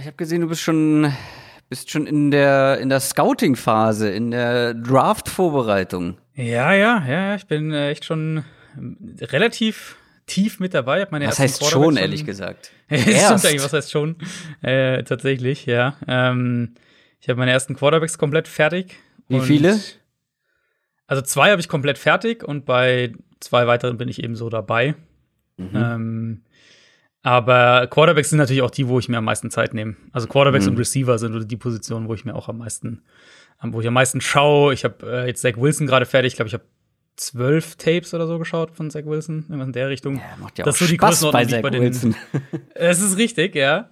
Ich habe gesehen, du bist schon, bist schon in der, in der Scouting-Phase, in der Draft-Vorbereitung. Ja, ja, ja, ich bin äh, echt schon ähm, relativ tief mit dabei. Meine Was ersten heißt Quarterbacks schon, ehrlich gesagt? das Erst. stimmt was heißt schon? Äh, tatsächlich, ja. Ähm, ich habe meine ersten Quarterbacks komplett fertig. Wie viele? Also zwei habe ich komplett fertig und bei zwei weiteren bin ich eben so dabei. Mhm. Ähm, aber Quarterbacks sind natürlich auch die, wo ich mir am meisten Zeit nehme. Also Quarterbacks Mhm. und Receiver sind die Positionen, wo ich mir auch am meisten, am- wo ich am meisten schaue. Ich habe äh, jetzt Zach Wilson gerade fertig. Ich glaube, ich habe zwölf Tapes oder so geschaut von Zach Wilson, irgendwas in der Richtung. Ja, macht ja Das ist so die Spaß bei Größenordnung, die ich bei den- Wilson. Es ist richtig, ja.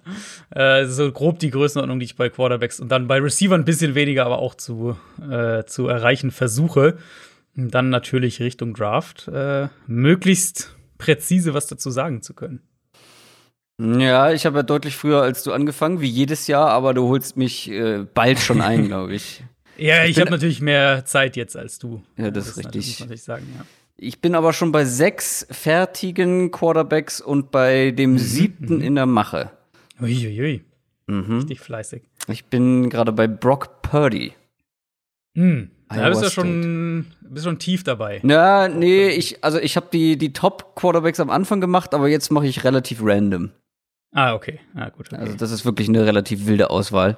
Äh, so grob die Größenordnung, die ich bei Quarterbacks und dann bei Receiver ein bisschen weniger, aber auch zu, äh, zu erreichen versuche. Und dann natürlich Richtung Draft, äh, möglichst präzise was dazu sagen zu können. Ja, ich habe ja deutlich früher als du angefangen, wie jedes Jahr, aber du holst mich äh, bald schon ein, glaube ich. Ja, ich bin- habe natürlich mehr Zeit jetzt als du. Ja, das ist muss richtig. man natürlich sagen, ja. Ich bin aber schon bei sechs fertigen Quarterbacks und bei dem siebten in der Mache. Uiuiui, Mhm. richtig fleißig. Ich bin gerade bei Brock Purdy. Hm. Da bist du ja schon, bist schon tief dabei. Ja, nee, ich, also ich habe die, die Top-Quarterbacks am Anfang gemacht, aber jetzt mache ich relativ random. Ah, okay. Ah, gut. Okay. Also das ist wirklich eine relativ wilde Auswahl.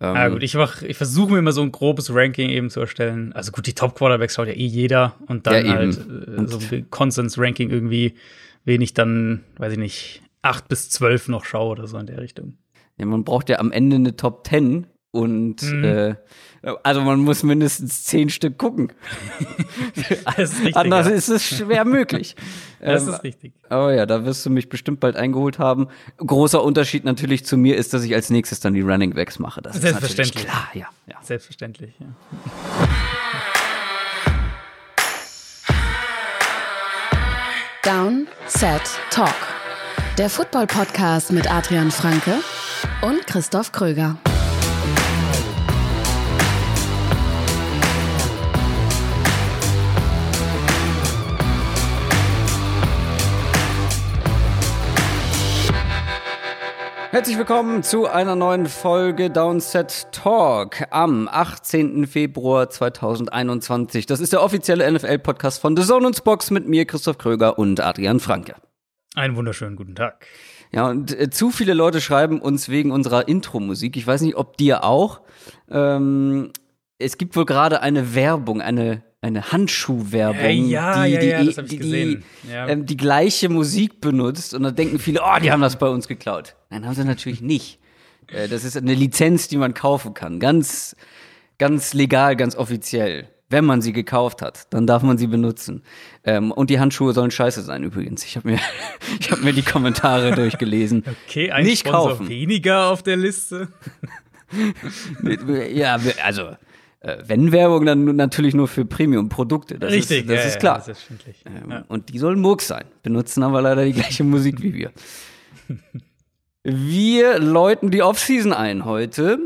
Ähm, Ah, gut, ich, mach- ich versuche mir immer so ein grobes Ranking eben zu erstellen. Also gut, die Top-Quarterbacks schaut ja eh jeder und dann Ja, halt äh, so ein Konsens-Ranking irgendwie, wen ich dann, weiß ich nicht, 8 bis 12 noch schaue oder so in der Richtung. Ja, man braucht ja am Ende eine Top 10 und Mhm. äh, also man muss mindestens zehn Stück gucken. Das ist richtig. Anders ja. ist es schwer möglich. das Ähm, ist richtig. aber ja, da wirst du mich bestimmt bald eingeholt haben. Großer Unterschied natürlich zu mir ist, dass ich als nächstes dann die Running Backs mache. Das ist natürlich Selbstverständlich. klar, ja, ja. Selbstverständlich, ja. Down, Set, Talk. Der Football-Podcast mit Adrian Franke und Christoph Kröger. Herzlich willkommen zu einer neuen Folge Downset Talk am 18. Februar 2021. Das ist der offizielle NFL-Podcast von The Zone und Box mit mir, Christoph Kröger und Adrian Franke. Einen wunderschönen guten Tag. Ja, und äh, zu viele Leute schreiben uns wegen unserer Intro-Musik. Ich weiß nicht, ob dir auch. Ähm, es gibt wohl gerade eine Werbung, eine, eine Handschuhwerbung, Äh, ja, die, ja, die, ja, ich die, gesehen. die, Ja. ähm, die gleiche Musik benutzt. Und dann denken viele, oh, die haben das bei uns geklaut. Nein, haben sie natürlich nicht. Äh, das ist eine Lizenz, die man kaufen kann. Ganz, ganz legal, ganz offiziell. Wenn man sie gekauft hat, dann darf man sie benutzen. Ähm, und die Handschuhe sollen scheiße sein übrigens. Ich habe mir, ich hab mir die Kommentare durchgelesen. Okay, ein Nicht Sponsor kaufen. weniger auf der Liste. Ja, also, wenn Werbung, dann natürlich nur für Premium-Produkte. Das Richtig, ist, das ja, ist ja, klar. selbstverständlich. Ähm, Ja. Und die sollen Murks sein, benutzen aber leider die gleiche Musik wie wir. Wir läuten die Offseason ein heute.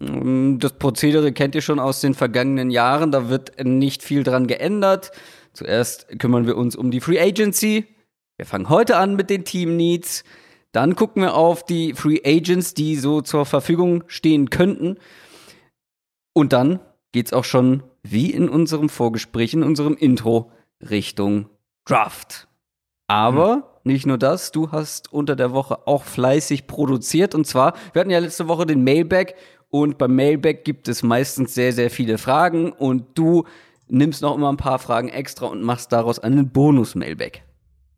Ähm, Das Prozedere kennt ihr schon aus den vergangenen Jahren, da wird nicht viel dran geändert. Zuerst kümmern wir uns um die Free Agency. Wir fangen heute an mit den Team Needs. Dann gucken wir auf die Free Agents, die so zur Verfügung stehen könnten. Und dann geht's auch schon, wie in unserem Vorgespräch, in unserem Intro, Richtung Draft. Aber nicht nur das, du hast unter der Woche auch fleißig produziert. Und zwar, wir hatten ja letzte Woche den Mailback und beim Mailback gibt es meistens sehr, sehr viele Fragen und du nimmst noch immer ein paar Fragen extra und machst daraus einen Bonus-Mailback.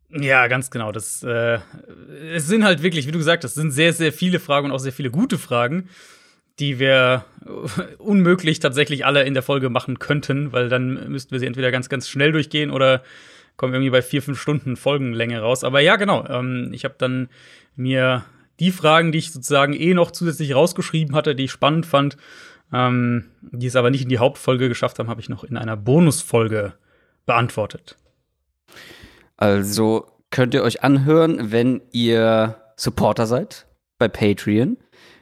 Ja, ganz genau. Das, äh, es sind halt wirklich, wie du gesagt hast, es sind sehr, sehr viele Fragen und auch sehr viele gute Fragen, die wir unmöglich tatsächlich alle in der Folge machen könnten, weil dann müssten wir sie entweder ganz, ganz schnell durchgehen oder kommen irgendwie bei vier, fünf Stunden Folgenlänge raus. Aber ja, genau. Ähm, ich habe dann mir die Fragen, die ich sozusagen eh noch zusätzlich rausgeschrieben hatte, die ich spannend fand, ähm, die es aber nicht in die Hauptfolge geschafft haben, habe ich noch in einer Bonusfolge beantwortet. Also könnt ihr euch anhören, wenn ihr Supporter seid bei Patreon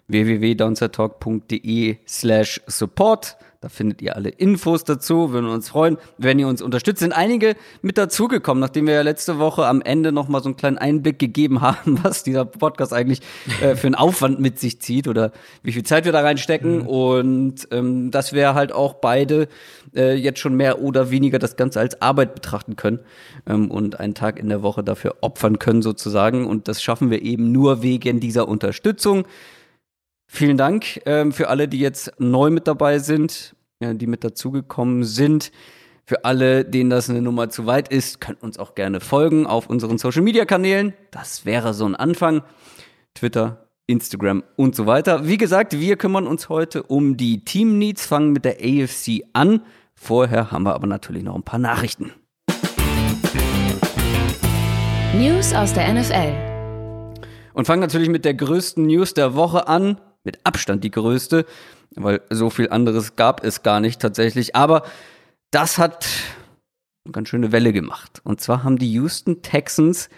www.downsettalk.de slash support. Da findet ihr alle Infos dazu. Würden uns freuen, wenn ihr uns unterstützt. Sind einige mit dazugekommen, nachdem wir ja letzte Woche am Ende noch mal so einen kleinen Einblick gegeben haben, was dieser Podcast eigentlich äh, für einen Aufwand mit sich zieht oder wie viel Zeit wir da reinstecken. Mhm. Und ähm, dass wir halt auch beide äh, jetzt schon mehr oder weniger das Ganze als Arbeit betrachten können ähm, und einen Tag in der Woche dafür opfern können sozusagen. Und das schaffen wir eben nur wegen dieser Unterstützung. Vielen Dank ähm, für alle, die jetzt neu mit dabei sind, ja, die mit dazugekommen sind. Für alle, denen das eine Nummer zu weit ist, könnt uns auch gerne folgen auf unseren Social Media Kanälen. Das wäre so ein Anfang. Twitter, Instagram und so weiter. Wie gesagt, wir kümmern uns heute um die Team Needs, fangen mit der AFC an. Vorher haben wir aber natürlich noch ein paar Nachrichten. News aus der NFL. Und fangen natürlich mit der größten News der Woche an mit Abstand die größte, weil so viel anderes gab es gar nicht tatsächlich. Aber das hat eine ganz schöne Welle gemacht. Und zwar haben die Houston Texans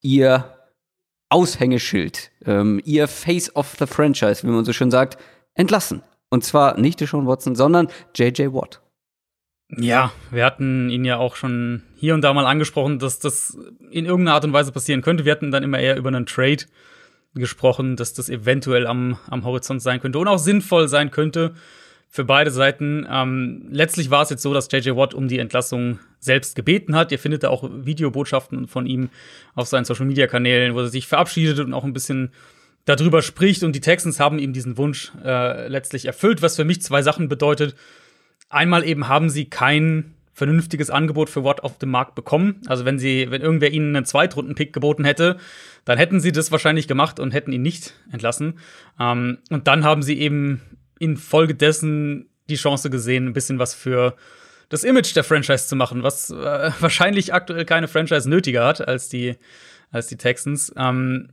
ihr Aushängeschild, ähm, ihr Face of the Franchise, wie man so schön sagt, entlassen. Und zwar nicht Deshaun Watson, sondern JJ Watt. Ja, wir hatten ihn ja auch schon hier und da mal angesprochen, dass das in irgendeiner Art und Weise passieren könnte. Wir hatten dann immer eher über einen Trade gesprochen, dass das eventuell am, am Horizont sein könnte und auch sinnvoll sein könnte für beide Seiten. Ähm, letztlich war es jetzt so, dass JJ Watt um die Entlassung selbst gebeten hat. Ihr findet da auch Videobotschaften von ihm auf seinen Social Media Kanälen, wo er sich verabschiedet und auch ein bisschen darüber spricht. Und die Texans haben ihm diesen Wunsch äh, letztlich erfüllt, was für mich zwei Sachen bedeutet. Einmal eben haben sie kein vernünftiges Angebot für Watt auf dem Markt bekommen. Also wenn sie, wenn irgendwer ihnen einen Zweitrunden-Pick geboten hätte, dann hätten sie das wahrscheinlich gemacht und hätten ihn nicht entlassen. Ähm, und dann haben sie eben infolgedessen die Chance gesehen, ein bisschen was für das Image der Franchise zu machen, was äh, wahrscheinlich aktuell keine Franchise nötiger hat als die, als die Texans. Ähm,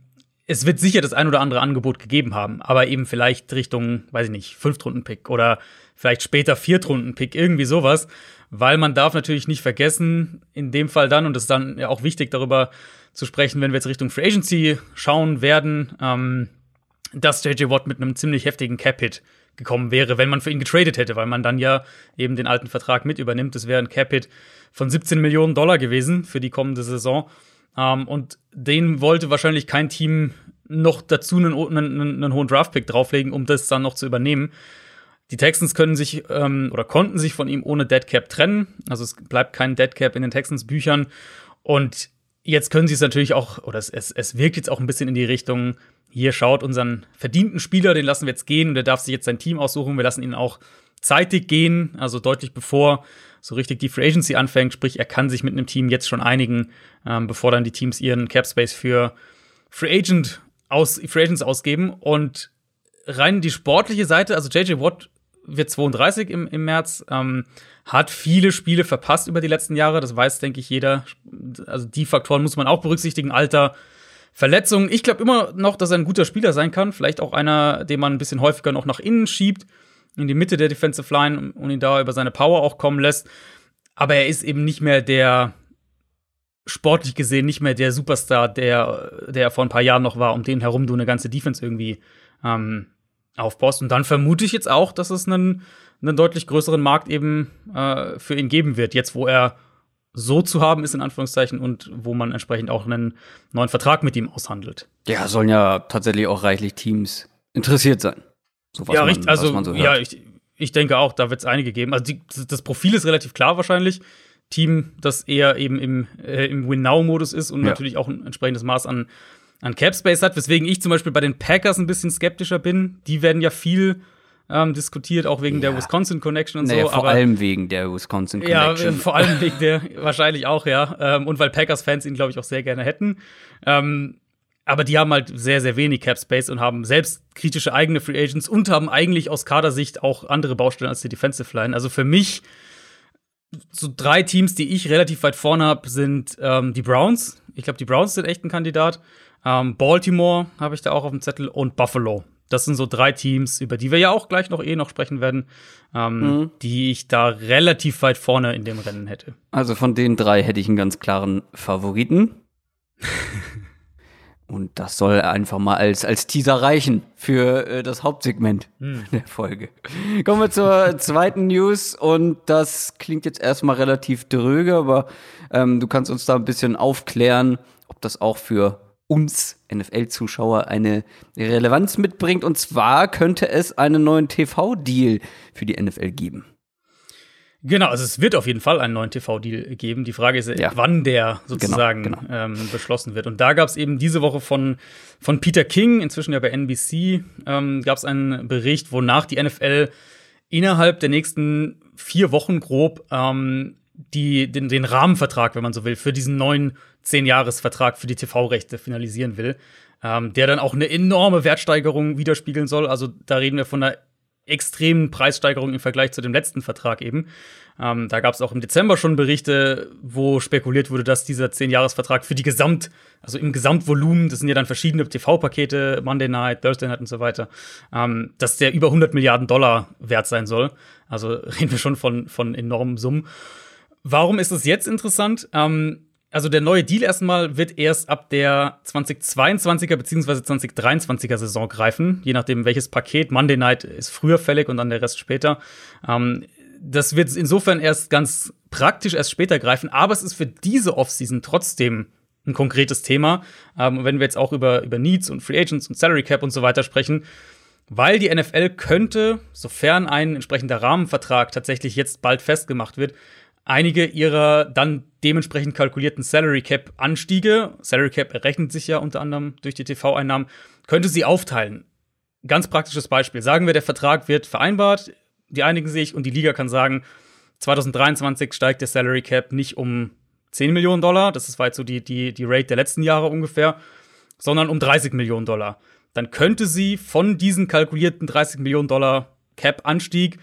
es wird sicher das ein oder andere Angebot gegeben haben, aber eben vielleicht Richtung, weiß ich nicht, Fünftrunden-Pick oder vielleicht später Viertrunden-Pick, irgendwie sowas. Weil man darf natürlich nicht vergessen, in dem Fall dann, und das ist dann ja auch wichtig, darüber zu sprechen, wenn wir jetzt Richtung Free Agency schauen werden, ähm, dass JJ Watt mit einem ziemlich heftigen Cap-Hit gekommen wäre, wenn man für ihn getradet hätte, weil man dann ja eben den alten Vertrag mit übernimmt. Das wäre ein Cap-Hit von 17 Millionen Dollar gewesen für die kommende Saison. Ähm, und den wollte wahrscheinlich kein Team noch dazu einen, einen, einen hohen Draft-Pick drauflegen, um das dann noch zu übernehmen. Die Texans können sich ähm, oder konnten sich von ihm ohne Dead Cap trennen. Also es bleibt kein Dead Cap in den Texans Büchern. Und jetzt können sie es natürlich auch, oder es, es, es wirkt jetzt auch ein bisschen in die Richtung, hier schaut unseren verdienten Spieler, den lassen wir jetzt gehen und der darf sich jetzt sein Team aussuchen. Wir lassen ihn auch zeitig gehen, also deutlich bevor so richtig die Free Agency anfängt. Sprich, er kann sich mit einem Team jetzt schon einigen, ähm, bevor dann die Teams ihren Cap Space für Free Agent aus, Free Agents ausgeben. Und rein die sportliche Seite, also JJ Watt wird 32 im, im März, ähm, hat viele Spiele verpasst über die letzten Jahre. Das weiß, denke ich, jeder. Also die Faktoren muss man auch berücksichtigen. Alter, Verletzungen. Ich glaube immer noch, dass er ein guter Spieler sein kann. Vielleicht auch einer, den man ein bisschen häufiger noch nach innen schiebt, in die Mitte der Defensive Line und ihn da über seine Power auch kommen lässt. Aber er ist eben nicht mehr der, sportlich gesehen, nicht mehr der Superstar, der, der vor ein paar Jahren noch war, um den herum du eine ganze Defense irgendwie ähm, aufbaust. Und dann vermute ich jetzt auch, dass es einen, einen deutlich größeren Markt eben äh, für ihn geben wird, jetzt wo er so zu haben ist, in Anführungszeichen, und wo man entsprechend auch einen neuen Vertrag mit ihm aushandelt. Ja, sollen ja tatsächlich auch reichlich Teams interessiert sein. So, ja, richtig. Also, so ja, ich, ich denke auch, da wird es einige geben. Also, die, das Profil ist relativ klar wahrscheinlich. Team, das eher eben im, äh, im Win-Now-Modus ist und ja. natürlich auch ein entsprechendes Maß an an Cap Space hat, weswegen ich zum Beispiel bei den Packers ein bisschen skeptischer bin. Die werden ja viel ähm, diskutiert, auch wegen ja. der Wisconsin Connection und naja, so. Vor aber, allem wegen der Wisconsin Connection. Ja, vor allem wegen der, wahrscheinlich auch, ja. Ähm, und weil Packers-Fans ihn, glaube ich, auch sehr gerne hätten. Ähm, aber die haben halt sehr, sehr wenig Cap Space und haben selbst kritische eigene Free Agents und haben eigentlich aus Kadersicht auch andere Baustellen als die Defensive Line. Also für mich so drei Teams, die ich relativ weit vorne habe, sind ähm, die Browns. Ich glaube, die Browns sind echt ein Kandidat. Ähm, Baltimore habe ich da auch auf dem Zettel und Buffalo. Das sind so drei Teams, über die wir ja auch gleich noch eh noch sprechen werden, ähm, mhm. die ich da relativ weit vorne in dem Rennen hätte. Also von den drei hätte ich einen ganz klaren Favoriten. Und das soll einfach mal als, als Teaser reichen für äh, das Hauptsegment hm. der Folge. Kommen wir zur zweiten News und das klingt jetzt erstmal relativ dröge, aber ähm, du kannst uns da ein bisschen aufklären, ob das auch für uns NFL-Zuschauer eine Relevanz mitbringt. Und zwar könnte es einen neuen TV-Deal für die NFL geben. Genau, also es wird auf jeden Fall einen neuen TV-Deal geben. Die Frage ist, ja. wann der sozusagen genau, genau. Ähm, beschlossen wird. Und da gab es eben diese Woche von, von Peter King, inzwischen ja bei NBC, ähm, gab es einen Bericht, wonach die NFL innerhalb der nächsten vier Wochen grob ähm, die, den, den Rahmenvertrag, wenn man so will, für diesen neuen Zehn-Jahres-Vertrag für die TV-Rechte finalisieren will, ähm, der dann auch eine enorme Wertsteigerung widerspiegeln soll. Also da reden wir von einer extremen Preissteigerung im Vergleich zu dem letzten Vertrag eben. Ähm, da gab es auch im Dezember schon Berichte, wo spekuliert wurde, dass dieser 10-Jahres-Vertrag für die Gesamt, also im Gesamtvolumen, das sind ja dann verschiedene TV-Pakete, Monday Night, Thursday Night und so weiter, ähm, dass der über 100 Milliarden Dollar wert sein soll. Also reden wir schon von, von enormen Summen. Warum ist es jetzt interessant? Ähm, also der neue Deal erstmal wird erst ab der 2022er bzw. 2023er Saison greifen, je nachdem welches Paket. Monday Night ist früher fällig und dann der Rest später. Ähm, das wird insofern erst ganz praktisch erst später greifen, aber es ist für diese Offseason trotzdem ein konkretes Thema. Ähm, wenn wir jetzt auch über, über Needs und Free Agents und Salary Cap und so weiter sprechen, weil die NFL könnte, sofern ein entsprechender Rahmenvertrag tatsächlich jetzt bald festgemacht wird, einige ihrer dann dementsprechend kalkulierten Salary Cap Anstiege, Salary Cap errechnet sich ja unter anderem durch die TV-Einnahmen, könnte sie aufteilen. Ganz praktisches Beispiel. Sagen wir, der Vertrag wird vereinbart, die einigen sich und die Liga kann sagen, 2023 steigt der Salary Cap nicht um 10 Millionen Dollar, das war jetzt so die, die, die Rate der letzten Jahre ungefähr, sondern um 30 Millionen Dollar. Dann könnte sie von diesen kalkulierten 30 Millionen Dollar Cap-Anstieg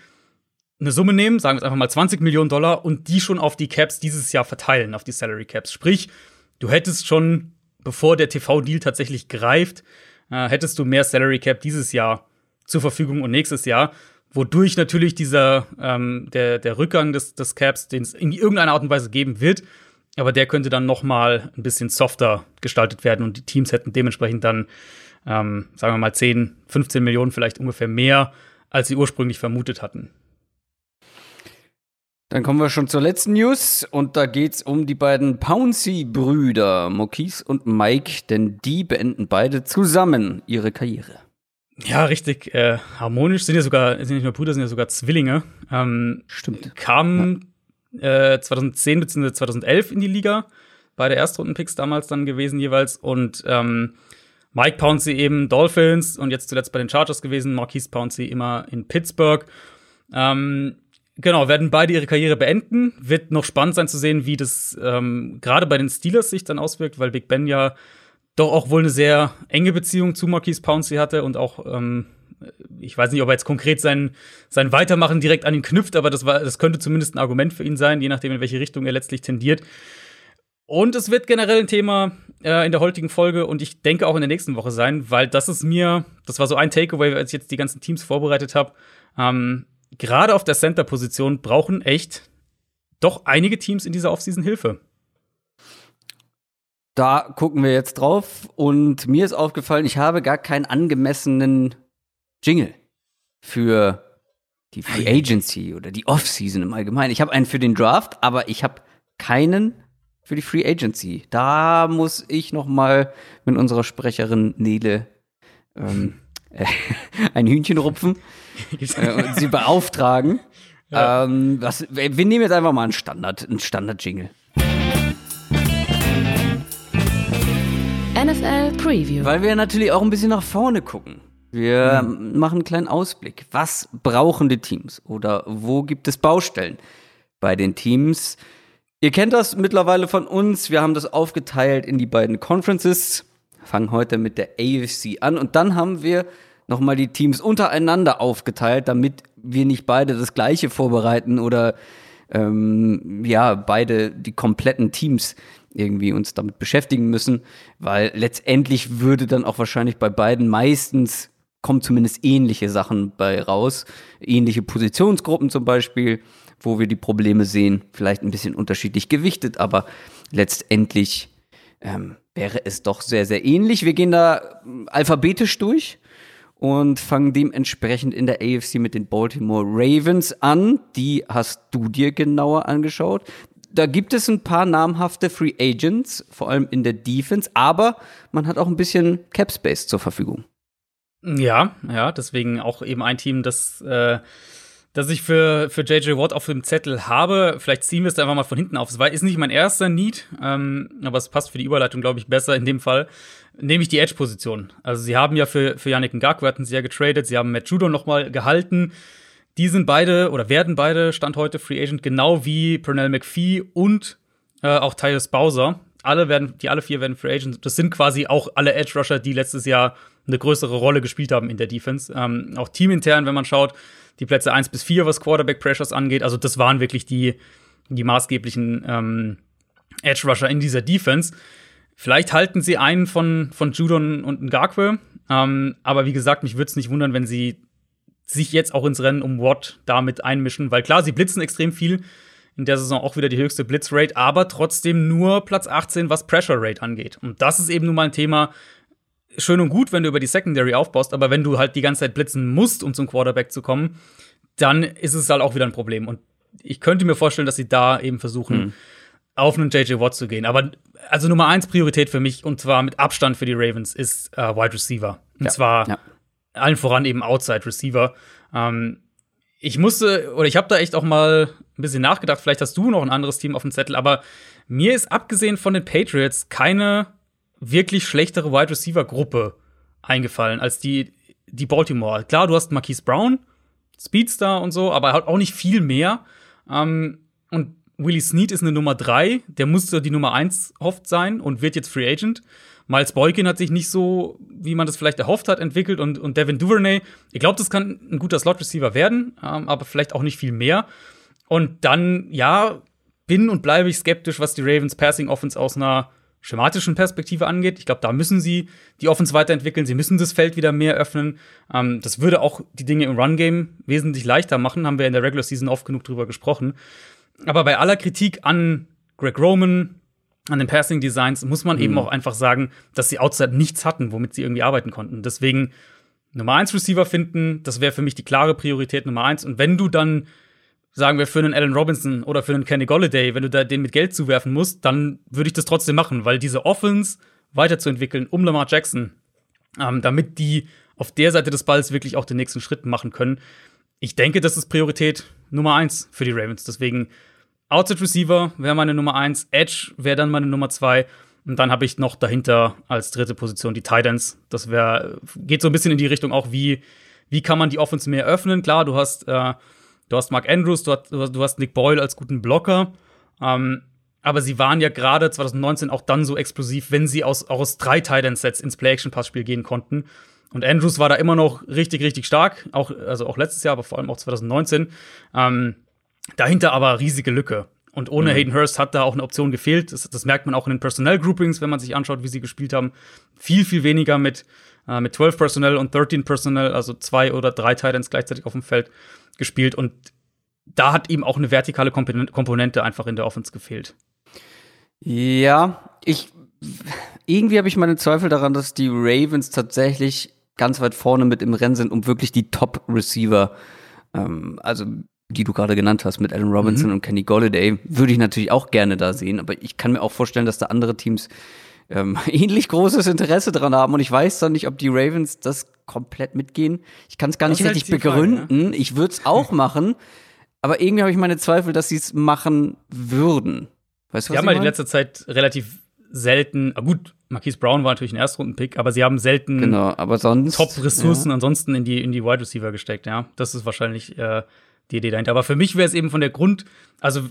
eine Summe nehmen, sagen wir einfach mal 20 Millionen Dollar und die schon auf die Caps dieses Jahr verteilen, auf die Salary Caps. Sprich, du hättest schon, bevor der TV-Deal tatsächlich greift, äh, hättest du mehr Salary Cap dieses Jahr zur Verfügung und nächstes Jahr, wodurch natürlich dieser ähm, der, der Rückgang des, des Caps, den es in irgendeiner Art und Weise geben wird, aber der könnte dann noch mal ein bisschen softer gestaltet werden und die Teams hätten dementsprechend dann, ähm, sagen wir mal, 10, 15 Millionen vielleicht ungefähr mehr, als sie ursprünglich vermutet hatten. Dann kommen wir schon zur letzten News und da geht's um die beiden Pouncy-Brüder, Maurice und Mike, denn die beenden beide zusammen ihre Karriere. Ja, richtig äh, harmonisch. Sind ja sogar, sind nicht nur Brüder, sind ja sogar Zwillinge. Ähm, Stimmt. Kamen äh, 2010 bzw. 2011 in die Liga. Beide Erstrundenpicks damals dann gewesen jeweils. Und ähm, Mike Pouncey eben Dolphins und jetzt zuletzt bei den Chargers gewesen. Marquise Pouncey immer in Pittsburgh. Ähm, Genau, werden beide ihre Karriere beenden. Wird noch spannend sein zu sehen, wie das ähm, gerade bei den Steelers sich dann auswirkt, weil Big Ben ja doch auch wohl eine sehr enge Beziehung zu Marquise Pouncey hatte und auch, ähm, ich weiß nicht, ob er jetzt konkret sein, sein Weitermachen direkt an ihn knüpft, aber das, war, das könnte zumindest ein Argument für ihn sein, je nachdem, in welche Richtung er letztlich tendiert. Und es wird generell ein Thema äh, in der heutigen Folge und ich denke auch in der nächsten Woche sein, weil das ist mir, das war so ein Takeaway, als ich jetzt die ganzen Teams vorbereitet habe. Ähm, gerade auf der Center-Position brauchen echt doch einige Teams in dieser Offseason Hilfe. Da gucken wir jetzt drauf und mir ist aufgefallen, ich habe gar keinen angemessenen Jingle für die Free Agency oder die Offseason im Allgemeinen. Ich habe einen für den Draft, aber ich habe keinen für die Free Agency. Da muss ich noch mal mit unserer Sprecherin Nele ähm, äh, ein Hühnchen rupfen äh, und sie beauftragen. Ja. Ähm, was, wir nehmen jetzt einfach mal einen Standard, einen Standard-Jingle. NFL Preview. Weil wir natürlich auch ein bisschen nach vorne gucken. Wir mhm. machen einen kleinen Ausblick. Was brauchen die Teams? Oder wo gibt es Baustellen bei den Teams? Ihr kennt das mittlerweile von uns. Wir haben das aufgeteilt in die beiden Conferences. Fangen heute mit der AFC an. Und dann haben wir nochmal die Teams untereinander aufgeteilt, damit wir nicht beide das gleiche vorbereiten oder ähm, ja, beide die kompletten Teams irgendwie uns damit beschäftigen müssen, weil letztendlich würde dann auch wahrscheinlich bei beiden meistens kommen zumindest ähnliche Sachen bei raus, ähnliche Positionsgruppen zum Beispiel, wo wir die Probleme sehen, vielleicht ein bisschen unterschiedlich gewichtet, aber letztendlich ähm, wäre es doch sehr, sehr ähnlich. Wir gehen da ähm, alphabetisch durch und fangen dementsprechend in der AFC mit den Baltimore Ravens an. Die hast du dir genauer angeschaut. Da gibt es ein paar namhafte Free Agents, vor allem in der Defense, aber man hat auch ein bisschen Cap Space zur Verfügung. Ja, ja, deswegen auch eben ein Team, das äh, dass ich für, für JJ Watt auf dem Zettel habe. Vielleicht ziehen wir es da einfach mal von hinten auf. Es war, ist nicht mein erster Need, ähm, aber es passt für die Überleitung, glaube ich, besser in dem Fall. Nehme ich die Edge-Position. Also, sie haben ja für, für Yannick Ngakwe hatten sie ja getradet. Sie haben Matt Judon noch mal gehalten. Die sind beide oder werden beide Stand heute Free Agent, genau wie Pernell McPhee und äh, auch Tyus Bowser. Alle werden, die alle vier werden Free Agent. Das sind quasi auch alle Edge Rusher, die letztes Jahr eine größere Rolle gespielt haben in der Defense. Ähm, auch teamintern, wenn man schaut, die Plätze 1 bis 4, was Quarterback Pressures angeht. Also das waren wirklich die, die maßgeblichen ähm, Edge Rusher in dieser Defense. Vielleicht halten sie einen von, von Judon und Ngakwe. Ähm, aber wie gesagt, mich würde es nicht wundern, wenn sie sich jetzt auch ins Rennen um Watt damit einmischen, weil klar, sie blitzen extrem viel. In der Saison auch wieder die höchste Blitzrate, aber trotzdem nur Platz 18, was Pressure Rate angeht. Und das ist eben nun mal ein Thema, schön und gut, wenn du über die Secondary aufbaust, aber wenn du halt die ganze Zeit blitzen musst, um zum Quarterback zu kommen, dann ist es halt auch wieder ein Problem. Und ich könnte mir vorstellen, dass sie da eben versuchen, mhm. auf einen JJ Watt zu gehen. Aber also Nummer eins Priorität für mich, und zwar mit Abstand für die Ravens, ist äh, Wide Receiver. Und ja, zwar ja. allen voran eben Outside Receiver. Ähm, ich musste, oder ich habe da echt auch mal ein bisschen nachgedacht, vielleicht hast du noch ein anderes Team auf dem Zettel, aber mir ist abgesehen von den Patriots keine wirklich schlechtere Wide Receiver Gruppe eingefallen als die, die Baltimore. Klar, du hast Marquise Brown, Speedstar und so, aber halt auch nicht viel mehr. Ähm, und Willie Snead ist eine Nummer 3, der musste die Nummer 1 oft sein und wird jetzt Free Agent. Miles Boykin hat sich nicht so, wie man das vielleicht erhofft hat, entwickelt und, und Devin Duvernay, ich glaube, das kann ein guter Slot-Receiver werden, ähm, aber vielleicht auch nicht viel mehr. Und dann, ja, bin und bleibe ich skeptisch, was die Ravens Passing Offense aus einer schematischen Perspektive angeht. Ich glaube, da müssen sie die Offense weiterentwickeln. Sie müssen das Feld wieder mehr öffnen. Ähm, das würde auch die Dinge im Run-Game wesentlich leichter machen. Haben wir in der Regular Season oft genug drüber gesprochen. Aber bei aller Kritik an Greg Roman, an den Passing Designs, muss man mhm. eben auch einfach sagen, dass sie outside nichts hatten, womit sie irgendwie arbeiten konnten. Deswegen Nummer 1 Receiver finden, das wäre für mich die klare Priorität Nummer 1. Und wenn du dann sagen wir, für einen Allen Robinson oder für einen Kenny Golladay, wenn du da den mit Geld zuwerfen musst, dann würde ich das trotzdem machen, weil diese Offense weiterzuentwickeln um Lamar Jackson, ähm, damit die auf der Seite des Balls wirklich auch den nächsten Schritt machen können. Ich denke, das ist Priorität Nummer eins für die Ravens. Deswegen Outside Receiver wäre meine Nummer eins, Edge wäre dann meine Nummer zwei. Und dann habe ich noch dahinter als dritte Position die Titans. Das wäre, geht so ein bisschen in die Richtung auch, wie, wie kann man die Offense mehr öffnen. Klar, du hast äh, Du hast Mark Andrews, du hast, du hast Nick Boyle als guten Blocker. Ähm, aber sie waren ja gerade 2019 auch dann so explosiv, wenn sie aus, aus drei Tight-End-Sets ins Play-Action-Passspiel gehen konnten. Und Andrews war da immer noch richtig, richtig stark, auch, also auch letztes Jahr, aber vor allem auch 2019. Ähm, dahinter aber riesige Lücke. Und ohne mhm. Hayden Hurst hat da auch eine Option gefehlt. Das, das merkt man auch in den Personnel-Groupings, wenn man sich anschaut, wie sie gespielt haben. Viel, viel weniger mit, äh, mit 12 Personnel und 13 Personnel, also zwei oder drei Titans gleichzeitig auf dem Feld gespielt und da hat ihm auch eine vertikale Komponente einfach in der Offense gefehlt. Ja, ich irgendwie habe ich meine Zweifel daran, dass die Ravens tatsächlich ganz weit vorne mit im Rennen sind, um wirklich die Top-Receiver, ähm, also die du gerade genannt hast, mit Allen Robinson mhm. und Kenny Golladay, würde ich natürlich auch gerne da sehen. Aber ich kann mir auch vorstellen, dass da andere Teams ähm, ähnlich großes Interesse dran haben. Und ich weiß dann nicht, ob die Ravens das komplett mitgehen. Ich kann es gar nicht halt richtig begründen. Frage, ne? Ich würde es auch machen. Aber irgendwie habe ich meine Zweifel, dass sie es machen würden. Weißt du, was Sie haben halt in letzter Zeit relativ selten, ah gut, Marquise Brown war natürlich ein Erstrunden-Pick, aber sie haben selten genau, Top-Ressourcen ja. ansonsten in die, in die Wide Receiver gesteckt, ja. Das ist wahrscheinlich äh, die Idee dahinter. Aber für mich wäre es eben von der Grund, also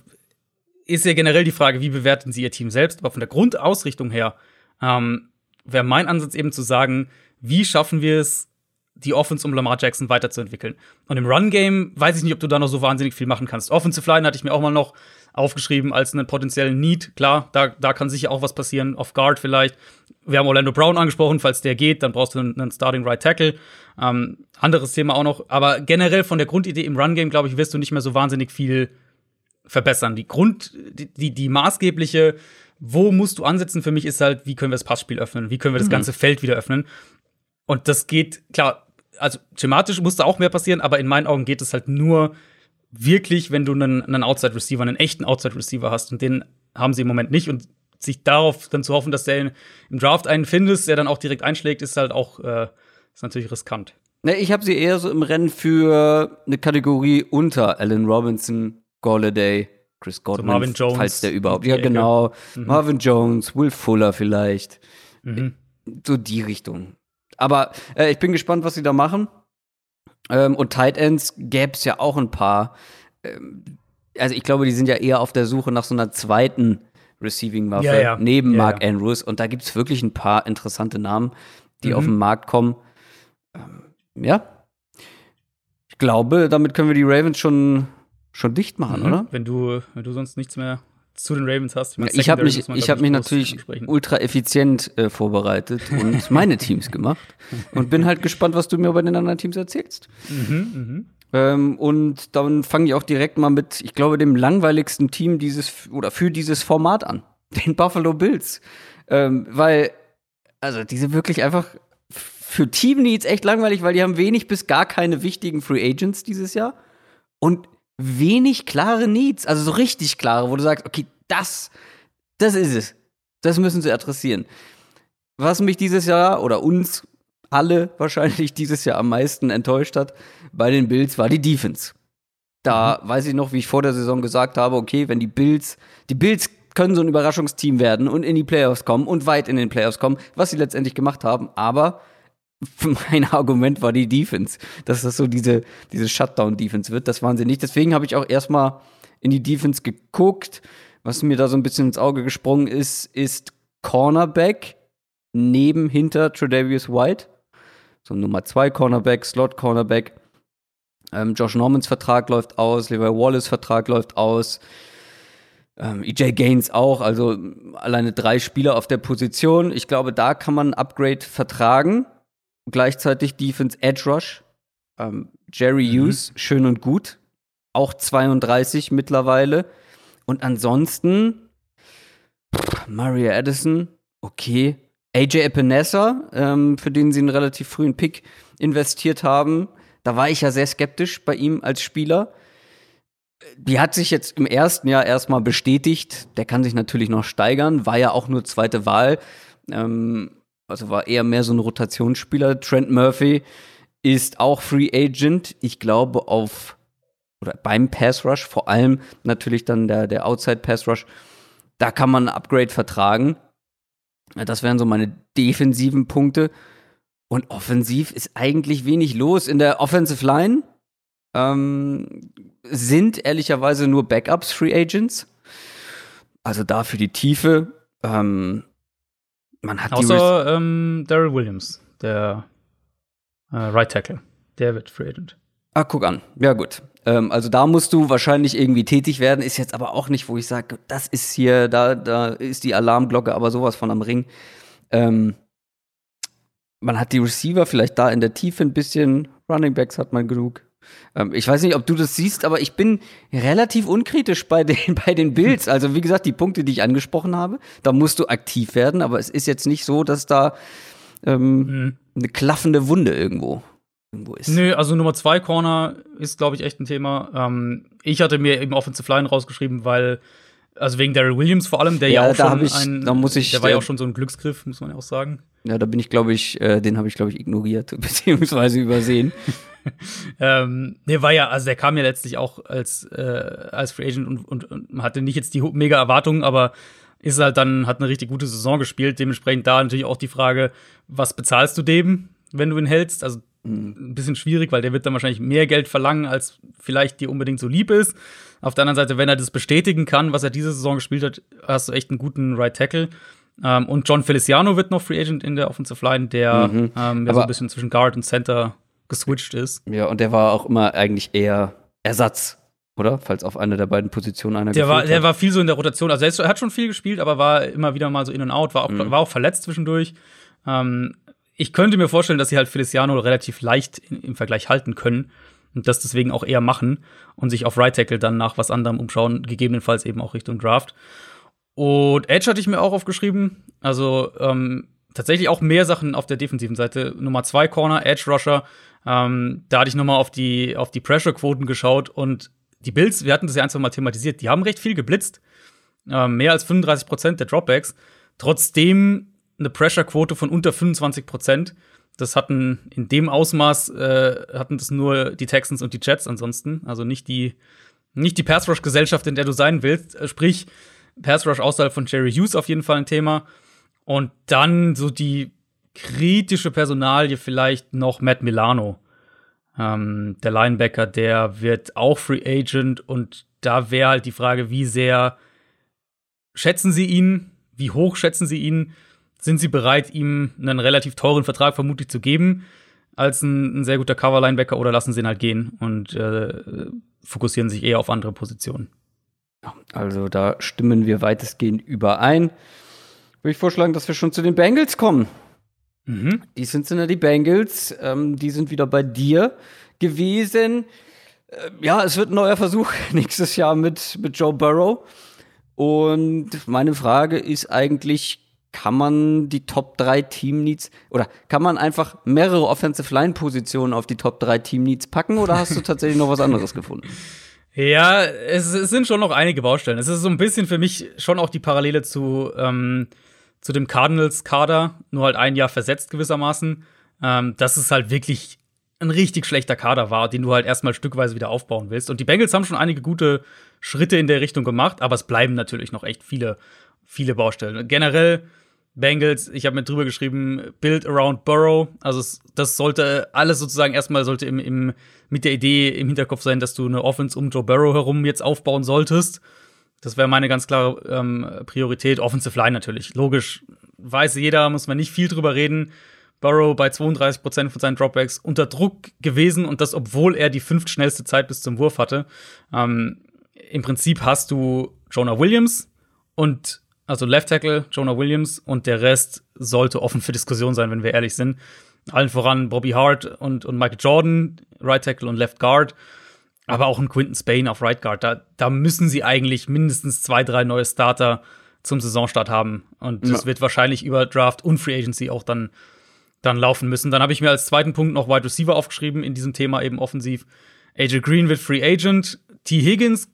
ist ja generell die Frage, wie bewerten sie ihr Team selbst, aber von der Grundausrichtung her ähm, wäre mein Ansatz eben zu sagen, wie schaffen wir es, die Offense um Lamar Jackson weiterzuentwickeln. Und im Run-Game weiß ich nicht, ob du da noch so wahnsinnig viel machen kannst. Offensive Line hatte ich mir auch mal noch aufgeschrieben als einen potenziellen Need. Klar, da, da kann sicher auch was passieren. Off Guard vielleicht. Wir haben Orlando Brown angesprochen. Falls der geht, dann brauchst du einen, einen Starting Right Tackle. Ähm, anderes Thema auch noch. Aber generell von der Grundidee im Run-Game, glaube ich, wirst du nicht mehr so wahnsinnig viel verbessern. Die Grund, die, die, die maßgebliche wo musst du ansetzen für mich ist halt, wie können wir das Passspiel öffnen? Wie können wir das mhm. ganze Feld wieder öffnen? Und das geht, klar, also thematisch muss da auch mehr passieren, aber in meinen Augen geht es halt nur wirklich, wenn du einen, einen Outside-Receiver, einen echten Outside-Receiver hast. Und den haben sie im Moment nicht. Und sich darauf dann zu hoffen, dass der im Draft einen findest, der dann auch direkt einschlägt, ist halt auch äh, ist natürlich riskant. Ne, ich habe sie eher so im Rennen für eine Kategorie unter Allen Robinson, Golladay, Chris Godwin, so Marvin Jones, falls der überhaupt. Ja, genau. Mhm. Marvin Jones, Will Fuller vielleicht. Mhm. So die Richtung. Aber äh, ich bin gespannt, was sie da machen. Ähm, und Tight Ends gäbe es ja auch ein paar. Ähm, also ich glaube, die sind ja eher auf der Suche nach so einer zweiten Receiving-Waffe ja, ja. neben ja, Mark Andrews. Und da gibt es wirklich ein paar interessante Namen, die mhm. auf den Markt kommen. Ähm, ja. Ich glaube, damit können wir die Ravens schon, schon dicht machen, mhm. oder? Wenn du, wenn du sonst nichts mehr zu den Ravens hast. Ich, mein, ich habe mich, ich hab mich natürlich ultra effizient äh, vorbereitet und meine Teams gemacht und bin halt gespannt, was du mir bei den anderen Teams erzählst. Mhm, mhm. Ähm, und dann fange ich auch direkt mal mit, ich glaube, dem langweiligsten Team dieses oder für dieses Format an, den Buffalo Bills, ähm, weil also diese wirklich einfach für Team Needs echt langweilig, weil die haben wenig bis gar keine wichtigen Free Agents dieses Jahr und wenig klare Needs, also so richtig klare, wo du sagst, okay, das, das ist es. Das müssen sie adressieren. Was mich dieses Jahr oder uns alle wahrscheinlich dieses Jahr am meisten enttäuscht hat bei den Bills, war die Defense. Da mhm. weiß ich noch, wie ich vor der Saison gesagt habe, okay, wenn die Bills, die Bills können so ein Überraschungsteam werden und in die Playoffs kommen und weit in den Playoffs kommen, was sie letztendlich gemacht haben, aber mein Argument war die Defense, dass das so diese, diese Shutdown-Defense wird. Das waren sie nicht. Deswegen habe ich auch erstmal in die Defense geguckt. Was mir da so ein bisschen ins Auge gesprungen ist, ist Cornerback neben hinter Tredavious White. So Nummer zwei Cornerback, Slot Cornerback. Ähm, Josh Normans Vertrag läuft aus, Levi Wallace Vertrag läuft aus. Ähm, EJ Gaines auch, also alleine drei Spieler auf der Position. Ich glaube, da kann man ein Upgrade vertragen gleichzeitig Defense Edge Rush. Ähm, Jerry mhm. Hughes, schön und gut. Auch 32 mittlerweile. Und ansonsten Maria Addison, okay. AJ Epinesa, ähm, für den sie einen relativ frühen Pick investiert haben. Da war ich ja sehr skeptisch bei ihm als Spieler. Die hat sich jetzt im ersten Jahr erstmal bestätigt. Der kann sich natürlich noch steigern, war ja auch nur zweite Wahl. Ähm, also war eher mehr so ein Rotationsspieler. Trent Murphy ist auch Free Agent. Ich glaube auf oder beim Pass Rush, vor allem natürlich dann der, der Outside Pass Rush, da kann man ein Upgrade vertragen. Das wären so meine defensiven Punkte. Und offensiv ist eigentlich wenig los. In der Offensive Line ähm, sind ehrlicherweise nur Backups Free Agents. Also da für die Tiefe. Ähm, man hat Außer ähm, Daryl Williams, der äh, Right Tackle. Der wird Free Agent. Ah, guck an. Ja, gut. Ähm, also da musst du wahrscheinlich irgendwie tätig werden. Ist jetzt aber auch nicht, wo ich sage, das ist hier, da, da ist die Alarmglocke aber sowas von am Ring. Ähm, man hat die Receiver vielleicht da in der Tiefe ein bisschen. Running Backs hat man genug. Ähm, ich weiß nicht, ob du das siehst, aber ich bin relativ unkritisch bei den, bei den Builds. Also, wie gesagt, die Punkte, die ich angesprochen habe, da musst du aktiv werden, aber es ist jetzt nicht so, dass da ähm, mhm. eine klaffende Wunde irgendwo, irgendwo ist. Nö, also Nummer zwei Corner ist, glaube ich, echt ein Thema. Ähm, ich hatte mir eben Offensive Line rausgeschrieben, weil also wegen Daryl Williams vor allem, der ja, ja auch schon ich, ein, da muss ich, der war ja auch schon so ein Glücksgriff, muss man ja auch sagen. Ja, da bin ich, glaube ich, äh, den habe ich, glaube ich, ignoriert beziehungsweise übersehen. ähm, der war ja, also der kam ja letztlich auch als, äh, als Free Agent und, und, und hatte nicht jetzt die mega Erwartungen, aber ist halt dann, hat eine richtig gute Saison gespielt. Dementsprechend da natürlich auch die Frage, was bezahlst du dem, wenn du ihn hältst? Also ein bisschen schwierig, weil der wird dann wahrscheinlich mehr Geld verlangen, als vielleicht dir unbedingt so lieb ist. Auf der anderen Seite, wenn er das bestätigen kann, was er diese Saison gespielt hat, hast du echt einen guten Right Tackle. Ähm, und John Feliciano wird noch Free Agent in der Offensive Line, der mhm. ähm, so ein bisschen zwischen Guard und Center geswitcht ist. Ja, und der war auch immer eigentlich eher Ersatz, oder? Falls auf einer der beiden Positionen einer der war, hat. Der war viel so in der Rotation. Also er, hat schon viel gespielt, aber war immer wieder mal so in und out, war auch, mhm. war auch verletzt zwischendurch. Ähm, ich könnte mir vorstellen, dass sie halt Feliciano relativ leicht in, im Vergleich halten können und das deswegen auch eher machen und sich auf Right Tackle dann nach was anderem umschauen, gegebenenfalls eben auch Richtung Draft. Und Edge hatte ich mir auch aufgeschrieben. Also ähm, tatsächlich auch mehr Sachen auf der defensiven Seite. Nummer zwei Corner, Edge Rusher. Ähm, da hatte ich nochmal auf die, auf die Pressure-Quoten geschaut und die Bills, wir hatten das ja ein, zwei Mal thematisiert, die haben recht viel geblitzt. Ähm, mehr als 35 Prozent der Dropbacks. Trotzdem eine Pressure-Quote von unter 25 Prozent. Das hatten in dem Ausmaß äh, hatten das nur die Texans und die Jets ansonsten, also nicht die nicht die Pass Rush Gesellschaft, in der du sein willst. Äh, sprich Pass Rush außerhalb von Jerry Hughes auf jeden Fall ein Thema. Und dann so die kritische Personalie vielleicht noch Matt Milano. Ähm, der Linebacker, der wird auch Free Agent und da wäre halt die Frage, wie sehr schätzen Sie ihn? Wie hoch schätzen Sie ihn? Sind Sie bereit, ihm einen relativ teuren Vertrag vermutlich zu geben, als ein, ein sehr guter Cover-Linebacker oder lassen Sie ihn halt gehen und äh, fokussieren sich eher auf andere Positionen? Also da stimmen wir weitestgehend überein. Würde ich vorschlagen, dass wir schon zu den Bengals kommen. Mhm. Die sind ja die Bengals. Ähm, die sind wieder bei dir gewesen. Äh, ja, es wird ein neuer Versuch nächstes Jahr mit, mit Joe Burrow. Und meine Frage ist eigentlich, kann man die Top 3 Team Needs oder kann man einfach mehrere Offensive Line Positionen auf die Top 3 Team Needs packen oder hast du tatsächlich noch was anderes gefunden? Ja, es, es, sind schon noch einige Baustellen. Es ist so ein bisschen für mich schon auch die Parallele zu, ähm, zu dem Cardinals-Kader, nur halt ein Jahr versetzt gewissermaßen. Ähm, dass es halt wirklich ein richtig schlechter Kader war, den du halt erstmal stückweise wieder aufbauen willst. Und die Bengals haben schon einige gute Schritte in der Richtung gemacht, aber es bleiben natürlich noch echt viele, viele Baustellen. generell Bengals, ich habe mir drüber geschrieben, Build around Burrow. Also es, das sollte alles sozusagen erstmal sollte im, im, mit der Idee im Hinterkopf sein, dass du eine Offense um Joe Burrow herum jetzt aufbauen solltest. Das wäre meine ganz klare ähm, Priorität. Offensive Line natürlich. Logisch, weiß jeder, muss man nicht viel drüber reden. Burrow bei 32 Prozent von seinen Dropbacks unter Druck gewesen und das, obwohl er die fünftschnellste Zeit bis zum Wurf hatte. Ähm, Im Prinzip hast du Jonah Williams und also Left Tackle, Jonah Williams und der Rest sollte offen für Diskussion sein, wenn wir ehrlich sind. Allen voran Bobby Hart und, und Michael Jordan, Right Tackle und Left Guard. Aber auch ein Quinton Spain auf Right Guard. Da, da müssen sie eigentlich mindestens zwei, drei neue Starter zum Saisonstart haben. Und das ja. wird wahrscheinlich über Draft und Free Agency auch dann, dann laufen müssen. Dann habe ich mir als zweiten Punkt noch Wide Receiver aufgeschrieben in diesem Thema eben offensiv. AJ Green wird Free Agent. T. Higgins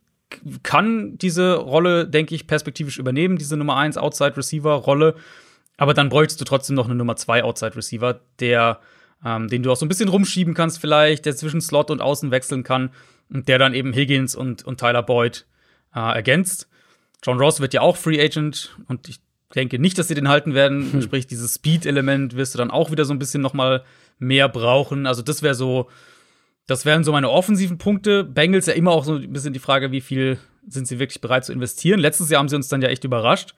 kann diese Rolle, denke ich, perspektivisch übernehmen, diese Nummer 1 Outside Receiver Rolle. Aber dann bräuchtest du trotzdem noch eine Nummer 2 Outside Receiver, der, ähm, den du auch so ein bisschen rumschieben kannst, vielleicht, der zwischen Slot und Außen wechseln kann der dann eben Higgins und, und Tyler Boyd äh, ergänzt. John Ross wird ja auch Free Agent und ich denke nicht, dass sie den halten werden. Hm. Sprich, dieses Speed-Element wirst du dann auch wieder so ein bisschen noch mal mehr brauchen. Also das wäre so das wären so meine offensiven Punkte. Bengals ja immer auch so ein bisschen die Frage, wie viel sind sie wirklich bereit zu investieren. Letztes Jahr haben sie uns dann ja echt überrascht,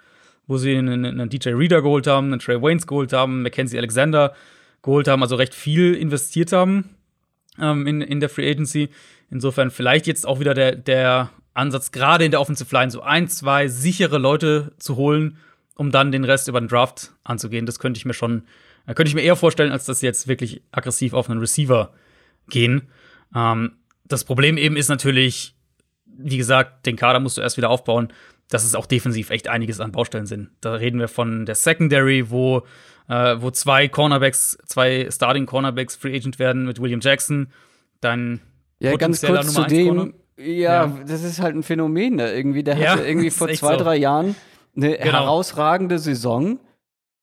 wo sie einen, einen DJ Reader geholt haben, einen Trey Waynes geholt haben, Mackenzie Alexander geholt haben, also recht viel investiert haben ähm, in, in der Free Agency. Insofern vielleicht jetzt auch wieder der, der Ansatz, gerade in der Offensive Line, so ein, zwei sichere Leute zu holen, um dann den Rest über den Draft anzugehen. Das könnte ich mir schon, äh, könnte ich mir eher vorstellen, als dass sie jetzt wirklich aggressiv auf einen Receiver gehen. Ähm, das Problem eben ist natürlich, wie gesagt, den Kader musst du erst wieder aufbauen, dass es auch defensiv echt einiges an Baustellen sind. Da reden wir von der Secondary, wo, äh, wo zwei Cornerbacks, zwei Starting Cornerbacks Free Agent werden mit William Jackson. Dann ja, ganz kurz zu dem. Ja, ja, das ist halt ein Phänomen da irgendwie. Der ja, hatte irgendwie vor zwei, so. drei Jahren eine genau. herausragende Saison.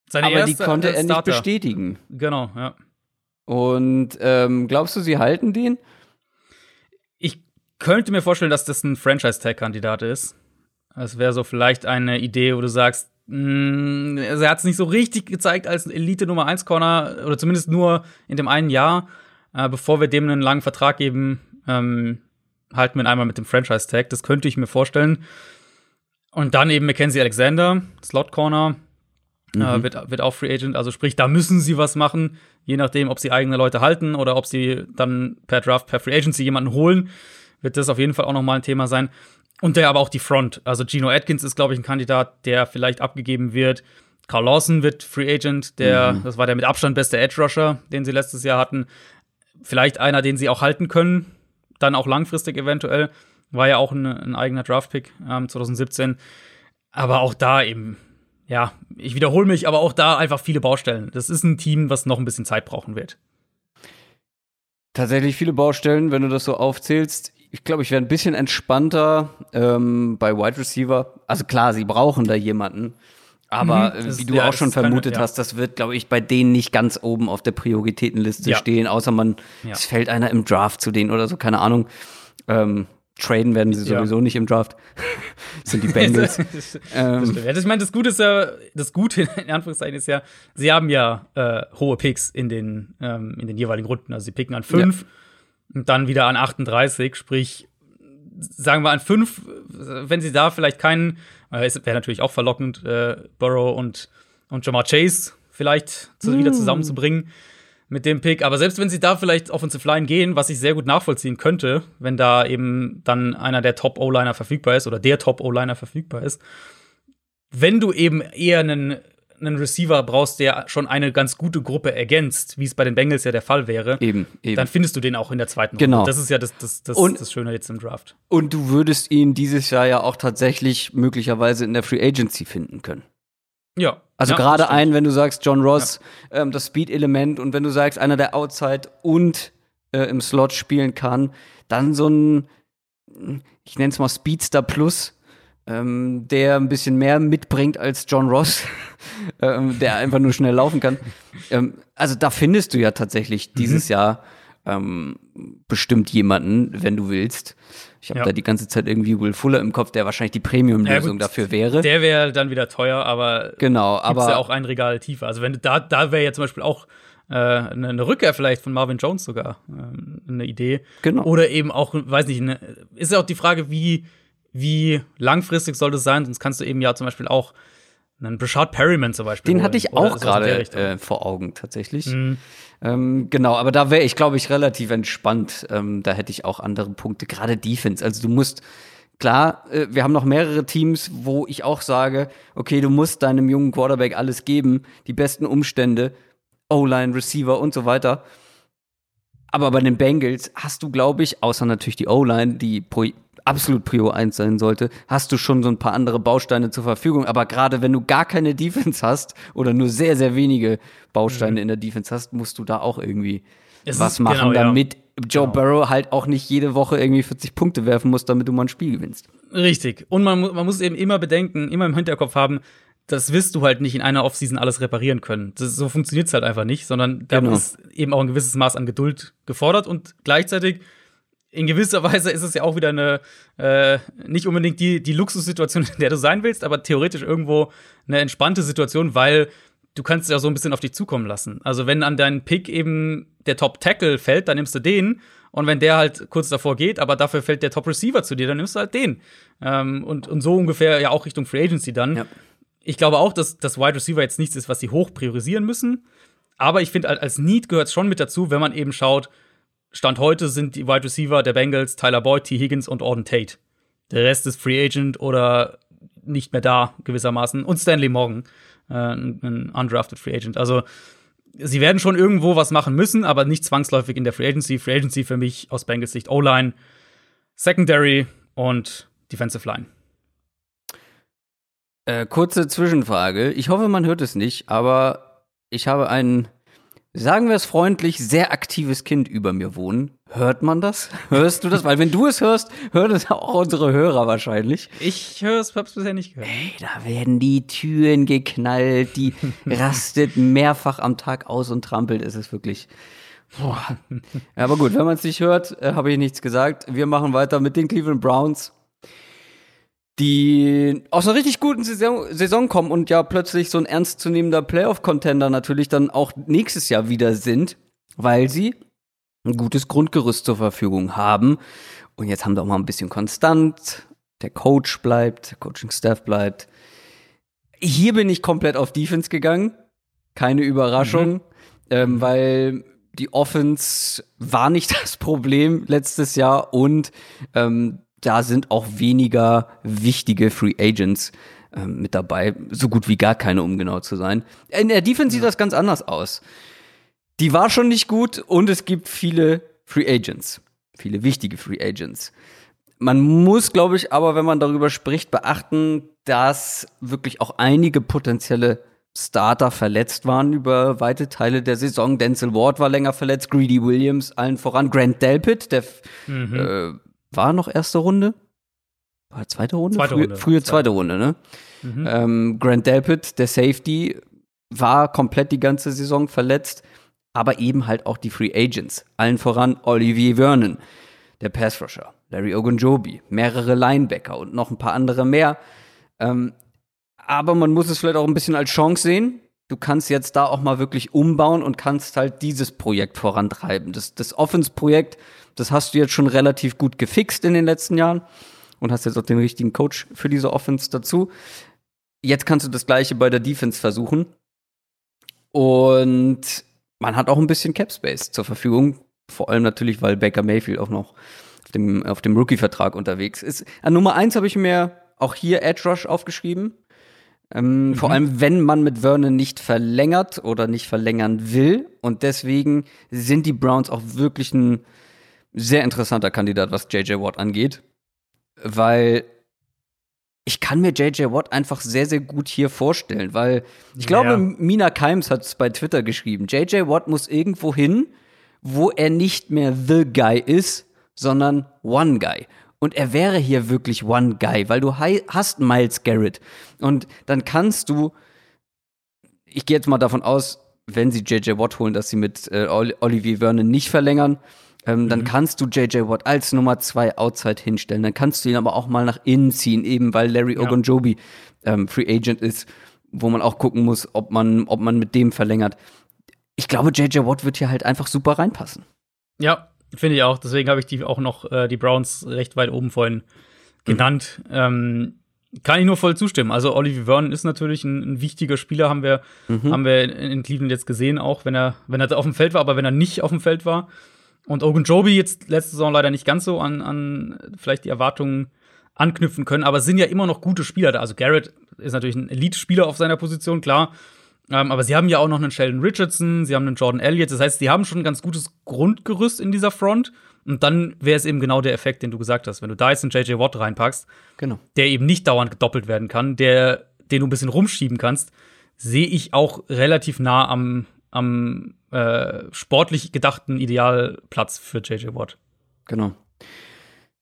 Seine aber die konnte er nicht bestätigen. Genau, ja. Und ähm, glaubst du, sie halten den? Ich könnte mir vorstellen, dass das ein Franchise-Tag-Kandidat ist. Es wäre so vielleicht eine Idee, wo du sagst, mh, mm, also er hat es nicht so richtig gezeigt als Elite Nummer 1 Corner oder zumindest nur in dem einen Jahr. Äh, bevor wir dem einen langen Vertrag geben, ähm, halten wir ihn einmal mit dem Franchise-Tag. Das könnte ich mir vorstellen. Und dann eben Mackenzie Alexander, Slot Corner, äh, mhm. äh, wird, wird auch Free Agent. Also sprich, da müssen sie was machen je nachdem, ob sie eigene Leute halten oder ob sie dann per Draft, per Free Agency jemanden holen, wird das auf jeden Fall auch nochmal ein Thema sein. Und der aber auch die Front. Also Gino Atkins ist, glaube ich, ein Kandidat, der vielleicht abgegeben wird. Carl Lawson wird Free Agent, der, mhm. das war der mit Abstand beste Edge Rusher, den sie letztes Jahr hatten. Vielleicht einer, den sie auch halten können, dann auch langfristig eventuell. War ja auch ein, ein eigener Draftpick ähm, 2017. Aber auch da eben, ja, ich wiederhole mich, aber auch da einfach viele Baustellen. Das ist ein Team, was noch ein bisschen Zeit brauchen wird. Tatsächlich viele Baustellen, wenn du das so aufzählst. Ich glaube, ich wäre ein bisschen entspannter ähm, bei Wide Receiver. Also klar, sie brauchen da jemanden. Aber Mhm, das wie du ja, auch schon keine- vermutet ja. hast, das wird, glaube ich, bei denen nicht ganz oben auf der Prioritätenliste Ja. stehen, außer man, Ja. es fällt einer im Draft zu denen oder so, keine Ahnung. Ähm, traden werden sie Ja. sowieso nicht im Draft. Das sind die Bengals. Das ähm. Ja, das, ich meine, das Gute ist ja, das Gute in Anführungszeichen ist ja, sie haben ja äh, hohe Picks in den, ähm, in den jeweiligen Runden. Also sie picken an 5 und dann wieder an 38, sprich, sagen wir an 5, wenn sie da vielleicht keinen, äh, es wäre natürlich auch verlockend, äh, Burrow und, und Jamar Chase vielleicht zu, wieder zusammenzubringen mit dem Pick. Aber selbst wenn sie da vielleicht Offensive Line gehen, was ich sehr gut nachvollziehen könnte, wenn da eben dann einer der Top-O-Liner verfügbar ist oder der Top-O-Liner verfügbar ist, wenn du eben eher einen, einen Receiver brauchst, der schon eine ganz gute Gruppe ergänzt, wie es bei den Bengals ja der Fall wäre, eben, eben. dann findest du den auch in der zweiten Genau. Runde. Das ist ja das, das, das, Und- das Schöne jetzt im Draft. Und du würdest ihn dieses Jahr ja auch tatsächlich möglicherweise in der Free Agency finden können. Ja. Also ja, gerade ein, wenn du sagst John Ross, ähm, das Speed-Element und wenn du sagst, einer, der Outside und äh, im Slot spielen kann, dann so ein, ich nenne es mal Speedster Plus, ähm, der ein bisschen mehr mitbringt als John Ross, ähm, der einfach nur schnell laufen kann. Ähm, also da findest du ja tatsächlich dieses Jahr ähm, bestimmt jemanden, wenn du willst. Ich habe Ja. da die ganze Zeit irgendwie Will Fuller im Kopf, der wahrscheinlich die Premium-Lösung gut, dafür wäre. Der wäre dann wieder teuer, aber genau, aber ja auch ein Regal tiefer. Also wenn da, da wäre ja zum Beispiel auch äh, eine, eine Rückkehr vielleicht von Marvin Jones sogar ähm, eine Idee. Genau. Oder eben auch, weiß nicht, eine, ist ja auch die Frage, wie, wie langfristig soll das sein? Sonst kannst du eben ja zum Beispiel auch einen Brashard Perryman zum Beispiel. Den holen. hatte ich auch gerade äh, vor Augen tatsächlich. Mhm. Ähm, genau, aber da wäre ich, glaube ich, relativ entspannt. Ähm, da hätte ich auch andere Punkte, gerade Defense. Also du musst, klar, äh, wir haben noch mehrere Teams, wo ich auch sage, okay, du musst deinem jungen Quarterback alles geben, die besten Umstände, O-Line, Receiver und so weiter. Aber bei den Bengals hast du, glaube ich, außer natürlich die O-Line, die absolut Prio 1 sein sollte, hast du schon so ein paar andere Bausteine zur Verfügung. Aber gerade wenn du gar keine Defense hast oder nur sehr, sehr wenige Bausteine in der Defense hast, musst du da auch irgendwie Mhm. Es was ist- machen, genau, ja. damit Joe Burrow halt auch nicht jede Woche irgendwie 40 Punkte werfen muss, damit du mal ein Spiel gewinnst. Richtig. Und man, man muss eben immer bedenken, immer im Hinterkopf haben, das wirst du halt nicht in einer Offseason alles reparieren können. Das, so funktioniert es halt einfach nicht, sondern da Genau. ist eben auch ein gewisses Maß an Geduld gefordert und gleichzeitig in gewisser Weise ist es ja auch wieder eine, äh, nicht unbedingt die, die Luxussituation, in der du sein willst, aber theoretisch irgendwo eine entspannte Situation, weil du kannst ja so ein bisschen auf dich zukommen lassen. Also wenn an deinen Pick eben der Top Tackle fällt, dann nimmst du den. Und wenn der halt kurz davor geht, aber dafür fällt der Top Receiver zu dir, dann nimmst du halt den. Ähm, und, und so ungefähr ja auch Richtung Free Agency dann. Ja. Ich glaube auch, dass das Wide Receiver jetzt nichts ist, was sie hoch priorisieren müssen. Aber ich finde, halt, als Need gehört es schon mit dazu, wenn man eben schaut, Stand heute sind die Wide Receiver der Bengals Tyler Boyd, T. Higgins und Auden Tate. Der Rest ist Free Agent oder nicht mehr da, gewissermaßen. Und Stanley Morgan, äh, ein undrafted Free Agent. Also, sie werden schon irgendwo was machen müssen, aber nicht zwangsläufig in der Free Agency. Free Agency für mich aus Bengals Sicht O-Line, Secondary und Defensive Line. Äh, kurze Zwischenfrage. Ich hoffe, man hört es nicht, aber ich habe ein, sagen wir es freundlich, sehr aktives Kind über mir wohnen. Hört man das? Hörst du das? Weil wenn du es hörst, hören es auch unsere Hörer wahrscheinlich. Ich höre es, hab's bisher nicht gehört. Da werden die Türen geknallt, die rastet mehrfach am Tag aus und trampelt. Es ist wirklich. Boah. Aber gut, wenn man es nicht hört, äh, habe ich nichts gesagt. Wir machen weiter mit den Cleveland Browns, die aus einer richtig guten Saison, Saison kommen und ja plötzlich so ein ernstzunehmender Playoff-Contender natürlich dann auch nächstes Jahr wieder sind, weil sie ein gutes Grundgerüst zur Verfügung haben. Und jetzt haben sie auch mal ein bisschen konstant. Der Coach bleibt, der Coaching-Staff bleibt. Hier bin ich komplett auf Defense gegangen. Keine Überraschung, ähm, weil die Offense war nicht das Problem letztes Jahr und ähm, da sind auch weniger wichtige Free Agents ähm, mit dabei, so gut wie gar keine, um genau zu sein. In der Defense sieht das ganz anders aus. Die war schon nicht gut und es gibt viele Free Agents, viele wichtige Free Agents. Man muss, glaube ich, aber, wenn man darüber spricht, beachten, dass wirklich auch einige potenzielle Starter verletzt waren über weite Teile der Saison. Denzel Ward war länger verletzt, Greedy Williams allen voran, Grant Delpit, der mhm. äh, war noch erste Runde. War zweite Runde? Zweite Frühe, Runde. frühe zweite Runde, ne? Mhm. Ähm, Grant Delpit, der Safety, war komplett die ganze Saison verletzt, aber eben halt auch die Free Agents. Allen voran Olivier Vernon, der Pass Rusher, Larry Ogunjobi, mehrere Linebacker und noch ein paar andere mehr. Ähm, aber man muss es vielleicht auch ein bisschen als Chance sehen. Du kannst jetzt da auch mal wirklich umbauen und kannst halt dieses Projekt vorantreiben. Das, das Offense-Projekt, das hast du jetzt schon relativ gut gefixt in den letzten Jahren und hast jetzt auch den richtigen Coach für diese Offense dazu. Jetzt kannst du das gleiche bei der Defense versuchen. Und man hat auch ein bisschen Cap Space zur Verfügung. Vor allem natürlich, weil Baker Mayfield auch noch auf dem, auf dem Rookie-Vertrag unterwegs ist. An Nummer eins habe ich mir auch hier Edge Rush aufgeschrieben. Ähm, mhm. Vor allem, wenn man mit Vernon nicht verlängert oder nicht verlängern will. Und deswegen sind die Browns auch wirklich ein sehr interessanter Kandidat, was JJ Watt angeht. Weil ich kann mir JJ Watt einfach sehr, sehr gut hier vorstellen, weil ich glaube, ja. Mina Keims hat es bei Twitter geschrieben. JJ Watt muss irgendwo hin, wo er nicht mehr The Guy ist, sondern One Guy. Und er wäre hier wirklich One Guy, weil du hast Miles Garrett. Und dann kannst du, ich gehe jetzt mal davon aus, wenn sie JJ Watt holen, dass sie mit äh, Olivier Vernon nicht verlängern. Ähm, mhm. Dann kannst du JJ Watt als Nummer zwei Outside hinstellen. Dann kannst du ihn aber auch mal nach innen ziehen, eben weil Larry ja. Ogunjobi ähm, Free Agent ist, wo man auch gucken muss, ob man, ob man mit dem verlängert. Ich glaube, JJ Watt wird hier halt einfach super reinpassen. Ja, Finde ich auch. Deswegen habe ich die auch noch äh, die Browns recht weit oben vorhin genannt. Mhm. Ähm, kann ich nur voll zustimmen. Also Oliver Vernon ist natürlich ein, ein wichtiger Spieler, haben wir, mhm. haben wir in Cleveland jetzt gesehen, auch wenn er, wenn er auf dem Feld war, aber wenn er nicht auf dem Feld war. Und Ogunjobi jetzt letzte Saison leider nicht ganz so an, an vielleicht die Erwartungen anknüpfen können, aber es sind ja immer noch gute Spieler da. Also Garrett ist natürlich ein Elite-Spieler auf seiner Position, klar. Ähm, aber sie haben ja auch noch einen Sheldon Richardson, sie haben einen Jordan Elliott. Das heißt, sie haben schon ein ganz gutes Grundgerüst in dieser Front. Und dann wäre es eben genau der Effekt, den du gesagt hast. Wenn du da jetzt einen JJ Watt reinpackst, genau. der eben nicht dauernd gedoppelt werden kann, der, den du ein bisschen rumschieben kannst, sehe ich auch relativ nah am, am äh, sportlich gedachten Idealplatz für JJ Watt. Genau.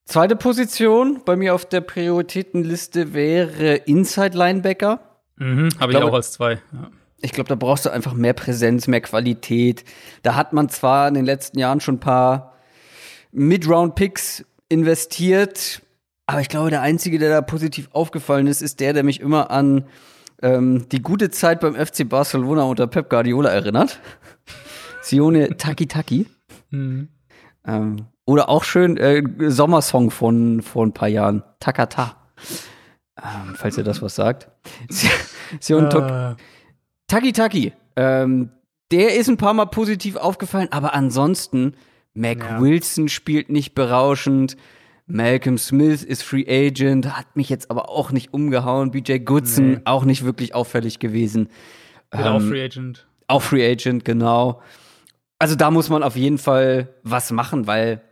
Zweite Position bei mir auf der Prioritätenliste wäre Inside Linebacker. Mhm, Habe ich, ich auch als zwei. Ja ich glaube, da brauchst du einfach mehr Präsenz, mehr Qualität. Da hat man zwar in den letzten Jahren schon ein paar Mid-Round-Picks investiert, aber ich glaube, der Einzige, der da positiv aufgefallen ist, ist der, der mich immer an ähm, die gute Zeit beim FC Barcelona unter Pep Guardiola erinnert. Sione Taki Taki. Mhm. Ähm, oder auch schön äh, Sommersong von vor ein paar Jahren. Takata. Ähm, falls ihr das was sagt. Sione uh. Taki Taki, ähm, der ist ein paar Mal positiv aufgefallen, aber ansonsten, Mac ja. Wilson spielt nicht berauschend. Malcolm Smith ist Free Agent, hat mich jetzt aber auch nicht umgehauen. BJ Goodson nee. auch nicht wirklich auffällig gewesen. ähm, auch Free Agent. Auch Free Agent, genau. Also da muss man auf jeden Fall was machen, weil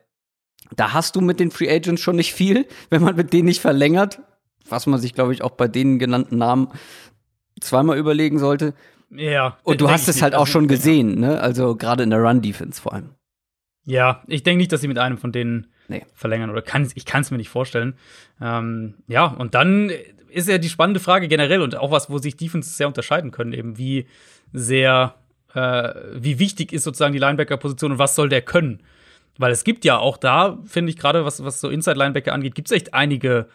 da hast du mit den Free Agents schon nicht viel, wenn man mit denen nicht verlängert. Was man sich, glaube ich, auch bei den genannten Namen zweimal überlegen sollte. Ja. Und du hast es halt auch schon gesehen, ne? Also gerade in der Run-Defense vor allem. Ja, ich denke nicht, dass sie mit einem von denen nee. verlängern oder kann, ich kann es mir nicht vorstellen. Ähm, ja, und dann ist ja die spannende Frage generell und auch was, wo sich Defense sehr unterscheiden können, eben wie sehr, äh, wie wichtig ist sozusagen die Linebacker-Position und was soll der können? Weil es gibt ja auch da, finde ich gerade, was, was so Inside-Linebacker angeht, gibt es echt einige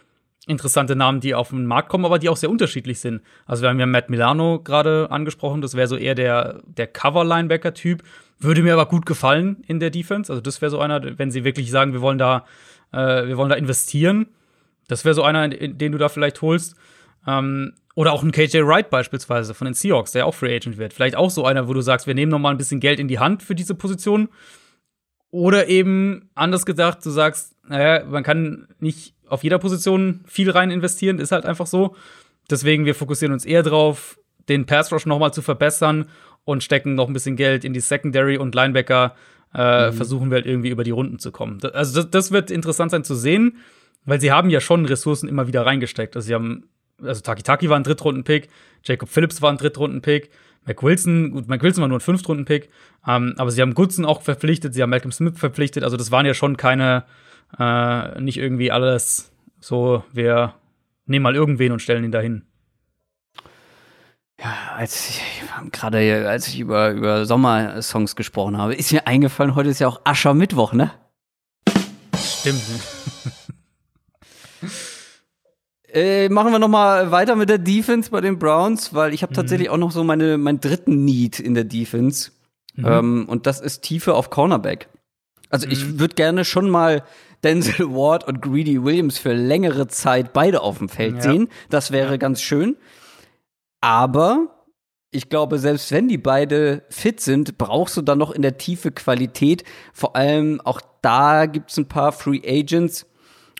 interessante Namen, die auf den Markt kommen, aber die auch sehr unterschiedlich sind. Also wir haben ja Matt Milano gerade angesprochen, das wäre so eher der, der Cover-Linebacker-Typ. Würde mir aber gut gefallen in der Defense. Also das wäre so einer, wenn sie wirklich sagen, wir wollen da, äh, wir wollen da investieren. Das wäre so einer, den du da vielleicht holst. Ähm, oder auch ein KJ Wright beispielsweise von den Seahawks, der auch Free Agent wird. Vielleicht auch so einer, wo du sagst, wir nehmen noch mal ein bisschen Geld in die Hand für diese Position. Oder eben anders gedacht, du sagst, naja, man kann nicht auf jeder Position viel rein investieren, ist halt einfach so. Deswegen, wir fokussieren uns eher drauf, den Pass Rush nochmal zu verbessern und stecken noch ein bisschen Geld in die Secondary und Linebacker. Äh, mhm. Versuchen wir halt irgendwie über die Runden zu kommen. Also, das, das wird interessant sein zu sehen. weil sie haben ja schon Ressourcen immer wieder reingesteckt. Also sie haben, also Taki Taki war ein Drittrunden-Pick, Jacob Phillips war ein Drittrunden-Pick, Mac Wilson, gut, Mac Wilson war nur ein Fünftrunden-Pick, ähm, aber sie haben Goodson auch verpflichtet, sie haben Malcolm Smith verpflichtet, also das waren ja schon keine, äh, nicht irgendwie alles so, wir nehmen mal irgendwen und stellen ihn dahin. Ja, als ich gerade als ich über, über Sommersongs gesprochen habe, ist mir eingefallen, heute ist ja auch Aschermittwoch, ne? Stimmt. Äh, machen wir noch mal weiter mit der Defense bei den Browns, weil ich habe mhm. tatsächlich auch noch so meine meinen dritten Need in der Defense mhm. ähm, und das ist Tiefe auf Cornerback. Also mhm. ich würde gerne schon mal Denzel Ward und Greedy Williams für längere Zeit beide auf dem Feld ja. sehen. Das wäre ganz schön. Aber ich glaube, selbst wenn die beide fit sind, brauchst du dann noch in der Tiefe Qualität. Vor allem auch da gibt es ein paar Free Agents.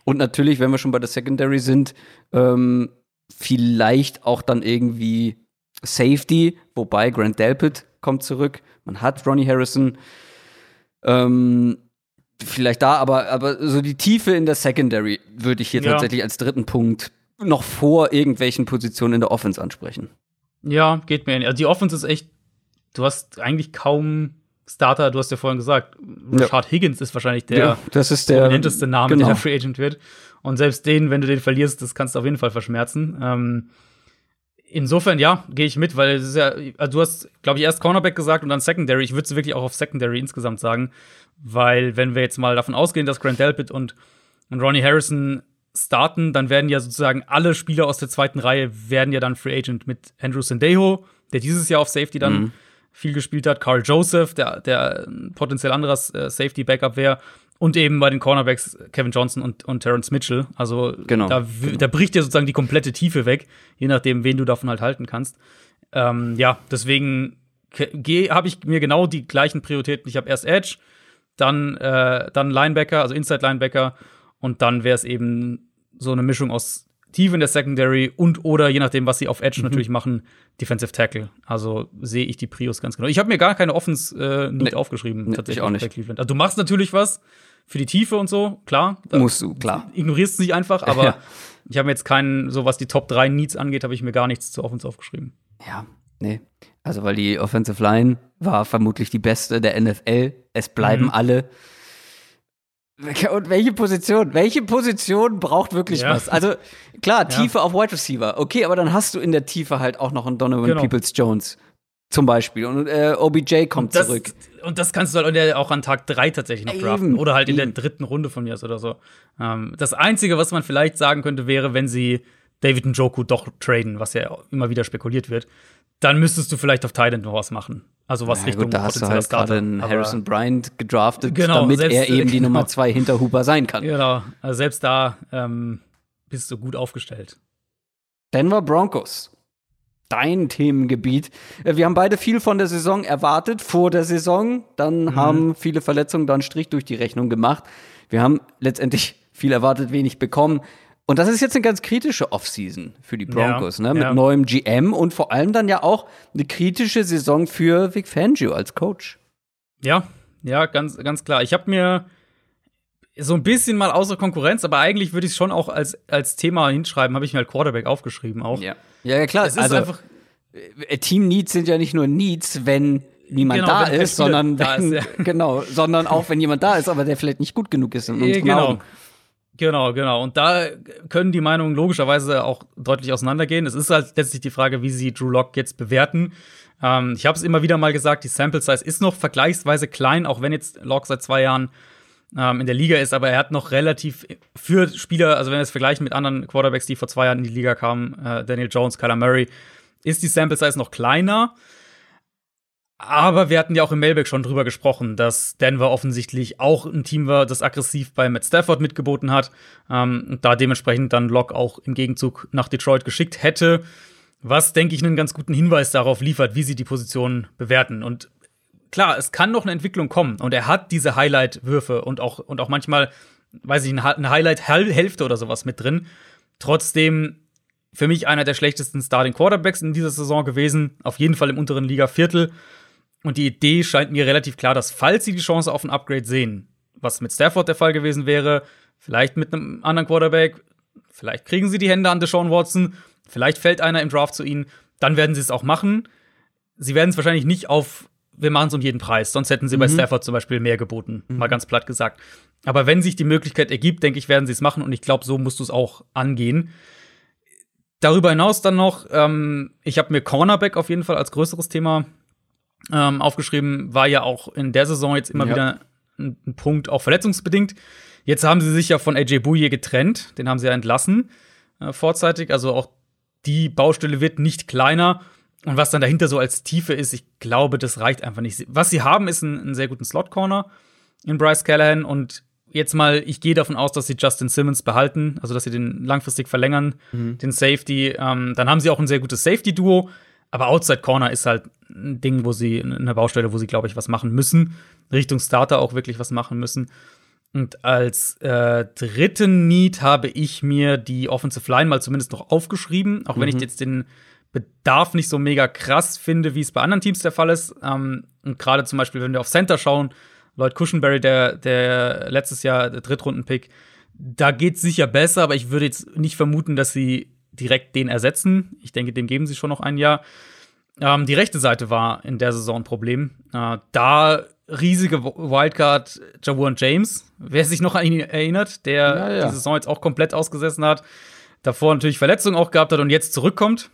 Und natürlich, wenn wir schon bei der Secondary sind, ähm, vielleicht auch dann irgendwie Safety, wobei Grant Delpit kommt zurück. Man hat Ronnie Harrison. Ähm, vielleicht da, aber, aber so die Tiefe in der Secondary würde ich hier ja. tatsächlich als dritten Punkt noch vor irgendwelchen Positionen in der Offense ansprechen. Ja, geht mir. Also die Offense ist echt, du hast eigentlich kaum Starter, du hast ja vorhin gesagt, Richard ja. Higgins ist wahrscheinlich der, ja, das ist der prominenteste Name, genau. der Free Agent wird. Und selbst den, wenn du den verlierst, das kannst du auf jeden Fall verschmerzen. Ähm, insofern, ja, gehe ich mit, weil ja, also du hast, glaube ich, erst Cornerback gesagt und dann Secondary. Ich würde es wirklich auch auf Secondary insgesamt sagen, weil wenn wir jetzt mal davon ausgehen, dass Grant Delpit und, und Ronnie Harrison starten, dann werden ja sozusagen alle Spieler aus der zweiten Reihe werden ja dann Free Agent mit Andrew Sendejo, der dieses Jahr auf Safety dann mhm. viel gespielt hat, Carl Joseph, der, der potenziell anderes äh, Safety Backup wäre und eben bei den Cornerbacks Kevin Johnson und, und Terrence Mitchell. Also genau, da, genau. da bricht ja sozusagen die komplette Tiefe weg, je nachdem, wen du davon halt halten kannst. Ähm, ja, deswegen habe ich mir genau die gleichen Prioritäten. Ich habe erst Edge, dann, äh, dann Linebacker, also Inside Linebacker und dann wäre es eben so eine Mischung aus tief in der Secondary und oder je nachdem, was sie auf Edge mhm. natürlich machen, Defensive Tackle. Also sehe ich die Prios ganz genau. Ich habe mir gar keine Offens äh, nicht nee, aufgeschrieben, nee, tatsächlich auch nicht. Cleveland. Also du machst natürlich was für die Tiefe und so, klar. Musst du, klar. Ignorierst es nicht einfach, aber ja. ich habe jetzt keinen, so was die Top 3 Needs angeht, habe ich mir gar nichts zu Offens aufgeschrieben. Ja, nee. Also weil die Offensive Line war vermutlich die beste der NFL. Es bleiben mhm. alle. Und welche Position? Welche Position braucht wirklich ja. was? Also klar, Tiefe ja. auf Wide Receiver. Okay, aber dann hast du in der Tiefe halt auch noch einen Donovan genau. Peoples Jones zum Beispiel. Und äh, OBJ kommt das, zurück. Und das kannst du halt auch an Tag 3 tatsächlich noch draften. Eben, oder halt in der dritten Runde von mir oder so. Ähm, das Einzige, was man vielleicht sagen könnte, wäre, wenn sie David Njoku doch traden, was ja immer wieder spekuliert wird, dann müsstest du vielleicht auf Titan noch was machen. Also was ja, Richtung gut, da hast du halt gerade einen Harrison Bryant gedraftet, genau, damit selbst, er eben die genau. Nummer zwei hinter Hooper sein kann. Genau, also selbst da ähm, bist du gut aufgestellt. Denver Broncos. Dein Themengebiet. Äh, wir haben beide viel von der Saison erwartet, vor der Saison. Dann mhm. haben viele Verletzungen dann Strich durch die Rechnung gemacht. Wir haben letztendlich viel erwartet, wenig bekommen. Und das ist jetzt eine ganz kritische Offseason für die Broncos, ja, ne? Mit ja. neuem GM und vor allem dann ja auch eine kritische Saison für Vic Fangio als Coach. Ja, ja, ganz, ganz klar. Ich habe mir so ein bisschen mal außer Konkurrenz, aber eigentlich würde ich es schon auch als, als Thema hinschreiben, habe ich mir halt Quarterback aufgeschrieben auch. Ja, ja, ja klar. Es ist also, einfach äh, Team Needs sind ja nicht nur Needs, wenn niemand genau, da wenn ist, sondern wenn, ist, ja. genau, sondern auch wenn jemand da ist, aber der vielleicht nicht gut genug ist in unseren genau. Augen. Genau, genau. Und da können die Meinungen logischerweise auch deutlich auseinandergehen. Es ist halt letztlich die Frage, wie sie Drew Lock jetzt bewerten. Ähm, ich habe es immer wieder mal gesagt, die Sample Size ist noch vergleichsweise klein, auch wenn jetzt Lock seit zwei Jahren ähm, in der Liga ist, aber er hat noch relativ für Spieler, also wenn wir es vergleichen mit anderen Quarterbacks, die vor zwei Jahren in die Liga kamen, äh, Daniel Jones, Kyler Murray, ist die Sample Size noch kleiner. Aber wir hatten ja auch im Mailback schon drüber gesprochen, dass Denver offensichtlich auch ein Team war, das aggressiv bei Matt Stafford mitgeboten hat. Ähm, und da dementsprechend dann Locke auch im Gegenzug nach Detroit geschickt hätte. Was, denke ich, einen ganz guten Hinweis darauf liefert, wie sie die Position bewerten. Und klar, es kann noch eine Entwicklung kommen. Und er hat diese Highlight-Würfe und auch, und auch manchmal, weiß ich, eine Highlight-Hälfte oder sowas mit drin. Trotzdem für mich einer der schlechtesten Starting Quarterbacks in dieser Saison gewesen. Auf jeden Fall im unteren Liga-Viertel. Und die Idee scheint mir relativ klar, dass falls sie die Chance auf ein Upgrade sehen, was mit Stafford der Fall gewesen wäre, vielleicht mit einem anderen Quarterback, vielleicht kriegen sie die Hände an Deshaun Watson, vielleicht fällt einer im Draft zu ihnen, dann werden sie es auch machen. Sie werden es wahrscheinlich nicht auf, wir machen es um jeden Preis, sonst hätten sie mhm. bei Stafford zum Beispiel mehr geboten, mhm. mal ganz platt gesagt. Aber wenn sich die Möglichkeit ergibt, denke ich, werden sie es machen und ich glaube, so musst du es auch angehen. Darüber hinaus dann noch, ähm, ich habe mir Cornerback auf jeden Fall als größeres Thema ähm, aufgeschrieben, war ja auch in der Saison jetzt immer ja. wieder ein, ein, Punkt, auch verletzungsbedingt. Jetzt haben sie sich ja von AJ Bouye getrennt, den haben sie ja entlassen äh, vorzeitig. Also auch die Baustelle wird nicht kleiner. Und was dann dahinter so als Tiefe ist, ich glaube, das reicht einfach nicht. Was sie haben, ist einen, einen sehr guten Slot-Corner in Bryce Callahan. Und jetzt mal, ich gehe davon aus, dass sie Justin Simmons behalten, also dass sie den langfristig verlängern, mhm. den Safety. Ähm, dann haben sie auch ein sehr gutes Safety-Duo. Aber Outside Corner ist halt ein Ding, wo sie, eine Baustelle, wo sie, glaube ich, was machen müssen. Richtung Starter auch wirklich was machen müssen. Und als äh, dritten Need habe ich mir die Offensive Line mal zumindest noch aufgeschrieben, auch wenn ich mhm. jetzt den Bedarf nicht so mega krass finde, wie es bei anderen Teams der Fall ist. Ähm, und gerade zum Beispiel, wenn wir auf Center schauen, Lloyd Cushenberry, der, der letztes Jahr der Drittrunden-Pick, da geht es sicher besser, aber ich würde jetzt nicht vermuten, dass sie direkt den ersetzen. Ich denke, dem geben sie schon noch ein Jahr. Ähm, die rechte Seite war in der Saison ein Problem. Äh, da riesige Wildcard Jawan James, wer sich noch an ihn erinnert, der ja, ja. die Saison jetzt auch komplett ausgesessen hat, davor natürlich Verletzungen auch gehabt hat und jetzt zurückkommt.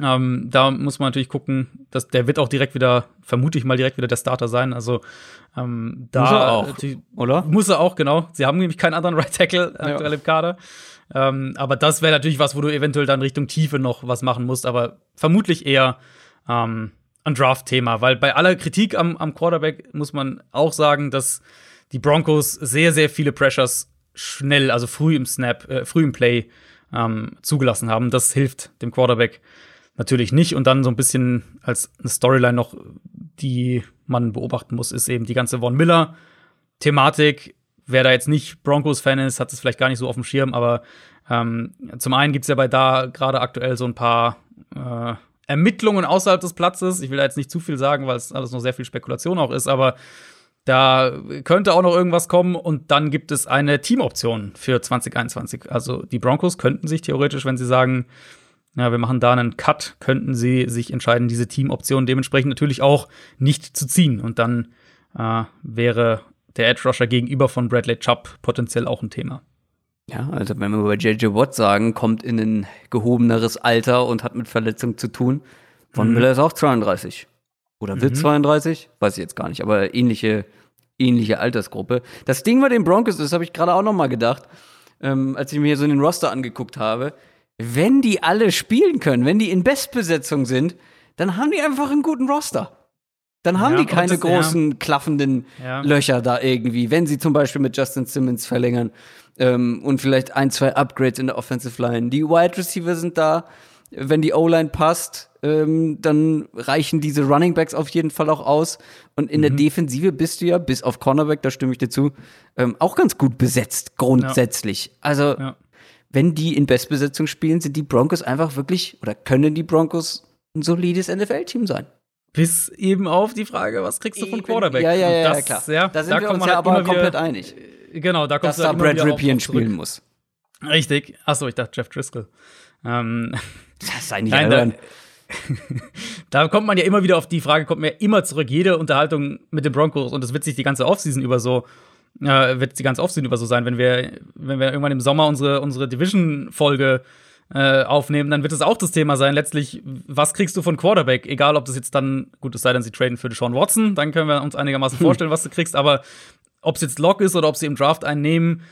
Ähm, da muss man natürlich gucken, dass der wird auch direkt wieder, vermute ich mal direkt wieder der Starter sein. Also ähm, da muss er auch, oder? Muss er auch, genau. Sie haben nämlich keinen anderen Right Tackle aktuell ja. im Kader. Ähm, aber das wäre natürlich was, wo du eventuell dann Richtung Tiefe noch was machen musst, aber vermutlich eher ähm, ein Draft-Thema, weil bei aller Kritik am, am Quarterback muss man auch sagen, dass die Broncos sehr, sehr viele Pressures schnell, also früh im Snap, äh, früh im Play ähm, zugelassen haben. Das hilft dem Quarterback natürlich nicht. Und dann so ein bisschen als eine Storyline noch, die man beobachten muss, ist eben die ganze Von Miller-Thematik. Wer da jetzt nicht Broncos-Fan ist, hat es vielleicht gar nicht so auf dem Schirm, aber ähm, zum einen gibt es ja bei da gerade aktuell so ein paar äh, Ermittlungen außerhalb des Platzes. Ich will da jetzt nicht zu viel sagen, weil es alles noch sehr viel Spekulation auch ist, aber da könnte auch noch irgendwas kommen und dann gibt es eine Teamoption für 2021. Also die Broncos könnten sich theoretisch, wenn sie sagen, ja, wir machen da einen Cut, könnten sie sich entscheiden, diese Teamoption dementsprechend natürlich auch nicht zu ziehen. Und dann äh, wäre der Edge Rusher gegenüber von Bradley Chubb potenziell auch ein Thema. Ja, also wenn wir bei JJ Watt sagen, kommt in ein gehobeneres Alter und hat mit Verletzung zu tun. Von mhm. Miller ist auch 32. Oder wird mhm. 32? Weiß ich jetzt gar nicht, aber ähnliche, ähnliche Altersgruppe. Das Ding bei den Broncos ist, habe ich gerade auch noch mal gedacht, ähm, als ich mir hier so den Roster angeguckt habe, wenn die alle spielen können, wenn die in Bestbesetzung sind, dann haben die einfach einen guten Roster. Dann haben ja, die keine das, großen ja. klaffenden ja. Löcher da irgendwie, wenn sie zum Beispiel mit Justin Simmons verlängern ähm, und vielleicht ein, zwei Upgrades in der Offensive Line. Die Wide Receiver sind da. Wenn die O-Line passt, ähm, dann reichen diese Running Backs auf jeden Fall auch aus. Und in mhm. der Defensive bist du ja, bis auf Cornerback, da stimme ich dir zu, ähm, auch ganz gut besetzt, grundsätzlich. Also. Wenn die in Bestbesetzung spielen, sind die Broncos einfach wirklich, oder können die Broncos ein solides NFL-Team sein. Bis eben auf die Frage, was kriegst du von Quarterback? Ja, ja, ja, das, klar. Ja, da sind da wir uns ja halt aber komplett einig. Genau, da kommst Dass du da halt Brad Ripien spielen muss. Richtig. Achso, ich dachte Jeff Driscoll. Ähm, das ist eigentlich nein, da, da kommt man ja immer wieder auf die Frage, kommt mir immer zurück, jede Unterhaltung mit den Broncos und das wird sich die ganze Offseason über so äh, wird die ganze Offseason über so sein, wenn wir wenn wir irgendwann im Sommer unsere unsere Division Folge äh, aufnehmen, dann wird es auch das Thema sein, letztlich, was kriegst du von Quarterback? Egal, ob das jetzt dann, gut, es sei denn, sie traden für Deshaun Watson, dann können wir uns einigermaßen hm. vorstellen, was du kriegst, aber ob es jetzt Lock ist oder ob sie im Draft einnehmen,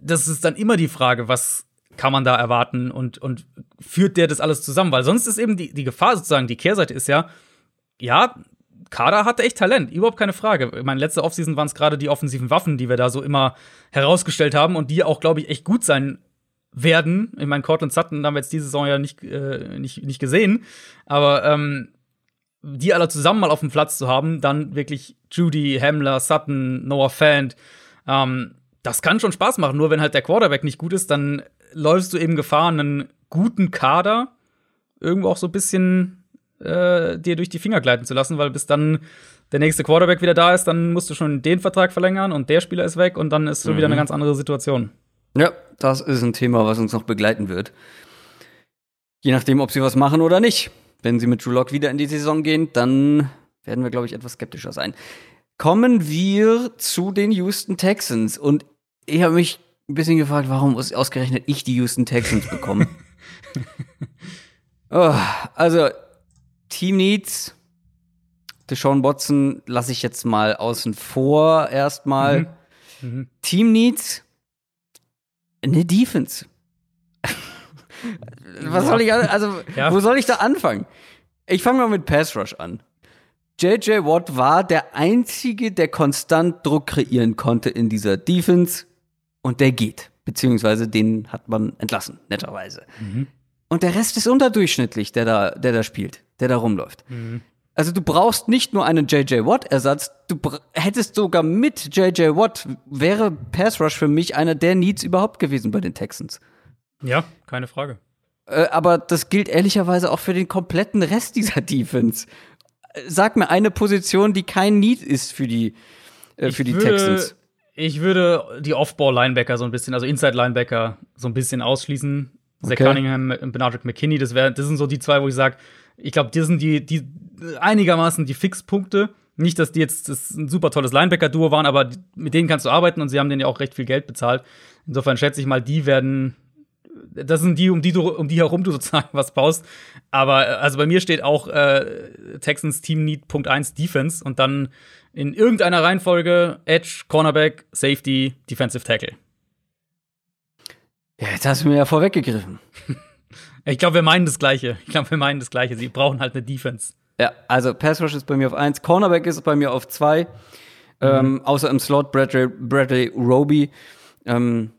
das ist dann immer die Frage, was kann man da erwarten und, und führt der das alles zusammen? Weil sonst ist eben die, die Gefahr sozusagen, die Kehrseite ist ja, ja, Kader hatte echt Talent, überhaupt keine Frage. Ich meine, letzte Offseason waren es gerade die offensiven Waffen, die wir da so immer herausgestellt haben und die auch, glaube ich, echt gut sein werden. Ich meine, Cortland Sutton haben wir jetzt diese Saison ja nicht, äh, nicht, nicht gesehen, aber ähm, die alle zusammen mal auf dem Platz zu haben, dann wirklich Judy, Hamler, Sutton, Noah Fant, ähm, das kann schon Spaß machen. Nur wenn halt der Quarterback nicht gut ist, dann läufst du eben Gefahr, einen guten Kader irgendwo auch so ein bisschen äh, dir durch die Finger gleiten zu lassen, weil bis dann der nächste Quarterback wieder da ist, dann musst du schon den Vertrag verlängern und der Spieler ist weg und dann ist schon mhm. wieder eine mhm. ganz andere Situation. Ja, das ist ein Thema, was uns noch begleiten wird. Je nachdem, ob sie was machen oder nicht. Wenn sie mit Drew Lock wieder in die Saison gehen, dann werden wir, glaube ich, etwas skeptischer sein. Kommen wir zu den Houston Texans. Und ich habe mich ein bisschen gefragt, warum muss ausgerechnet ich die Houston Texans bekommen? oh, also, Team Needs, Deshaun Watson lasse ich jetzt mal außen vor erstmal. Mhm. Mhm. Team Needs, eine Defense. Was soll ich, also, ja. wo soll ich da anfangen? Ich fange mal mit Pass Rush an. JJ Watt war der einzige, der konstant Druck kreieren konnte in dieser Defense und der geht. Beziehungsweise den hat man entlassen, netterweise. Mhm. Und der Rest ist unterdurchschnittlich, der da, der da spielt, der da rumläuft. Mhm. Also du brauchst nicht nur einen JJ Watt-Ersatz, du hättest sogar mit JJ Watt, wäre Pass Rush für mich einer der Needs überhaupt gewesen bei den Texans. Ja, keine Frage. Äh, aber das gilt ehrlicherweise auch für den kompletten Rest dieser Defense. Sag mir eine Position, die kein Need ist für die, äh, für die würde, Texans. Ich würde die Off-Ball-Linebacker so ein bisschen, also Inside-Linebacker so ein bisschen ausschließen. Okay. Zach Cunningham und Benardrick McKinney, das, wär, das sind so die zwei, wo ich sage, ich glaube, die sind die, die einigermaßen die Fixpunkte. Nicht, dass die jetzt das ein super tolles Linebacker-Duo waren, aber mit denen kannst du arbeiten und sie haben denen ja auch recht viel Geld bezahlt. Insofern schätze ich mal, die werden das sind die, um die du, um die herum du sozusagen was baust. Aber äh, also bei mir steht auch äh, Texans Team Need Punkt 1 Defense und dann in irgendeiner Reihenfolge Edge, Cornerback, Safety, Defensive Tackle. Ja, jetzt hast du mir ja vorweggegriffen. ich glaube, wir meinen das Gleiche. Ich glaube, wir meinen das Gleiche. Sie brauchen halt eine Defense. Ja, also Pass Rush ist bei mir auf 1, Cornerback ist bei mir auf 2. Mhm. Ähm, außer im Slot Bradley, Bradley Roby. Ähm,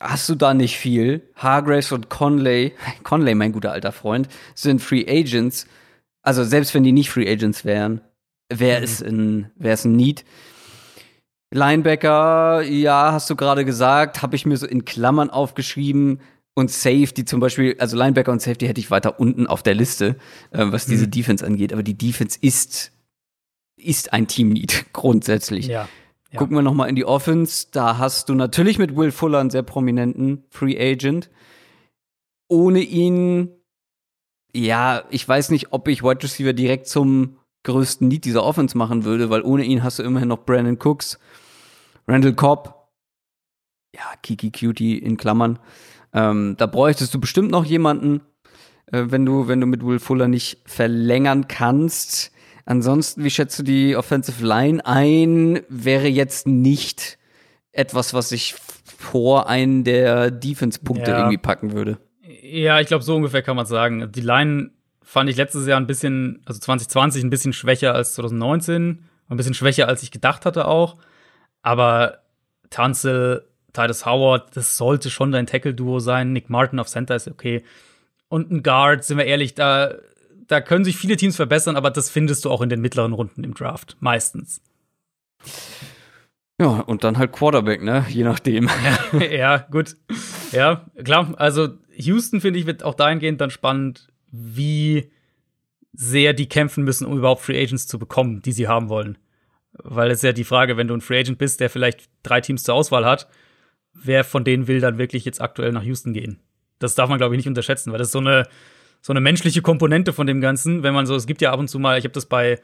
hast du da nicht viel. Hargraves und Conley, Conley, mein guter alter Freund, sind Free Agents. Also selbst wenn die nicht Free Agents wären, wäre mhm. es ein, wäre es ein Need. Linebacker, ja, hast du gerade gesagt, habe ich mir so in Klammern aufgeschrieben. Und Safety zum Beispiel, also Linebacker und Safety hätte ich weiter unten auf der Liste, äh, was diese mhm. Defense angeht. Aber die Defense ist, ist ein Team-Need grundsätzlich. Ja. Ja. Gucken wir noch mal in die Offense. Da hast du natürlich mit Will Fuller einen sehr prominenten Free Agent. Ohne ihn, ja, ich weiß nicht, ob ich Wide Receiver direkt zum größten Need dieser Offense machen würde, weil ohne ihn hast du immerhin noch Brandon Cooks, Randall Cobb, ja, Kiki Cutie in Klammern. Ähm, da bräuchtest du bestimmt noch jemanden, äh, wenn du, wenn du mit Will Fuller nicht verlängern kannst. Ansonsten, wie schätzt du die Offensive Line ein? Wäre jetzt nicht etwas, was ich vor einen der Defense-Punkte ja. irgendwie packen würde. Ja, ich glaube, so ungefähr kann man sagen. Die Line fand ich letztes Jahr ein bisschen, also 2020 ein bisschen schwächer als 2019, ein bisschen schwächer als ich gedacht hatte auch. Aber Tanzel, Titus Howard, das sollte schon dein Tackle-Duo sein. Nick Martin auf Center ist okay. Und ein Guard, sind wir ehrlich, da da können sich viele Teams verbessern, aber das findest du auch in den mittleren Runden im Draft, meistens. Ja, und dann halt Quarterback, ne? Je nachdem. Ja, ja gut. Ja, klar. Also Houston, finde ich, wird auch dahingehend dann spannend, wie sehr die kämpfen müssen, um überhaupt Free Agents zu bekommen, die sie haben wollen. Weil es ja die Frage, wenn du ein Free Agent bist, der vielleicht drei Teams zur Auswahl hat, wer von denen will dann wirklich jetzt aktuell nach Houston gehen? Das darf man, glaube ich, nicht unterschätzen, weil das so eine so eine menschliche Komponente von dem Ganzen, wenn man so, es gibt ja ab und zu mal, ich habe das bei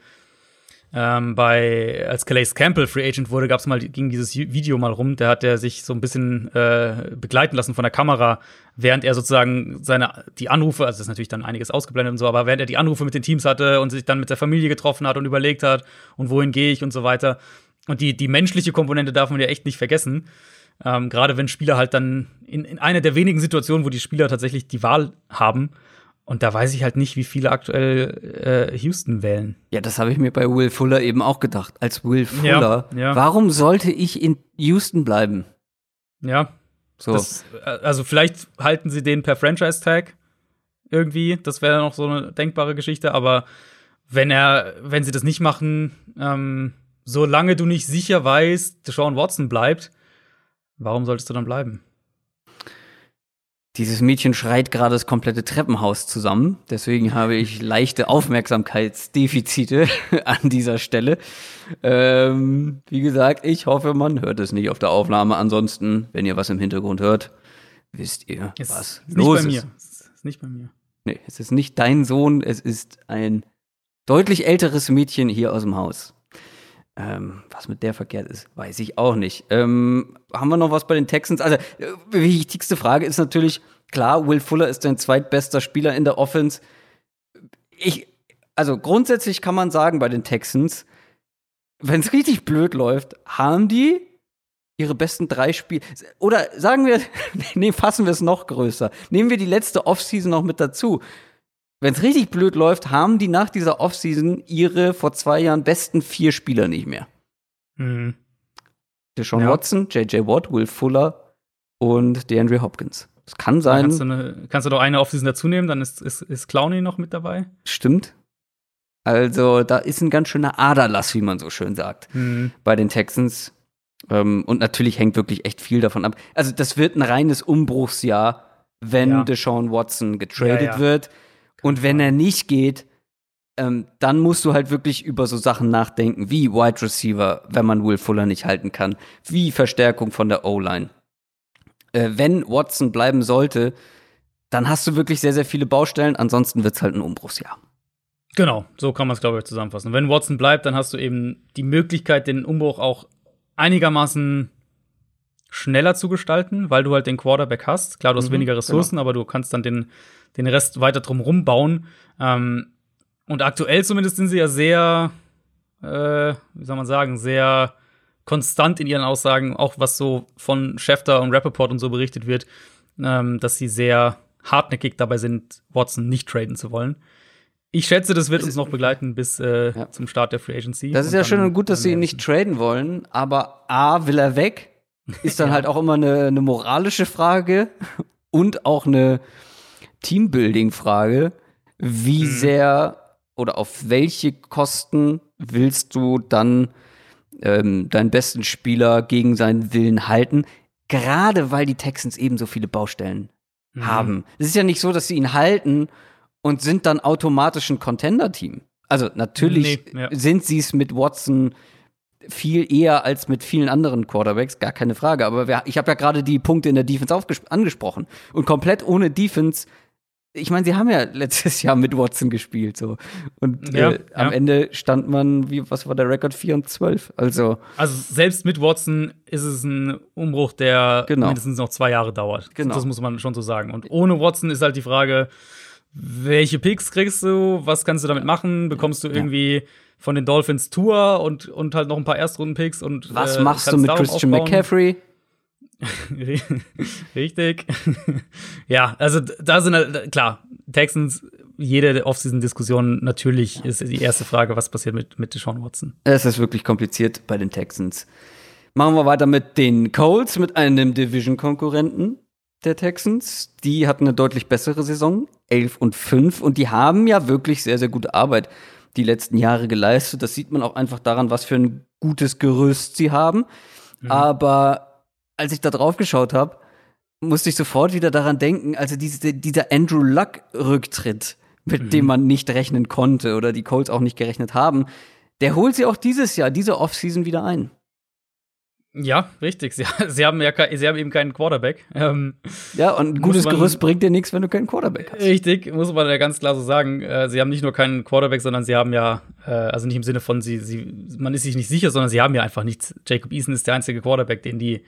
ähm, bei als Calais Campbell Free Agent wurde, gab es mal ging dieses Video mal rum, da hat er sich so ein bisschen äh, begleiten lassen von der Kamera, während er sozusagen seine die Anrufe, also das ist natürlich dann einiges ausgeblendet und so, aber während er die Anrufe mit den Teams hatte und sich dann mit der Familie getroffen hat und überlegt hat und wohin gehe ich und so weiter. Und die die menschliche Komponente darf man ja echt nicht vergessen. Ähm, Gerade wenn Spieler halt dann in, in einer der wenigen Situationen, wo die Spieler tatsächlich die Wahl haben, und da weiß ich halt nicht, wie viele aktuell äh, Houston wählen. Ja, das habe ich mir bei Will Fuller eben auch gedacht. Als Will Fuller, ja, ja. warum sollte ich in Houston bleiben? Ja. So. Das, äh, also vielleicht halten sie den per Franchise-Tag irgendwie. Das wäre noch so eine denkbare Geschichte. Aber wenn er, wenn sie das nicht machen, ähm, solange du nicht sicher weißt, Deshaun Watson bleibt, warum solltest du dann bleiben? Dieses Mädchen schreit gerade das komplette Treppenhaus zusammen. Deswegen habe ich leichte Aufmerksamkeitsdefizite an dieser Stelle. Ähm, wie gesagt, ich hoffe, man hört es nicht auf der Aufnahme. Ansonsten, wenn ihr was im Hintergrund hört, wisst ihr, Ist, was ist los nicht bei ist. mir. Ist nicht bei mir. Nee, es ist nicht dein Sohn, es ist ein deutlich älteres Mädchen hier aus dem Haus. Ähm, was mit der verkehrt ist, weiß ich auch nicht. Ähm, haben wir noch was bei den Texans? Also, äh, die wichtigste Frage ist natürlich, klar, Will Fuller ist dein zweitbester Spieler in der Offense. Ich, also grundsätzlich kann man sagen bei den Texans, wenn es richtig blöd läuft, haben die ihre besten drei Spiele. Oder sagen wir, nee, fassen wir es noch größer. Nehmen wir die letzte Offseason noch mit dazu. Wenn es richtig blöd läuft, haben die nach dieser Offseason ihre vor zwei Jahren besten vier Spieler nicht mehr. Mhm. Deshaun Ja. Watson, J.J. Watt, Will Fuller und DeAndre Hopkins. Das kann sein, Kannst du, eine, kannst du doch eine Offseason dazu nehmen, dann ist, ist, ist Clowney noch mit dabei. stimmt. Also, da ist ein ganz schöner Aderlass, wie man so schön sagt. Mhm. bei den Texans. Ähm, und natürlich hängt wirklich echt viel davon ab. Also, das wird ein reines Umbruchsjahr, wenn Ja. Deshaun Watson getradet Ja, ja. wird. Und wenn er nicht geht, ähm, dann musst du halt wirklich über so Sachen nachdenken, wie Wide Receiver, wenn man Will Fuller nicht halten kann, wie Verstärkung von der O-Line. Äh, wenn Watson bleiben sollte, dann hast du wirklich sehr, sehr viele Baustellen. Ansonsten wird es halt ein Umbruchsjahr. Genau, so kann man es, glaube ich, zusammenfassen. Wenn Watson bleibt, dann hast du eben die Möglichkeit, den Umbruch auch einigermaßen schneller zu gestalten, weil du halt den Quarterback hast. Klar, du hast Mhm, weniger Ressourcen, aber du kannst dann den, den Rest weiter drumherum bauen. Ähm, und aktuell zumindest sind sie ja sehr, äh, wie soll man sagen, sehr konstant in ihren Aussagen, auch was so von Schefter und Rappaport und so berichtet wird, ähm, dass sie sehr hartnäckig dabei sind, Watson nicht traden zu wollen. Ich schätze, das wird uns noch begleiten bis äh, Ja. zum Start der Free Agency. Das ist ja schön und gut, dass sie ihn nicht traden wollen, aber A, will er weg? Ist dann halt auch immer eine, eine moralische Frage und auch eine Teambuilding-Frage. Wie Mhm. sehr oder auf welche Kosten willst du dann ähm, deinen besten Spieler gegen seinen Willen halten? Gerade weil die Texans eben so viele Baustellen Mhm. haben. Es ist ja nicht so, dass sie ihn halten und sind dann automatisch ein Contender-Team. Also natürlich Nee, ja. sind sie es mit Watson viel eher als mit vielen anderen Quarterbacks, gar keine Frage. Aber wir, ich habe ja gerade die Punkte in der Defense angesprochen. Und komplett ohne Defense, ich meine, sie haben ja letztes Jahr mit Watson gespielt. so Und Ja, äh, am ja. Ende stand man, wie, was war der Rekord? 4 und 12. Also, Also selbst mit Watson ist es ein Umbruch, der Genau. mindestens noch zwei Jahre dauert. Genau. Das muss man schon so sagen. Und ohne Watson ist halt die Frage, welche Picks kriegst du? Was kannst du damit machen? Bekommst du irgendwie von den Dolphins Tour und, und halt noch ein paar Erstrunden-Picks und was äh, machst du mit Christian aufbauen? McCaffrey? Richtig. ja, also da sind halt, klar, Texans, jede Offseason-Diskussion, natürlich ist die erste Frage, was passiert mit, mit Deshaun Watson. Es ist wirklich kompliziert bei den Texans. Machen wir weiter mit den Colts, mit einem Division-Konkurrenten der Texans. Die hatten eine deutlich bessere Saison, 11 und 5, und die haben ja wirklich sehr, sehr gute Arbeit die letzten Jahre geleistet. Das sieht man auch einfach daran, was für ein gutes Gerüst sie haben. Aber als ich da drauf geschaut habe, musste ich sofort wieder daran denken, also diese, dieser Andrew Luck-Rücktritt, mit dem man nicht rechnen konnte oder die Colts auch nicht gerechnet haben, der holt sie auch dieses Jahr, diese Offseason wieder ein. Ja, richtig. Sie, sie, haben ja sie haben eben keinen Quarterback. Ähm, Ja, und ein gutes man- Gerüst bringt dir nichts, wenn du keinen Quarterback hast. richtig, muss man ja ganz klar so sagen. Äh, sie haben nicht nur keinen Quarterback, sondern sie haben ja, äh, also nicht im Sinne von, sie, sie, man ist sich nicht sicher, sondern sie haben ja einfach nichts. Jacob Eason ist der einzige Quarterback, den die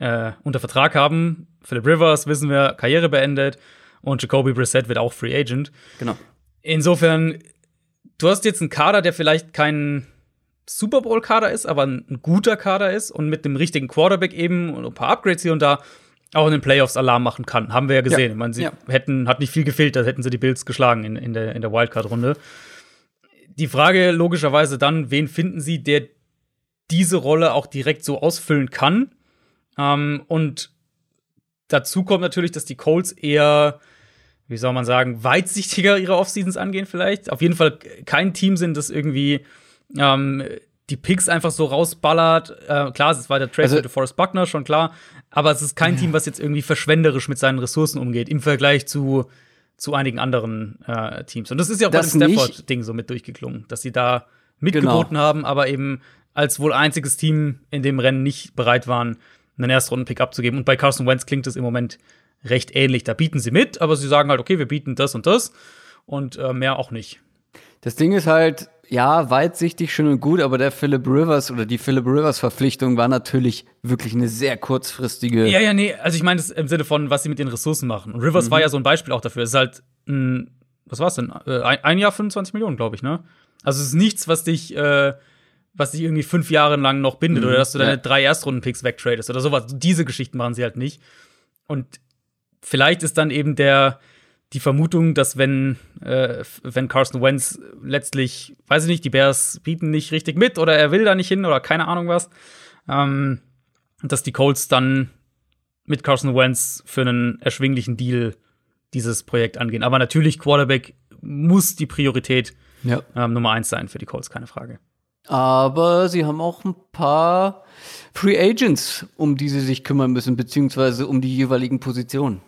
äh, unter Vertrag haben. Philip Rivers, wissen wir, Karriere beendet. Und Jacoby Brissett wird auch Free Agent. Genau. Insofern, du hast jetzt einen Kader, der vielleicht kein Super Bowl-Kader ist, aber ein, guter Kader ist und mit dem richtigen Quarterback eben und ein paar Upgrades hier und da auch in den Playoffs Alarm machen kann. Haben wir ja gesehen. Ja. Ich meine, sie Ja. hätten, hat nicht viel gefehlt, da hätten sie die Bills geschlagen in, in der, in der Wildcard-Runde. Die Frage logischerweise dann, wen finden sie, der diese Rolle auch direkt so ausfüllen kann? Ähm, und dazu kommt natürlich, dass die Colts eher wie soll man sagen, weitsichtiger ihre Offseasons angehen vielleicht. Auf jeden Fall kein Team sind, das irgendwie ähm, die Picks einfach so rausballert. Äh, klar, es war der Trade also, für Forrest Buckner, schon klar. Aber es ist kein ja. Team, was jetzt irgendwie verschwenderisch mit seinen Ressourcen umgeht, im Vergleich zu, zu einigen anderen äh, Teams. Und das ist ja auch das bei dem Stafford-Ding so mit durchgeklungen, dass sie da mitgeboten genau. haben, aber eben als wohl einziges Team in dem Rennen nicht bereit waren, einen Erstrunden-Pick abzugeben. Und bei Carson Wentz klingt es im Moment recht ähnlich. Da bieten sie mit, aber sie sagen halt, okay, wir bieten das und das und äh, mehr auch nicht. Das Ding ist halt, ja, weitsichtig schön und gut, aber der Philip Rivers oder die Philip Rivers Verpflichtung war natürlich wirklich eine sehr kurzfristige. Ja, ja, nee, also ich meine das im Sinne von, was sie mit den Ressourcen machen. Und Rivers mhm. war ja so ein Beispiel auch dafür. Es ist halt ein, was war's denn? Äh, ein Jahr 25 Millionen, glaube ich, ne? Also es ist nichts, was dich, äh, was dich irgendwie fünf Jahre lang noch bindet mhm. oder dass du deine ja. drei Erstrunden-Picks wegtradest oder sowas. Diese Geschichten machen sie halt nicht. Und vielleicht ist dann eben der die Vermutung, dass wenn, äh, wenn Carson Wentz letztlich, weiß ich nicht, die Bears bieten nicht richtig mit oder er will da nicht hin oder keine Ahnung was, ähm, dass die Colts dann mit Carson Wentz für einen erschwinglichen Deal dieses Projekt angehen. Aber natürlich, Quarterback muss die Priorität ja. ähm, Nummer eins sein für die Colts, keine Frage. Aber sie haben auch ein paar Free Agents, um die sie sich kümmern müssen, beziehungsweise um die jeweiligen Positionen.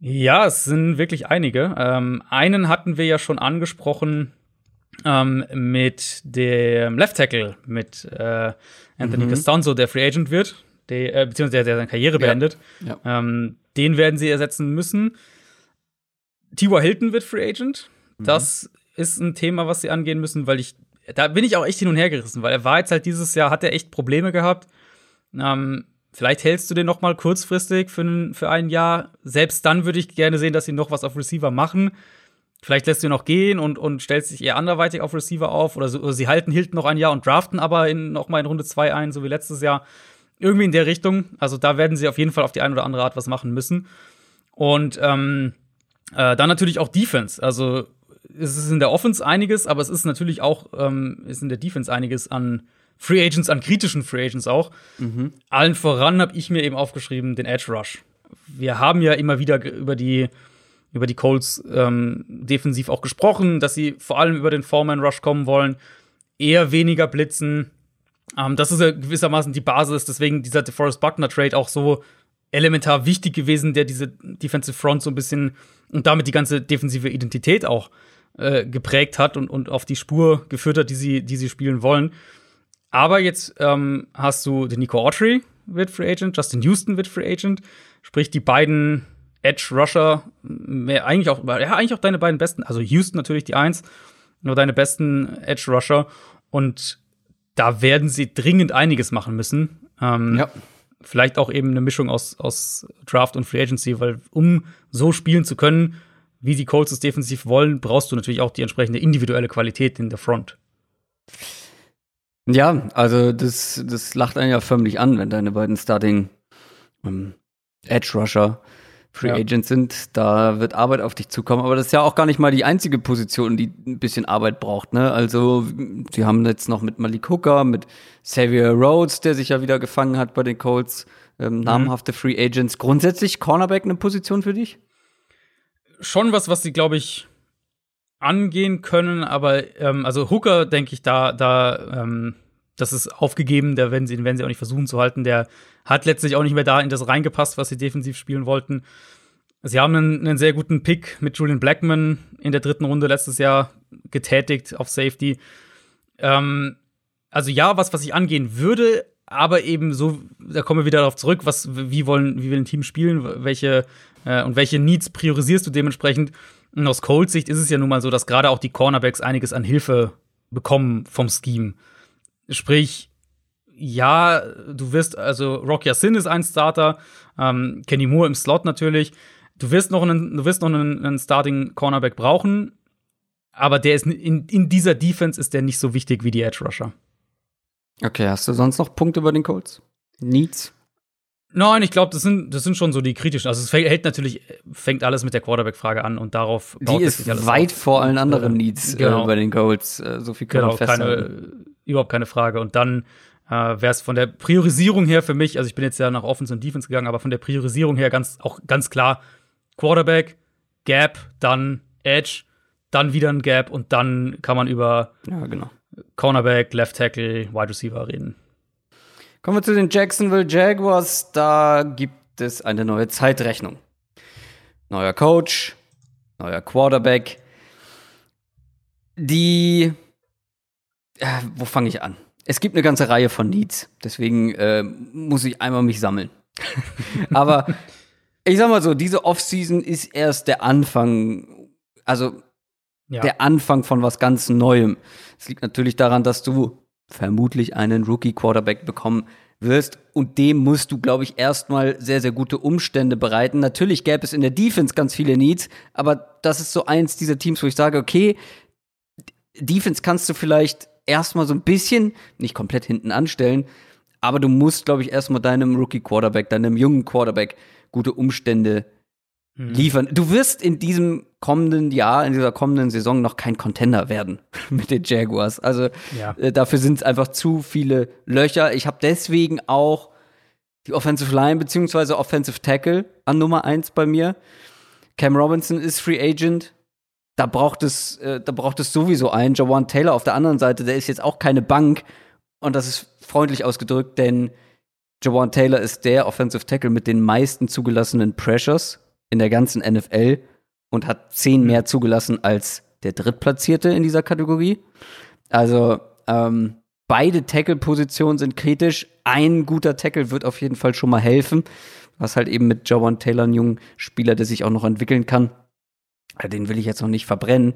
Ja, es sind wirklich einige. Ähm, einen hatten wir ja schon angesprochen ähm, mit dem Left Tackle, mit äh, Anthony mhm. Costanzo, der Free Agent wird, der, äh, beziehungsweise der, der seine Karriere beendet. Ja. Ja. Ähm, den werden sie ersetzen müssen. Tiwa Hilton wird Free Agent. Mhm. Das ist ein Thema, was sie angehen müssen, weil ich, da bin ich auch echt hin und her gerissen, weil er war jetzt halt dieses Jahr, hat er echt Probleme gehabt. Ähm, Vielleicht hältst du den noch mal kurzfristig für ein, für ein Jahr. Selbst dann würde ich gerne sehen, dass sie noch was auf Receiver machen. Vielleicht lässt du ihn noch gehen und, und stellst dich eher anderweitig auf Receiver auf. Oder, so, oder sie halten Hilton noch ein Jahr und draften aber in, noch mal in Runde 2 ein, so wie letztes Jahr. Irgendwie in der Richtung. Also da werden sie auf jeden Fall auf die eine oder andere Art was machen müssen. Und ähm, äh, dann natürlich auch Defense. Also es ist in der Offense einiges, aber es ist natürlich auch ähm, ist in der Defense einiges an Free Agents, an kritischen Free Agents auch. Mhm. Allen voran habe ich mir eben aufgeschrieben, den Edge Rush. Wir haben ja immer wieder über die, über die Colts ähm, defensiv auch gesprochen, dass sie vor allem über den Foreman Rush kommen wollen, eher weniger blitzen. Ähm, das ist ja gewissermaßen die Basis, deswegen dieser DeForest Buckner Trade auch so elementar wichtig gewesen, der diese Defensive Front so ein bisschen und damit die ganze defensive Identität auch äh, geprägt hat und, und auf die Spur geführt hat, die sie, die sie spielen wollen. Aber jetzt ähm, hast du den Nico Autry wird Free Agent, Justin Houston wird Free Agent, sprich die beiden Edge Rusher, mehr, eigentlich auch, ja, eigentlich auch deine beiden besten, also Houston natürlich die Eins, nur deine besten Edge Rusher und da werden sie dringend einiges machen müssen. Ähm, ja. Vielleicht auch eben eine Mischung aus, aus Draft und Free Agency, weil um so spielen zu können, wie die Colts es defensiv wollen, brauchst du natürlich auch die entsprechende individuelle Qualität in der Front. Ja, also das, das lacht einen ja förmlich an, wenn deine beiden Starting ähm, Edge Rusher Free ja. Agents sind. Da wird Arbeit auf dich zukommen. Aber das ist ja auch gar nicht mal die einzige Position, die ein bisschen Arbeit braucht. Ne? Also, sie haben jetzt noch mit Malik Hooker, mit Xavier Rhodes, der sich ja wieder gefangen hat bei den Colts, ähm, mhm. namhafte Free Agents. Grundsätzlich Cornerback eine Position für dich? Schon was, was sie, glaube ich, angehen können, aber ähm, also Hooker, denke ich, da, da, ähm, das ist aufgegeben, da werden sie, werden sie auch nicht versuchen zu halten. Der hat letztlich auch nicht mehr da in das reingepasst, was sie defensiv spielen wollten. Sie haben einen, einen sehr guten Pick mit Julian Blackman in der dritten Runde letztes Jahr getätigt auf Safety. Ähm, also ja, was, was ich angehen würde, aber eben so, da kommen wir wieder darauf zurück, was, wie wollen, wie will ein Team spielen, welche äh, und welche Needs priorisierst du dementsprechend. Und aus Colts Sicht ist es ja nun mal so, dass gerade auch die Cornerbacks einiges an Hilfe bekommen vom Scheme. Sprich, ja, du wirst, also Rock Yassin ist ein Starter, ähm, Kenny Moore im Slot natürlich. Du wirst noch einen, du wirst noch einen, einen Starting Cornerback brauchen, aber der ist in, in dieser Defense ist der nicht so wichtig wie die Edge Rusher. Okay, hast du sonst noch Punkte über den Colts? Needs? Nein, ich glaube, das sind, das sind schon so die kritischen. Also es hält natürlich, fängt alles mit der Quarterback-Frage an und darauf Die ist weit auf. vor allen anderen Needs äh, genau. äh, bei den Goals. Äh, so viel können genau, wir festhalten. Keine, überhaupt keine Frage. Und dann äh, wäre es von der Priorisierung her für mich, also ich bin jetzt ja nach Offense und Defense gegangen, aber von der Priorisierung her ganz, auch ganz klar Quarterback, Gap, dann Edge, dann wieder ein Gap und dann kann man über ja, genau. Cornerback, Left Tackle, Wide Receiver reden. Kommen wir zu den Jacksonville Jaguars. Da gibt es eine neue Zeitrechnung. Neuer Coach, neuer Quarterback. Die. Äh, wo fange ich an? Es gibt eine ganze Reihe von Needs. Deswegen äh, muss ich einmal mich sammeln. Aber ich sag mal so, diese Offseason ist erst der Anfang. Also ja. der Anfang von was ganz Neuem. Es liegt natürlich daran, dass du vermutlich einen Rookie-Quarterback bekommen wirst. Und dem musst du, glaube ich, erstmal sehr, sehr gute Umstände bereiten. Natürlich gäbe es in der Defense ganz viele Needs, aber das ist so eins dieser Teams, wo ich sage, okay, Defense kannst du vielleicht erstmal so ein bisschen, nicht komplett hinten anstellen, aber du musst, glaube ich, erstmal deinem Rookie-Quarterback, deinem jungen Quarterback gute Umstände hm. liefern. Du wirst in diesem kommenden Jahr, in dieser kommenden Saison noch kein Contender werden mit den Jaguars. Also ja. äh, dafür sind es einfach zu viele Löcher. Ich habe deswegen auch die Offensive Line beziehungsweise Offensive Tackle an Nummer eins bei mir. Cam Robinson ist Free Agent. Da braucht es, äh, da braucht es sowieso einen. Jawan Taylor auf der anderen Seite, der ist jetzt auch keine Bank. Und das ist freundlich ausgedrückt, denn Jawan Taylor ist der Offensive Tackle mit den meisten zugelassenen Pressures in der ganzen NFL und hat zehn mhm. mehr zugelassen als der Drittplatzierte in dieser Kategorie. Also ähm, beide Tackle-Positionen sind kritisch. Ein guter Tackle wird auf jeden Fall schon mal helfen. Was halt eben mit Jawan Taylor, einen jungen Spieler, der sich auch noch entwickeln kann. Den will ich jetzt noch nicht verbrennen.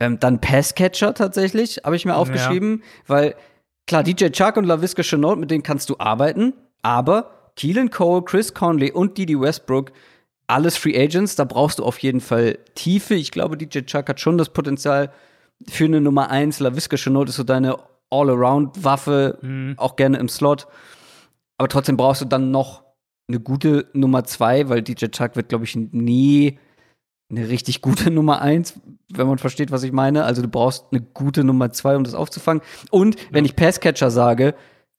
Ähm, dann Passcatcher tatsächlich, habe ich mir aufgeschrieben, ja. weil klar, DJ Chuck und LaVisca Chenault, mit denen kannst du arbeiten, aber Keelan Cole, Chris Conley und Didi Westbrook alles Free Agents, da brauchst du auf jeden Fall Tiefe. Ich glaube, DJ Chuck hat schon das Potenzial für eine Nummer 1. LaVisca Chenault ist so deine All-Around-Waffe, mhm. auch gerne im Slot. Aber trotzdem brauchst du dann noch eine gute Nummer 2, weil DJ Chuck wird, glaube ich, nie eine richtig gute Nummer 1, wenn man versteht, was ich meine. Also du brauchst eine gute Nummer 2, um das aufzufangen. Und ja. wenn ich Passcatcher sage,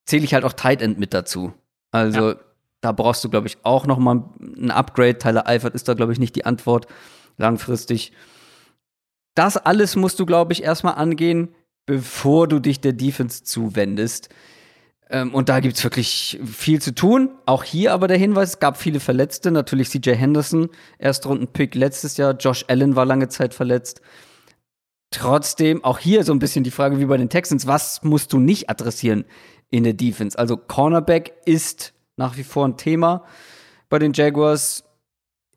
zähle ich halt auch Tight End mit dazu. Also ja. Da brauchst du, glaube ich, auch noch mal ein Upgrade. Tyler Eifert ist da, glaube ich, nicht die Antwort langfristig. Das alles musst du, glaube ich, erstmal angehen, bevor du dich der Defense zuwendest. Ähm, und da gibt es wirklich viel zu tun. Auch hier aber der Hinweis, es gab viele Verletzte. Natürlich CJ Henderson, Erstrunden-Pick letztes Jahr. Josh Allen war lange Zeit verletzt. Trotzdem, auch hier so ein bisschen die Frage wie bei den Texans, was musst du nicht adressieren in der Defense? Also Cornerback ist nach wie vor ein Thema bei den Jaguars.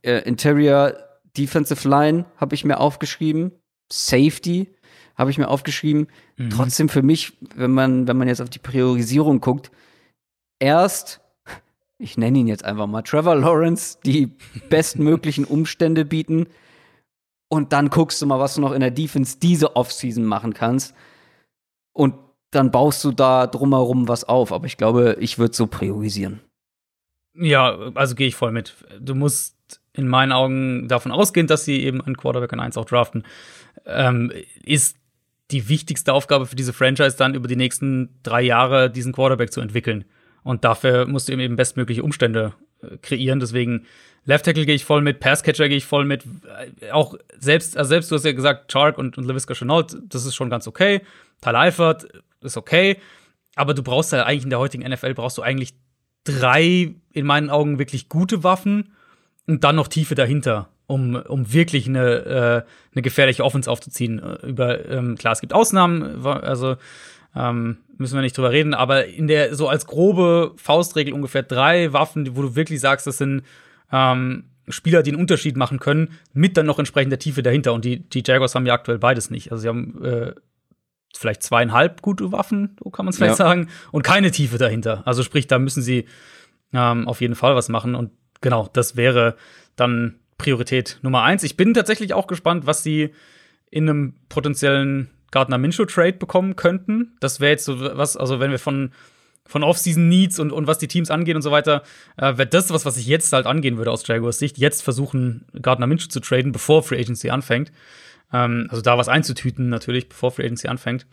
Äh, Interior Defensive Line habe ich mir aufgeschrieben. Safety habe ich mir aufgeschrieben. Mhm. Trotzdem für mich, wenn man, wenn man jetzt auf die Priorisierung guckt, erst, ich nenne ihn jetzt einfach mal, Trevor Lawrence, die bestmöglichen Umstände bieten. Und dann guckst du mal, was du noch in der Defense diese Offseason machen kannst. Und dann baust du da drumherum was auf. Aber ich glaube, ich würde so priorisieren. Ja, also gehe ich voll mit. Du musst in meinen Augen davon ausgehen, dass sie eben einen Quarterback an 1 auch draften. Ähm, ist die wichtigste Aufgabe für diese Franchise dann über die nächsten drei Jahre diesen Quarterback zu entwickeln. Und dafür musst du eben bestmögliche Umstände äh, kreieren. Deswegen Left Tackle gehe ich voll mit, Pass Catcher gehe ich voll mit. Äh, auch selbst, also selbst du hast ja gesagt, Chark und, und LaVisca Chenault, das ist schon ganz okay. Tyler Eifert ist okay. Aber du brauchst ja eigentlich in der heutigen NFL brauchst du eigentlich drei, in meinen Augen, wirklich gute Waffen und dann noch Tiefe dahinter, um, um wirklich eine, äh, eine gefährliche Offense aufzuziehen. Äh, über, ähm, klar, es gibt Ausnahmen, also ähm, müssen wir nicht drüber reden, aber in der, so als grobe Faustregel ungefähr drei Waffen, wo du wirklich sagst, das sind ähm, Spieler, die einen Unterschied machen können, mit dann noch entsprechender Tiefe dahinter. Und die, die Jaguars haben ja aktuell beides nicht. Also sie haben äh, vielleicht zweieinhalb gute Waffen, so kann man es vielleicht ja. sagen, und keine Tiefe dahinter. Also sprich, da müssen sie ähm, auf jeden Fall was machen. Und genau, das wäre dann Priorität Nummer eins. Ich bin tatsächlich auch gespannt, was sie in einem potenziellen Gardner Minshew Trade bekommen könnten. Das wäre jetzt so was, also wenn wir von von Off-Season Needs und, und was die Teams angeht und so weiter, äh, wäre das was, was ich jetzt halt angehen würde aus Jaguars Sicht. Jetzt versuchen, Gardner Minshew zu traden, bevor Free Agency anfängt. Ähm, also da was einzutüten natürlich, bevor Free Agency anfängt.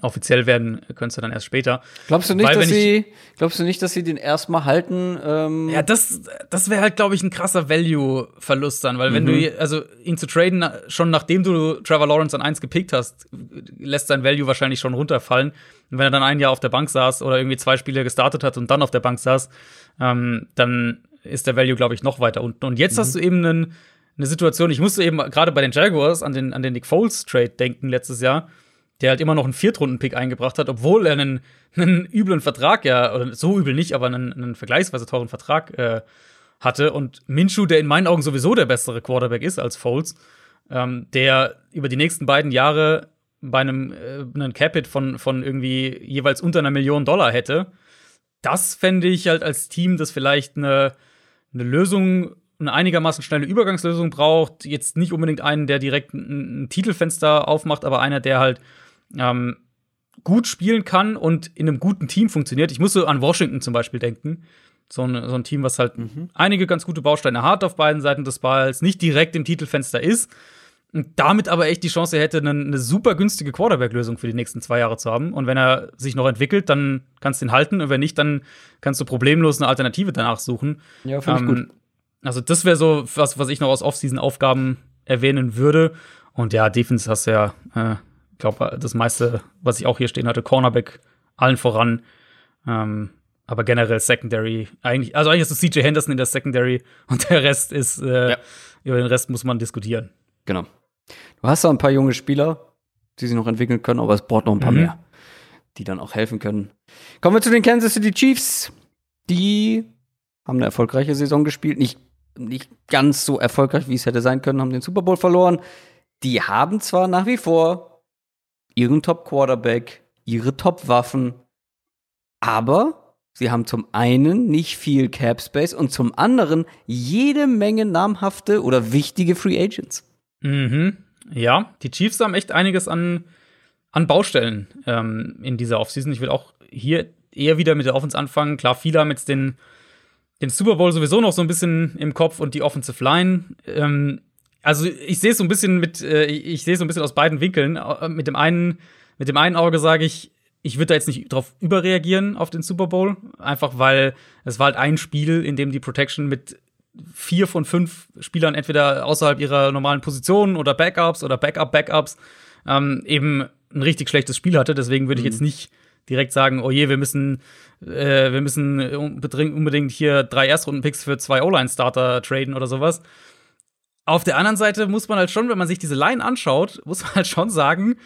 Offiziell werden könntest du dann erst später. Glaubst du nicht, Weil, dass sie, glaubst du nicht, dass sie den erstmal halten? Ähm, Ja, das, das wäre halt, glaube ich, ein krasser Value-Verlust dann, weil wenn du, also ihn zu traden, schon nachdem du Trevor Lawrence an eins gepickt hast, lässt sein Value wahrscheinlich schon runterfallen. Und wenn er dann ein Jahr auf der Bank saß oder irgendwie zwei Spiele gestartet hat und dann auf der Bank saß, ähm, dann ist der Value, glaube ich, noch weiter unten. Und jetzt hast du eben einen, eine Situation, ich musste eben gerade bei den Jaguars an den, an den Nick Foles-Trade denken letztes Jahr, der halt immer noch einen Viertrunden-Pick eingebracht hat, obwohl er einen, einen üblen Vertrag, ja, oder so übel nicht, aber einen, einen vergleichsweise teuren Vertrag äh, hatte. Und Minshew, der in meinen Augen sowieso der bessere Quarterback ist als Foles, ähm, der über die nächsten beiden Jahre bei einem, äh, einem Capit von, von irgendwie jeweils unter einer Million Dollar hätte, das fände ich halt als Team, das vielleicht eine, eine Lösung, eine einigermaßen schnelle Übergangslösung braucht. Jetzt nicht unbedingt einen, der direkt ein, ein Titelfenster aufmacht, aber einer, der halt ähm, gut spielen kann und in einem guten Team funktioniert. Ich muss so an Washington zum Beispiel denken. So ein, so ein Team, was halt einige ganz gute Bausteine hat auf beiden Seiten des Balls, nicht direkt im Titelfenster ist und damit aber echt die Chance hätte, eine, eine super günstige Quarterback-Lösung für die nächsten zwei Jahre zu haben. Und wenn er sich noch entwickelt, dann kannst du ihn halten. Und wenn nicht, dann kannst du problemlos eine Alternative danach suchen. Ja, finde ich Ähm, Also, das wäre so was, was ich noch aus Offseason-Aufgaben erwähnen würde. Und ja, Defense hast du ja, äh, ich glaube, das meiste, was ich auch hier stehen hatte, Cornerback allen voran. Ähm, aber generell Secondary, eigentlich, also eigentlich ist es CJ Henderson in der Secondary und der Rest ist, äh, Ja. über den Rest muss man diskutieren. Genau. Du hast da ein paar junge Spieler, die sich noch entwickeln können, aber es braucht noch ein paar Mhm. mehr, die dann auch helfen können. Kommen wir zu den Kansas City Chiefs. Die haben eine erfolgreiche Saison gespielt. Nicht, nicht ganz so erfolgreich, wie es hätte sein können, haben den Super Bowl verloren. Die haben zwar nach wie vor ihren Top-Quarterback, ihre Top-Waffen, aber sie haben zum einen nicht viel Cap Space und zum anderen jede Menge namhafte oder wichtige Free Agents. Mhm. Ja, die Chiefs haben echt einiges an, an Baustellen ähm, in dieser Offseason. Ich will auch hier eher wieder mit der Offense anfangen. Klar, viele haben jetzt den, den Super Bowl sowieso noch so ein bisschen im Kopf und die Offensive Line. Ähm, also ich sehe es so ein bisschen mit, äh, ich sehe es so ein bisschen aus beiden Winkeln. Äh, Mit dem einen, mit dem einen Auge sage ich, ich würde da jetzt nicht drauf überreagieren auf den Super Bowl, einfach weil es war halt ein Spiel, in dem die Protection mit vier von fünf Spielern entweder außerhalb ihrer normalen Positionen oder Backups oder Backup-Backups ähm, eben ein richtig schlechtes Spiel hatte. Deswegen würde ich jetzt nicht direkt sagen, oh je, wir müssen, äh, wir müssen unbedingt, hier drei Erstrunden-Picks für zwei O-Line-Starter traden oder sowas. Auf der anderen Seite muss man halt schon, wenn man sich diese Line anschaut, muss man halt schon sagen,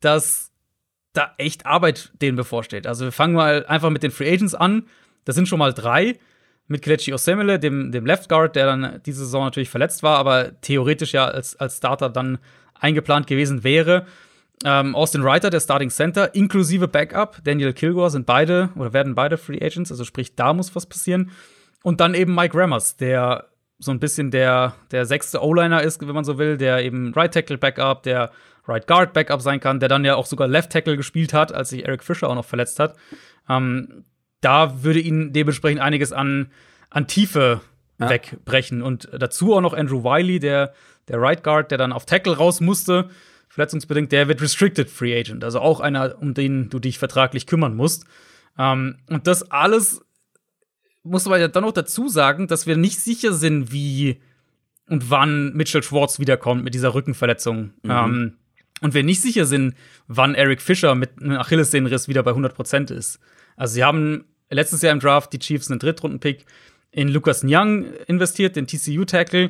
dass da echt Arbeit denen bevorsteht. Also wir fangen mal einfach mit den Free Agents an. Das sind schon mal drei mit Kelechi Osemele, dem, dem Left Guard, der dann diese Saison natürlich verletzt war, aber theoretisch ja als, als Starter dann eingeplant gewesen wäre. Ähm, Austin Reiter, der Starting Center, inklusive Backup. Daniel Kilgore sind beide oder werden beide Free Agents, also sprich, da muss was passieren. Und dann eben Mike Rammers, der so ein bisschen der, der sechste O-Liner ist, wenn man so will, der eben Right Tackle Backup, der Right Guard Backup sein kann, der dann ja auch sogar Left Tackle gespielt hat, als sich Eric Fischer auch noch verletzt hat. Ähm, da würde ihn dementsprechend einiges an, an Tiefe Ja. wegbrechen. Und dazu auch noch Andrew Wiley, der, der Right Guard, der dann auf Tackle raus musste, verletzungsbedingt, der wird Restricted Free Agent, also auch einer, um den du dich vertraglich kümmern musst. Ähm, und das alles muss man ja dann noch dazu sagen, dass wir nicht sicher sind, wie und wann Mitchell Schwartz wiederkommt mit dieser Rückenverletzung. Ähm, und wir nicht sicher sind, wann Eric Fischer mit einem Achillessehnenriss wieder bei 100% ist. Also sie haben letztes Jahr im Draft die Chiefs einen Drittrunden-Pick in Lucas Nyang investiert, den TCU-Tackle.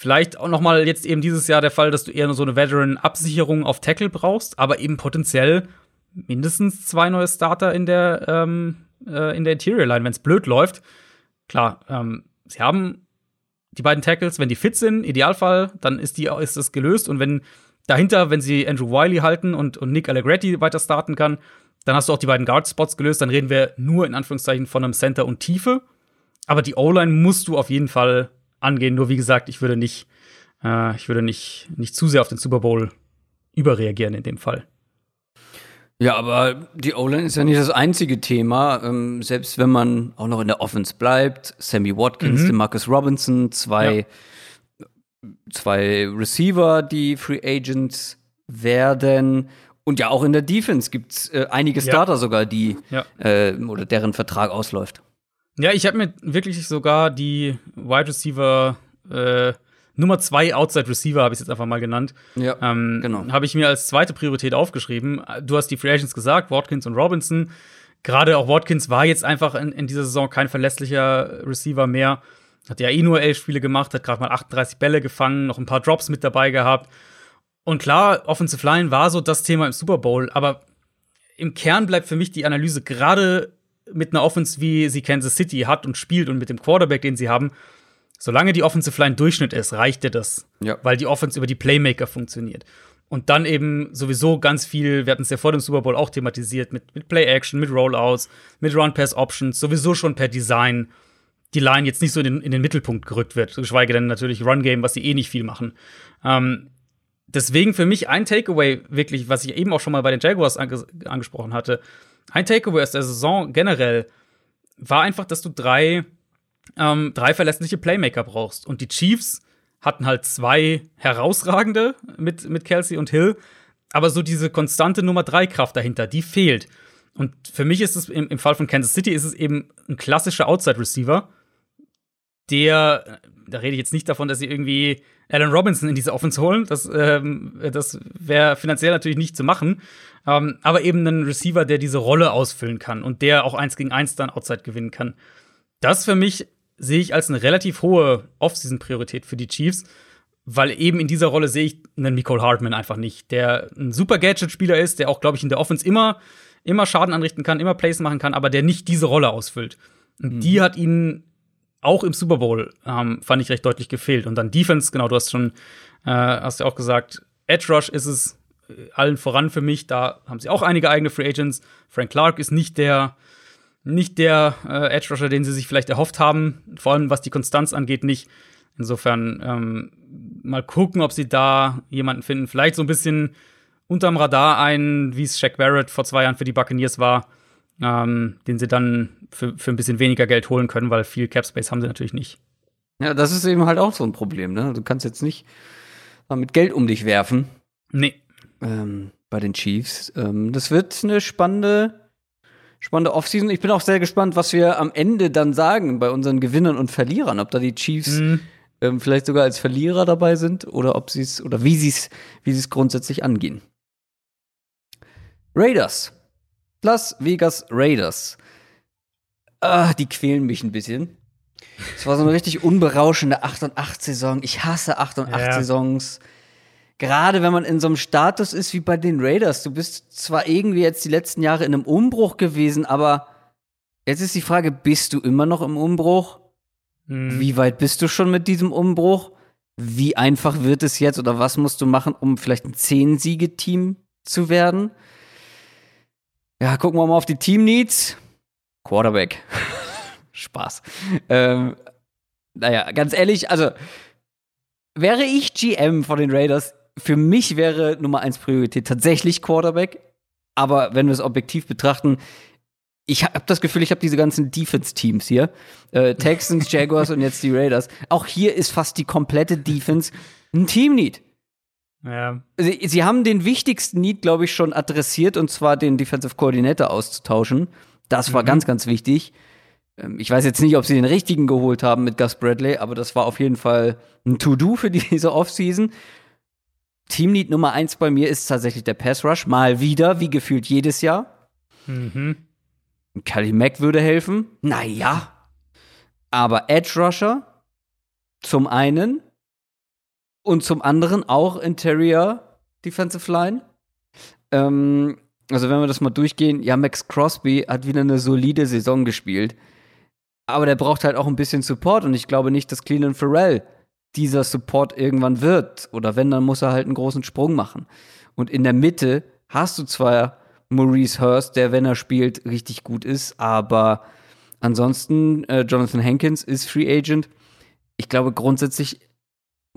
Vielleicht auch noch mal jetzt eben dieses Jahr der Fall, dass du eher so eine Veteran-Absicherung auf Tackle brauchst, aber eben potenziell mindestens zwei neue Starter in der, ähm, äh, in der Interior Line, wenn es blöd läuft. Klar, ähm, sie haben die beiden Tackles, wenn die fit sind, Idealfall, dann ist, die, ist das gelöst. Und wenn dahinter, wenn sie Andrew Wiley halten und, und Nick Allegretti weiter starten kann, dann hast du auch die beiden Guard-Spots gelöst. Dann reden wir nur in Anführungszeichen von einem Center und Tiefe. Aber die O-Line musst du auf jeden Fall angehen. Nur wie gesagt, ich würde nicht, äh, ich würde nicht, nicht zu sehr auf den Super Bowl überreagieren in dem Fall. Ja, aber die O-Line ist ja nicht das einzige Thema. Ähm, selbst wenn man auch noch in der Offense bleibt, Sammy Watkins, Mhm. DeMarcus Robinson, zwei, zwei Receiver, die Free Agents werden Und ja, auch in der Defense gibt es äh, einige Starter ja. sogar, die ja. äh, oder deren Vertrag ausläuft. Ja, ich habe mir wirklich sogar die Wide Receiver äh, Nummer zwei Outside Receiver, habe ich jetzt einfach mal genannt. Ja, ähm, genau. Habe ich mir als zweite Priorität aufgeschrieben. Du hast die Free Agents gesagt, Watkins und Robinson. Gerade auch Watkins war jetzt einfach in, in dieser Saison kein verlässlicher Receiver mehr. Hat ja eh nur elf Spiele gemacht, hat gerade mal 38 Bälle gefangen, noch ein paar Drops mit dabei gehabt. Und klar, Offensive Line war so das Thema im Super Bowl, aber im Kern bleibt für mich die Analyse gerade mit einer Offense, wie sie Kansas City hat und spielt und mit dem Quarterback, den sie haben, solange die Offensive Line Durchschnitt ist, reicht dir das. Ja. Weil die Offense über die Playmaker funktioniert. Und dann eben sowieso ganz viel, wir hatten es ja vor dem Super Bowl auch thematisiert, mit, mit Play-Action, mit Rollouts, mit Run-Pass-Options, sowieso schon per Design die Line jetzt nicht so in den, in den Mittelpunkt gerückt wird, geschweige denn natürlich Run-Game, was sie eh nicht viel machen. Ähm, deswegen für mich ein Takeaway wirklich, was ich eben auch schon mal bei den Jaguars ange angesprochen hatte, ein Takeaway aus der Saison generell war einfach, dass du drei, ähm, drei verlässliche Playmaker brauchst. Und die Chiefs hatten halt zwei herausragende mit, mit Kelsey und Hill. Aber so diese konstante Nummer drei Kraft dahinter, die fehlt. Und für mich ist es im, im Fall von Kansas City ist es eben ein klassischer Outside Receiver, der, da rede ich jetzt nicht davon, dass sie irgendwie Alan Robinson in diese Offense holen. Das, ähm, das wäre finanziell natürlich nicht zu machen. Ähm, aber eben einen Receiver, der diese Rolle ausfüllen kann und der auch eins gegen eins dann Outside gewinnen kann. Das für mich sehe ich als eine relativ hohe Offseason-Priorität für die Chiefs, weil eben in dieser Rolle sehe ich einen Nicole Hartman einfach nicht, der ein super Gadget-Spieler ist, der auch, glaube ich, in der Offense immer, immer Schaden anrichten kann, immer Plays machen kann, aber der nicht diese Rolle ausfüllt. Und mhm. die hat ihnen auch im Super Bowl, ähm, fand ich recht deutlich gefehlt. Und dann Defense, genau, du hast schon, äh, hast ja auch gesagt, Edge Rush ist es äh, allen voran für mich. Da haben sie auch einige eigene Free Agents. Frank Clark ist nicht der, nicht der äh, Edge Rusher, den sie sich vielleicht erhofft haben. Vor allem was die Konstanz angeht, nicht. Insofern ähm, mal gucken, ob sie da jemanden finden. Vielleicht so ein bisschen unterm Radar ein, wie es Shaq Barrett vor zwei Jahren für die Buccaneers war, ähm, den sie dann für, für ein bisschen weniger Geld holen können, weil viel Cap Space haben sie natürlich nicht. Ja, das ist eben halt auch so ein Problem. Ne? Du kannst jetzt nicht mal mit Geld um dich werfen. Nee. Ähm, bei den Chiefs. Ähm, das wird eine spannende spannende Offseason. Ich bin auch sehr gespannt, was wir am Ende dann sagen bei unseren Gewinnern und Verlierern. Ob da die Chiefs mhm. ähm, vielleicht sogar als Verlierer dabei sind oder ob sie es oder wie sie es wie sie es grundsätzlich angehen. Raiders. Las Vegas Raiders. Ah, die quälen mich ein bisschen. Es war so eine richtig unberauschende 8 und 8 Saison. Ich hasse 8 und 8 ja. Saisons gerade wenn man in so einem Status ist wie bei den Raiders, du bist zwar irgendwie jetzt die letzten Jahre in einem Umbruch gewesen, aber jetzt ist die Frage, bist du immer noch im Umbruch? Mhm. Wie weit bist du schon mit diesem Umbruch? Wie einfach wird es jetzt oder was musst du machen, um vielleicht ein Zehn-Siege-Team zu werden? Ja, gucken wir mal auf die Team-Needs. Quarterback. Spaß. Ähm, naja, ganz ehrlich, also wäre ich GM von den Raiders, für mich wäre Nummer eins Priorität tatsächlich Quarterback. Aber wenn wir es objektiv betrachten, ich habe das Gefühl, ich habe diese ganzen Defense-Teams hier. Äh, Texans, Jaguars und jetzt die Raiders. Auch hier ist fast die komplette Defense ein Team-Need. Ja. Sie, sie, haben den wichtigsten Need, glaube ich, schon adressiert, und zwar den Defensive Coordinator auszutauschen. Das war mhm. ganz, ganz wichtig. Ähm, ich weiß jetzt nicht, ob sie den richtigen geholt haben mit Gus Bradley, aber das war auf jeden Fall ein To-Do für diese Offseason. Teamlead Nummer eins bei mir ist tatsächlich der Pass Rush. Mal wieder, wie gefühlt jedes Jahr. Mhm. Kelly Mack würde helfen. Naja. Aber Edge Rusher zum einen und zum anderen auch Interior Defensive Line. Ähm, also wenn wir das mal durchgehen, ja, Max Crosby hat wieder eine solide Saison gespielt. Aber der braucht halt auch ein bisschen Support und ich glaube nicht, dass Cleveland Farrell dieser Support irgendwann wird. Oder wenn, dann muss er halt einen großen Sprung machen. Und in der Mitte hast du zwar Maurice Hurst, der, wenn er spielt, richtig gut ist, aber ansonsten, äh, Jonathan Hankins ist Free Agent. Ich glaube, grundsätzlich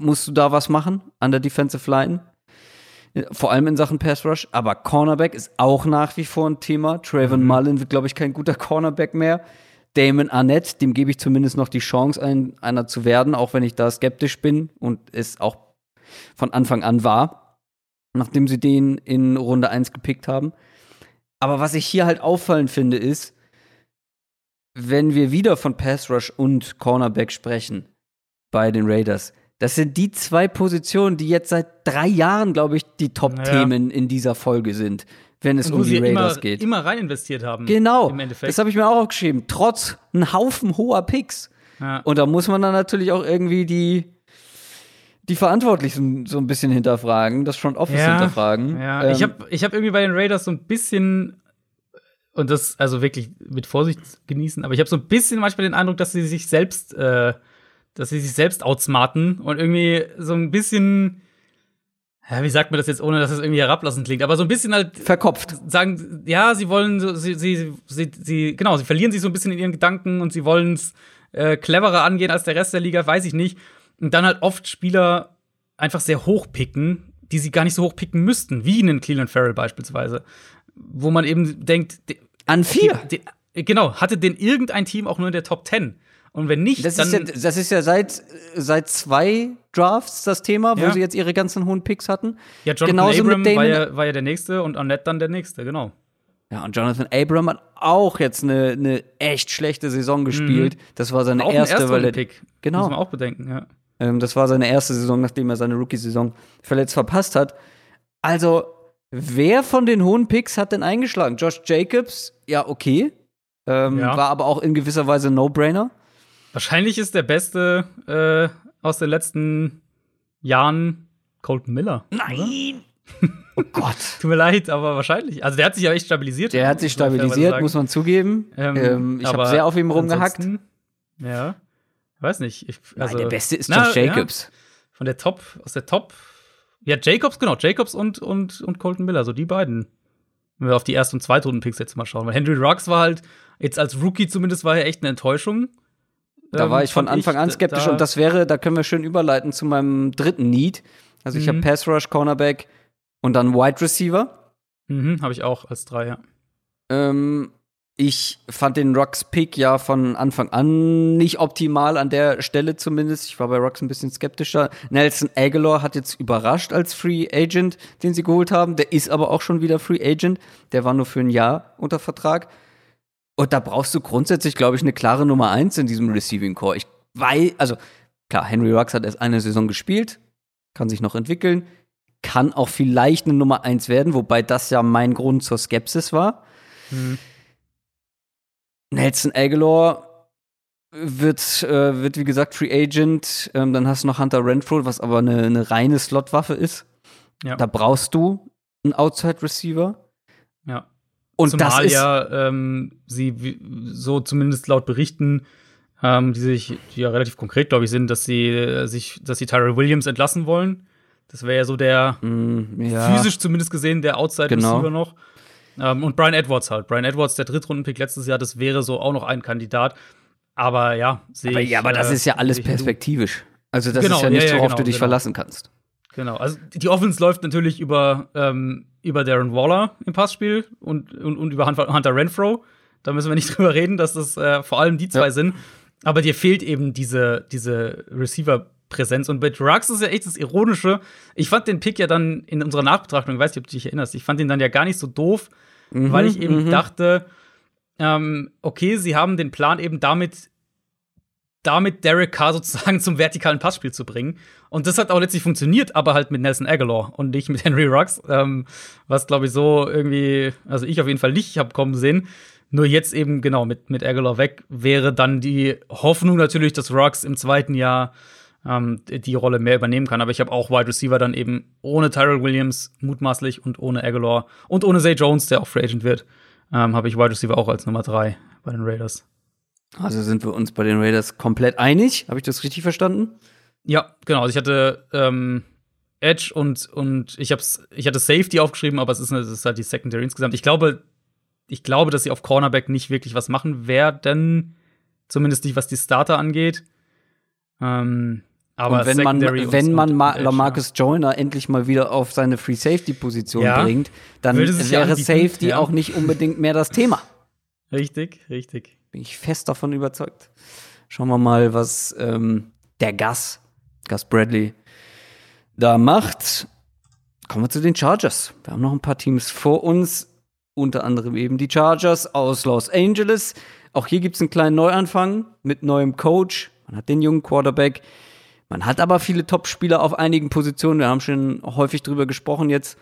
musst du da was machen an der Defensive Line. Vor allem in Sachen Pass Rush. Aber Cornerback ist auch nach wie vor ein Thema. Trayvon mhm. Mullen wird, glaube ich, kein guter Cornerback mehr. Damon Arnett, dem gebe ich zumindest noch die Chance, ein, einer zu werden, auch wenn ich da skeptisch bin und es auch von Anfang an war. nachdem sie den in Runde 1 gepickt haben. Aber was ich hier halt auffallend finde, ist, wenn wir wieder von Pass Rush und Cornerback sprechen bei den Raiders, das sind die zwei Positionen, die jetzt seit drei Jahren, glaube ich, die Top-Themen in dieser Folge sind, wenn es um die Raiders immer, geht. immer rein investiert haben. Genau, Im Endeffekt. das habe ich mir auch aufgeschrieben. Trotz ein Haufen hoher Picks. ja. Und da muss man dann natürlich auch irgendwie die, die Verantwortlichen so ein bisschen hinterfragen, das Front Office hinterfragen. Ja, Ähm, ich habe ich hab irgendwie bei den Raiders so ein bisschen, und das also wirklich mit Vorsicht genießen, aber ich habe so ein bisschen manchmal den Eindruck, dass sie sich selbst, äh, dass sie sich selbst outsmarten und irgendwie so ein bisschen, ja, wie sagt man das jetzt, ohne dass es irgendwie herablassend klingt, aber so ein bisschen halt verkopft. sagen, ja, sie wollen, sie, sie, sie, sie, genau, sie verlieren sich so ein bisschen in ihren Gedanken und sie wollen es äh, cleverer angehen als der Rest der Liga, weiß ich nicht. Und dann halt oft Spieler einfach sehr hoch picken, die sie gar nicht so hoch picken müssten, wie einen Cleveland Farrell beispielsweise. Wo man eben denkt, de- An vier. de- genau, hatte denn irgendein Team auch nur in der Top 10? Und wenn nicht, Das dann. ist, ja, das ist ja seit, seit zwei Drafts das Thema, wo Ja. sie jetzt ihre ganzen hohen Picks hatten. ja, Jonathan genauso Abram mit war ja, war ja der nächste und Annette dann der nächste, genau. Ja, und Jonathan Abram hat auch jetzt eine, eine echt schlechte Saison gespielt. Das war seine Mhm. Auch erste, weil er, Pick. Genau. Muss man auch bedenken, ja. ähm, das war seine erste Saison, nachdem er seine Rookie-Saison verletzt verpasst hat. Also, wer von den hohen Picks hat denn eingeschlagen? Josh Jacobs, ja, okay. Ähm, Ja. War aber auch in gewisser Weise ein No-Brainer. Wahrscheinlich ist der beste äh, aus den letzten Jahren Colton Miller. Oder? Nein! oh Gott. Tut mir leid, aber wahrscheinlich. Also der hat sich ja echt stabilisiert. Der hat sich stabilisiert, muss man zugeben. Ähm, Ähm, ich habe sehr auf ihm rumgehackt. Ja. Weiß nicht. Ich, also, Nein, der Beste ist na, Josh Jacobs. Ja, von der Top, aus der Top. Ja, Jacobs, genau. Jacobs und, und, und Colton Miller, so die beiden. Wenn wir auf die ersten und Zweitrunden-Picks jetzt mal schauen. Weil Henry Ruggs war halt, jetzt als Rookie zumindest, war er echt eine Enttäuschung. Da Ähm, war ich von Anfang an skeptisch da- und das wäre, da können wir schön überleiten zu meinem dritten Need. Also ich habe Mhm. Pass Rush, Cornerback und dann Wide Receiver. Mhm, habe ich auch als drei, ja. Ähm, ich fand den Rocks Pick ja von Anfang an nicht optimal an der Stelle zumindest. Ich war bei Rocks ein bisschen skeptischer. Nelson Aguilar hat jetzt überrascht als Free Agent, den sie geholt haben. Der ist aber auch schon wieder Free Agent. Der war nur für ein Jahr unter Vertrag. Und da brauchst du grundsätzlich, glaube ich, eine klare Nummer eins in diesem Receiving Core. Ich weiß, also klar, Henry Rocks hat erst eine Saison gespielt, kann sich noch entwickeln, kann auch vielleicht eine Nummer eins werden, wobei das ja mein Grund zur Skepsis war. Mhm. Nelson Aguilar wird, äh, wird wie gesagt Free Agent. Ähm, dann hast du noch Hunter Renfro, was aber eine, eine reine Slotwaffe ist. Ja. Da brauchst du einen Outside Receiver. Und Zumal ja ähm, sie so zumindest laut Berichten, ähm, die sich die ja relativ konkret, glaube ich, sind, dass sie äh, sich, dass sie Tyrell Williams entlassen wollen. Das wäre ja so der Mm, ja. physisch zumindest gesehen der Outside Genau. Receiver noch. Ähm, und Brian Edwards halt. Brian Edwards, der Drittrundenpick letztes Jahr, das wäre so auch noch ein Kandidat. Aber ja, sehe ich. ja, aber das äh, ist ja alles perspektivisch. Also das Genau, ist ja ja, nichts, ja, worauf genau, du dich genau. verlassen kannst. Genau, also die Offense läuft natürlich über, ähm, über Darren Waller im Passspiel und, und, und über Hunter Renfro. Da müssen wir nicht drüber reden, dass das äh, vor allem die zwei Ja. sind. Aber dir fehlt eben diese, diese Receiver-Präsenz. Und bei Rux ist ja echt das Ironische. Ich fand den Pick ja dann in unserer Nachbetrachtung, ich weiß nicht, ob du dich erinnerst, ich fand ihn dann ja gar nicht so doof, weil ich eben dachte, ähm, okay, sie haben den Plan eben damit damit Derek Carr sozusagen zum vertikalen Passspiel zu bringen. Und das hat auch letztlich funktioniert, aber halt mit Nelson Aguilar und nicht mit Henry Ruggs, ähm, was glaube ich so irgendwie, also ich auf jeden Fall nicht habe kommen sehen. Nur jetzt eben genau mit, mit Aguilar weg wäre dann die Hoffnung natürlich, dass Ruggs im zweiten Jahr ähm, die Rolle mehr übernehmen kann. Aber ich habe auch Wide Receiver dann eben ohne Tyrell Williams mutmaßlich und ohne Aguilar und ohne Zay Jones, der auch Free Agent wird, ähm, habe ich Wide Receiver auch als Nummer drei bei den Raiders. Also sind wir uns bei den Raiders komplett einig. Habe ich das richtig verstanden? Ja, genau. Also ich hatte ähm, Edge und, und ich, hab's, ich hatte Safety aufgeschrieben, aber es ist, eine, es ist halt die Secondary insgesamt. Ich glaube, ich glaube, dass sie auf Cornerback nicht wirklich was machen werden. Zumindest nicht, was die Starter angeht. Ähm, aber und wenn man, Secondary und- wenn man und- Ma und Edge, Lamarcus Joyner endlich mal wieder auf seine Free Safety Position Ja. bringt, dann ja wäre Safety ja. auch nicht unbedingt mehr das Thema. Ja. Richtig, richtig. Bin ich fest davon überzeugt. Schauen wir mal, was ähm, der Gus, Gus Bradley, da macht. kommen wir zu den Chargers. Wir haben noch ein paar Teams vor uns, unter anderem eben die Chargers aus Los Angeles. Auch hier gibt es einen kleinen Neuanfang mit neuem Coach. Man hat den jungen Quarterback. Man hat aber viele Top-Spieler auf einigen Positionen. Wir haben schon häufig drüber gesprochen jetzt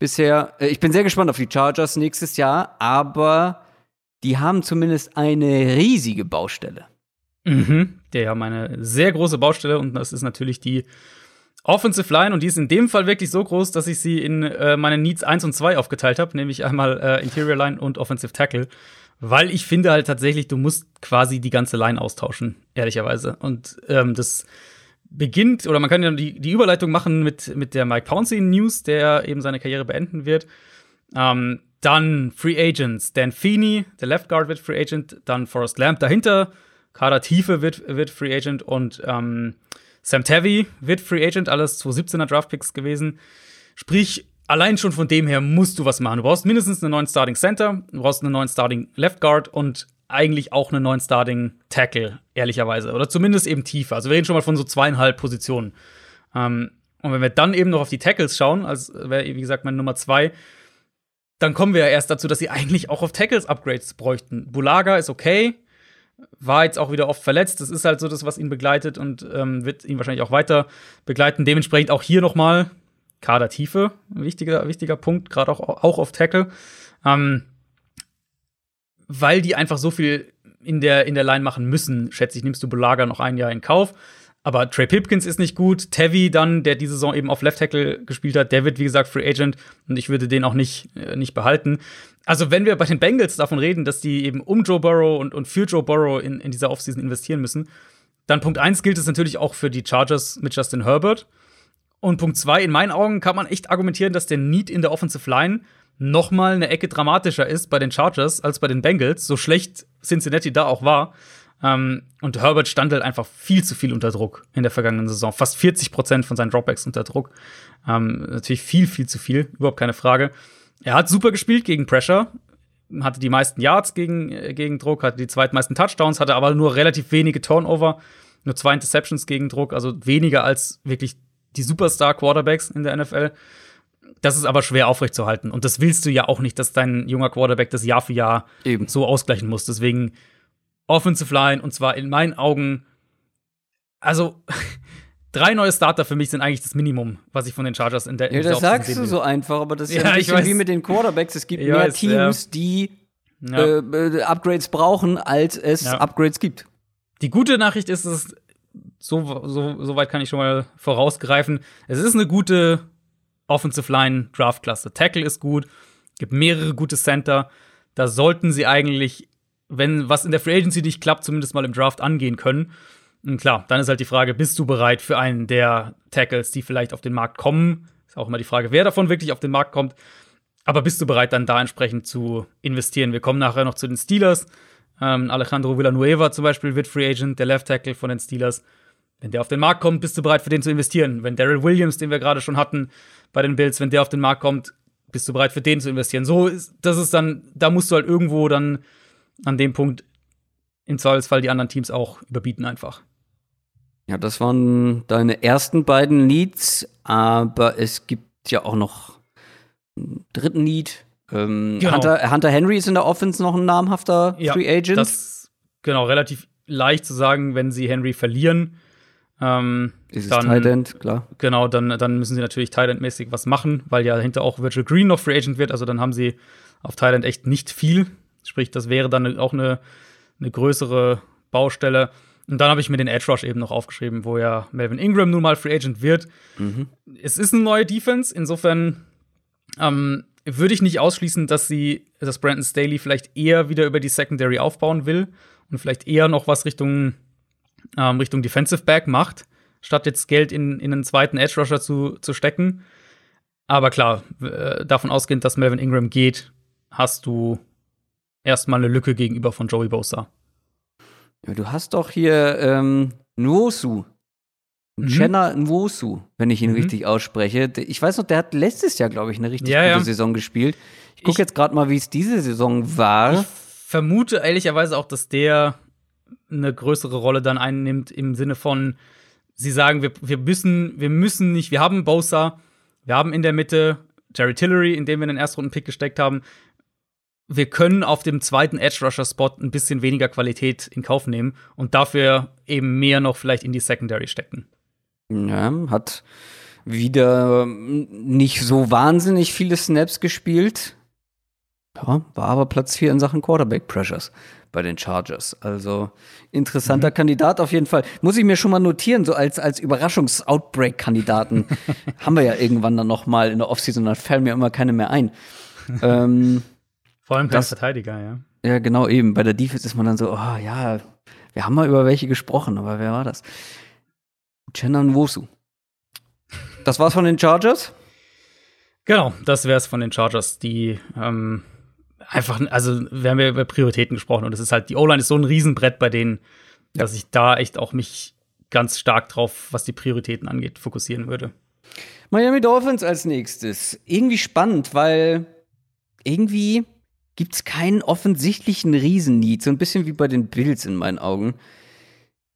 bisher. Äh, ich bin sehr gespannt auf die Chargers nächstes Jahr, aber die haben zumindest eine riesige Baustelle. Mhm. Die haben eine sehr große Baustelle und das ist natürlich die Offensive Line und die ist in dem Fall wirklich so groß, dass ich sie in äh, meine Needs 1 und 2 aufgeteilt habe, nämlich einmal äh, Interior Line und Offensive Tackle. Weil ich finde halt tatsächlich, du musst quasi die ganze Line austauschen, ehrlicherweise. Und ähm, das beginnt, oder man kann ja die, die Überleitung machen mit, mit der Mike Pouncey News, der eben seine Karriere beenden wird. Ähm, dann Free Agents. Dan Feeney, der Left Guard, wird Free Agent. Dann Forrest Lamp dahinter. Kader Tiefe wird, wird Free Agent. Und ähm, Sam Tavy wird Free Agent. Alles 2017er Draftpicks gewesen. Sprich, allein schon von dem her musst du was machen. Du brauchst mindestens einen neuen Starting Center, du brauchst einen neuen Starting Left Guard und eigentlich auch einen neuen Starting Tackle, ehrlicherweise. Oder zumindest eben tiefer. Also wir reden schon mal von so zweieinhalb Positionen. Ähm, und wenn wir dann eben noch auf die Tackles schauen, als wäre, wie gesagt, meine Nummer zwei, dann kommen wir ja erst dazu, dass sie eigentlich auch auf Tackles Upgrades bräuchten. Bulaga ist okay, war jetzt auch wieder oft verletzt. Das ist halt so das, was ihn begleitet und ähm, wird ihn wahrscheinlich auch weiter begleiten. Dementsprechend auch hier noch mal Kadertiefe, wichtiger, wichtiger Punkt, gerade auch, auch auf Tackle. Ähm, weil die einfach so viel in der, in der Line machen müssen, schätze ich, nimmst du Belager noch ein Jahr in Kauf. Aber Trey Pipkins ist nicht gut. Tevi dann, der diese Saison eben auf Left Tackle gespielt hat, der wird, wie gesagt, Free Agent und ich würde den auch nicht, äh, nicht behalten. Also, wenn wir bei den Bengals davon reden, dass die eben um Joe Burrow und, und für Joe Burrow in, in dieser Offseason investieren müssen, dann Punkt 1 gilt es natürlich auch für die Chargers mit Justin Herbert. Und Punkt zwei, in meinen Augen kann man echt argumentieren, dass der Need in der Offensive Line noch mal eine Ecke dramatischer ist bei den Chargers als bei den Bengals, so schlecht Cincinnati da auch war. Ähm, und Herbert stand halt einfach viel zu viel unter Druck in der vergangenen Saison. Fast 40 Prozent von seinen Dropbacks unter Druck. Ähm, natürlich viel, viel zu viel, überhaupt keine Frage. Er hat super gespielt gegen Pressure, hatte die meisten Yards gegen, äh, gegen Druck, hatte die zweitmeisten Touchdowns, hatte aber nur relativ wenige Turnover, nur zwei Interceptions gegen Druck, also weniger als wirklich die Superstar-Quarterbacks in der NFL. Das ist aber schwer aufrechtzuerhalten. Und das willst du ja auch nicht, dass dein junger Quarterback das Jahr für Jahr Eben. so ausgleichen muss. Deswegen Offensive Line und zwar in meinen Augen, also drei neue Starter für mich sind eigentlich das Minimum, was ich von den Chargers in der in Ja, das sagst du so einfach, aber das ist ja, ja ein bisschen wie mit den Quarterbacks. Es gibt ich mehr weiß, Teams, ja. die ja. Äh, äh, Upgrades brauchen, als es Upgrades gibt. Die gute Nachricht ist, dass so, so, so weit kann ich schon mal vorausgreifen. Es ist eine gute Offensive Line Draftklasse. Tackle ist gut, gibt mehrere gute Center. Da sollten sie eigentlich, wenn was in der Free Agency nicht klappt, zumindest mal im Draft angehen können. Und klar, dann ist halt die Frage, bist du bereit für einen der Tackles, die vielleicht auf den Markt kommen? Ist auch immer die Frage, wer davon wirklich auf den Markt kommt. Aber bist du bereit, dann da entsprechend zu investieren? Wir kommen nachher noch zu den Steelers. Ähm, Alejandro Villanueva zum Beispiel wird Free Agent, der Left Tackle von den Steelers. Wenn der auf den Markt kommt, bist du bereit, für den zu investieren. Wenn Daryl Williams, den wir gerade schon hatten bei den Bills, wenn der auf den Markt kommt, bist du bereit, für den zu investieren. So das ist dann, da musst du halt irgendwo dann an dem Punkt im Zweifelsfall die anderen Teams auch überbieten einfach. Ja, das waren deine ersten beiden Leads, aber es gibt ja auch noch einen dritten Lead. Ähm, genau. Hunter, Hunter, Henry ist in der Offense noch ein namhafter ja, Free Agent. Das, genau, relativ leicht zu sagen, wenn sie Henry verlieren. Ähm, Dieses dann, Tight End, klar. Genau, dann, dann müssen sie natürlich Tight End-mäßig was machen, weil ja dahinter auch Virtual Green noch Free Agent wird. Also dann haben sie auf End echt nicht viel. Sprich, das wäre dann auch eine, eine größere Baustelle. Und dann habe ich mir den Edge Rush eben noch aufgeschrieben, wo ja Melvin Ingram nun mal Free Agent wird. Mhm. Es ist eine neue Defense, insofern ähm, würde ich nicht ausschließen, dass sie, dass Brandon Staley vielleicht eher wieder über die Secondary aufbauen will und vielleicht eher noch was Richtung ähm, Richtung Defensive Back macht, statt jetzt Geld in, in einen zweiten Edge Rusher zu, zu stecken. Aber klar, äh, davon ausgehend, dass Melvin Ingram geht, hast du erstmal eine Lücke gegenüber von Joey Bosa. Ja, du hast doch hier ähm, Nwosu. Mhm. Chenna Nwosu, wenn ich ihn mhm. richtig ausspreche. Ich weiß noch, der hat letztes Jahr, glaube ich, eine richtig ja, gute ja. Saison gespielt. Ich gucke jetzt gerade mal, wie es diese Saison war. Ich vermute ehrlicherweise auch, dass der eine größere Rolle dann einnimmt im Sinne von, sie sagen, wir, wir müssen, wir müssen nicht, wir haben Bosa, wir haben in der Mitte Jerry Tillery, in dem wir den Erstrunden-Pick gesteckt haben. Wir können auf dem zweiten Edge-Rusher-Spot ein bisschen weniger Qualität in Kauf nehmen und dafür eben mehr noch vielleicht in die Secondary stecken. Ja, hat wieder nicht so wahnsinnig viele Snaps gespielt. Ja, war aber Platz 4 in Sachen Quarterback Pressures bei den Chargers. Also interessanter mhm. Kandidat auf jeden Fall. Muss ich mir schon mal notieren, so als, als Überraschungs-Outbreak-Kandidaten haben wir ja irgendwann dann noch mal in der Offseason, dann fallen mir immer keine mehr ein. ähm, Vor allem das Verteidiger, ja. Ja, genau, eben. Bei der Defense ist man dann so, oh ja, wir haben mal über welche gesprochen, aber wer war das? Chenan Wosu. Das war's von den Chargers? Genau, das wär's von den Chargers, die ähm, einfach, also wir haben ja über Prioritäten gesprochen und es ist halt, die O-Line ist so ein Riesenbrett bei denen, ja. dass ich da echt auch mich ganz stark drauf, was die Prioritäten angeht, fokussieren würde. Miami Dolphins als nächstes. Irgendwie spannend, weil irgendwie gibt es keinen offensichtlichen Riesennied. So ein bisschen wie bei den Bills in meinen Augen.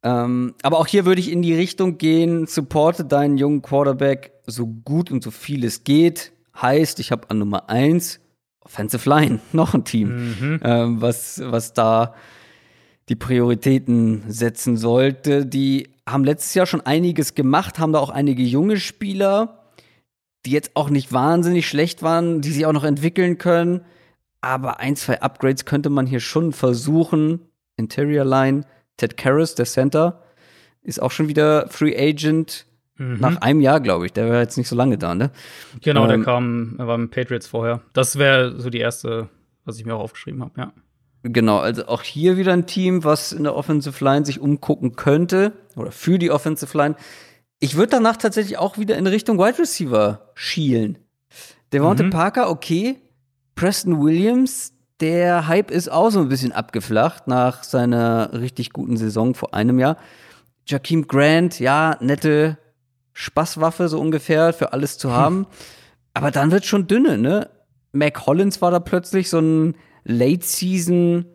Ähm, aber auch hier würde ich in die Richtung gehen, supporte deinen jungen Quarterback so gut und so viel es geht. Heißt, ich habe an Nummer 1 Offensive Line, noch ein Team, mhm. ähm, was, was da die Prioritäten setzen sollte. Die haben letztes Jahr schon einiges gemacht, haben da auch einige junge Spieler, die jetzt auch nicht wahnsinnig schlecht waren, die sich auch noch entwickeln können. Aber ein, zwei Upgrades könnte man hier schon versuchen. Interior Line, Ted Karras, der Center, ist auch schon wieder Free Agent. Mhm. Nach einem Jahr, glaube ich. Der war jetzt nicht so lange da, ne? Genau, ähm, der kam, er war mit Patriots vorher. Das wäre so die erste, was ich mir auch aufgeschrieben habe, ja. Genau, also auch hier wieder ein Team, was in der Offensive Line sich umgucken könnte oder für die Offensive Line. Ich würde danach tatsächlich auch wieder in Richtung Wide Receiver schielen. Devonte mhm. Parker, okay. Preston Williams, der Hype ist auch so ein bisschen abgeflacht nach seiner richtig guten Saison vor einem Jahr. Jakeem Grant, ja, nette Spaßwaffe so ungefähr für alles zu haben. Aber dann wird schon dünne, ne? Mac Hollins war da plötzlich so ein Late Season,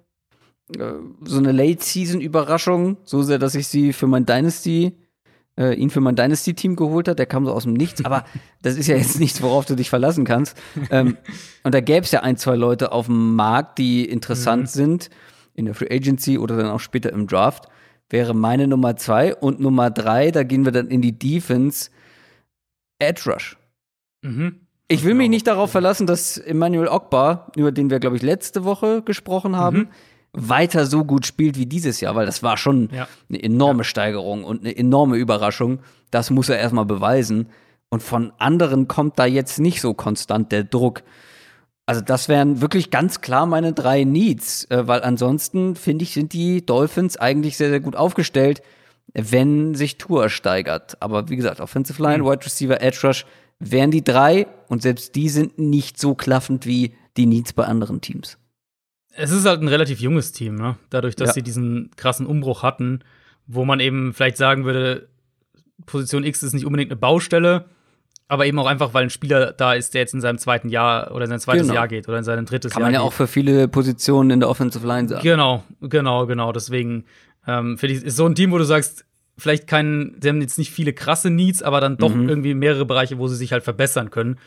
äh, so eine Late Season Überraschung, so sehr, dass ich sie für mein Dynasty, äh, ihn für mein Dynasty Team geholt hat. Der kam so aus dem Nichts, aber das ist ja jetzt nichts, worauf du dich verlassen kannst. Ähm, und da gäbe es ja ein, zwei Leute auf dem Markt, die interessant mhm. sind in der Free Agency oder dann auch später im Draft wäre meine Nummer zwei. Und Nummer drei, da gehen wir dann in die Defense, Edge Rush. Mhm. Ich will mich nicht darauf verlassen, dass Emmanuel Ogbar, über den wir, glaube ich, letzte Woche gesprochen haben, mhm. Weiter so gut spielt wie dieses Jahr, weil das war schon ja. eine enorme ja. Steigerung und eine enorme Überraschung. Das muss er erstmal beweisen. Und von anderen kommt da jetzt nicht so konstant der Druck. Also das wären wirklich ganz klar meine drei Needs, äh, weil ansonsten finde ich, sind die Dolphins eigentlich sehr, sehr gut aufgestellt, wenn sich Tour steigert. Aber wie gesagt, Offensive Line, mhm. Wide Receiver, Edge Rush wären die drei und selbst die sind nicht so klaffend wie die Needs bei anderen Teams. Es ist halt ein relativ junges Team, ne? Dadurch, dass ja. sie diesen krassen Umbruch hatten, wo man eben vielleicht sagen würde, Position X ist nicht unbedingt eine Baustelle, aber eben auch einfach, weil ein Spieler da ist, der jetzt in seinem zweiten Jahr oder in sein zweites genau. Jahr geht oder in sein drittes Kann Jahr. Kann man ja geht. auch für viele Positionen in der Offensive Line sagen. Genau, genau, genau. Deswegen ähm, finde ich, ist so ein Team, wo du sagst, vielleicht kein, sie haben jetzt nicht viele krasse Needs, aber dann doch mhm. irgendwie mehrere Bereiche, wo sie sich halt verbessern können.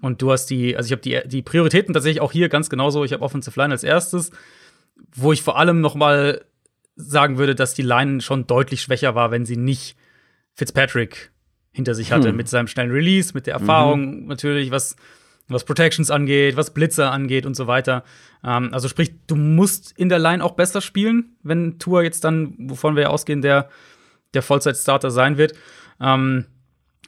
Und du hast die, also ich habe die, die Prioritäten tatsächlich auch hier ganz genauso. Ich habe Offensive Line als erstes, wo ich vor allem noch mal sagen würde, dass die Line schon deutlich schwächer war, wenn sie nicht Fitzpatrick hinter sich hatte, hm. mit seinem schnellen Release, mit der Erfahrung mhm. natürlich, was, was Protections angeht, was Blitzer angeht und so weiter. Ähm, also sprich, du musst in der Line auch besser spielen, wenn Tour jetzt dann, wovon wir ja ausgehen, der, der Vollzeit-Starter sein wird. Ähm,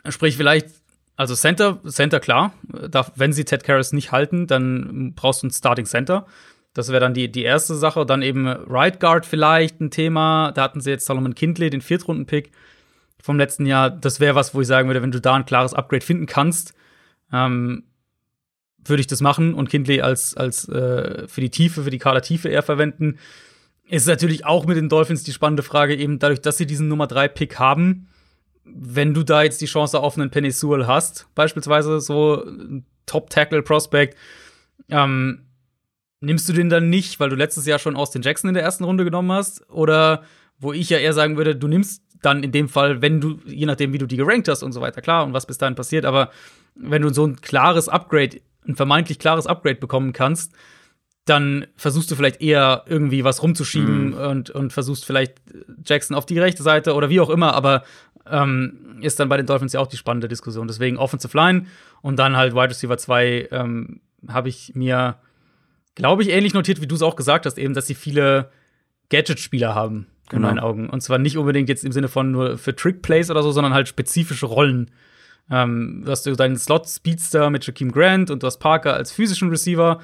sprich, vielleicht, also Center, Center klar, darf, wenn sie Ted Karras nicht halten, dann brauchst du einen Starting Center. Das wäre dann die, die erste Sache. Dann eben Right Guard vielleicht ein Thema. Da hatten sie jetzt Solomon Kindley, den Viertrunden-Pick vom letzten Jahr, das wäre was, wo ich sagen würde, wenn du da ein klares Upgrade finden kannst, ähm, würde ich das machen und Kindley als, als äh, für die Tiefe, für die Kadertiefe eher verwenden. Ist natürlich auch mit den Dolphins die spannende Frage, eben dadurch, dass sie diesen Nummer 3 Pick haben, wenn du da jetzt die Chance auf einen Penny Sewell hast, beispielsweise so Top-Tackle-Prospect, ähm, nimmst du den dann nicht, weil du letztes Jahr schon Austin Jackson in der ersten Runde genommen hast? Oder wo ich ja eher sagen würde, du nimmst dann in dem Fall, wenn du, je nachdem, wie du die gerankt hast und so weiter, klar, und was bis dahin passiert, aber wenn du so ein klares Upgrade, ein vermeintlich klares Upgrade bekommen kannst, dann versuchst du vielleicht eher irgendwie was rumzuschieben mhm. und, und versuchst vielleicht Jackson auf die rechte Seite oder wie auch immer, aber ähm, ist dann bei den Dolphins ja auch die spannende Diskussion. Deswegen Offensive Line und dann halt Wide Receiver 2 ähm, habe ich mir, glaube ich, ähnlich notiert, wie du es auch gesagt hast, eben, dass sie viele Gadget-Spieler haben, in genau. meinen Augen. Und zwar nicht unbedingt jetzt im Sinne von nur für Trick-Plays oder so, sondern halt spezifische Rollen. Ähm, du hast deinen Slot-Speedster mit Jakeem Grant und du hast Parker als physischen Receiver.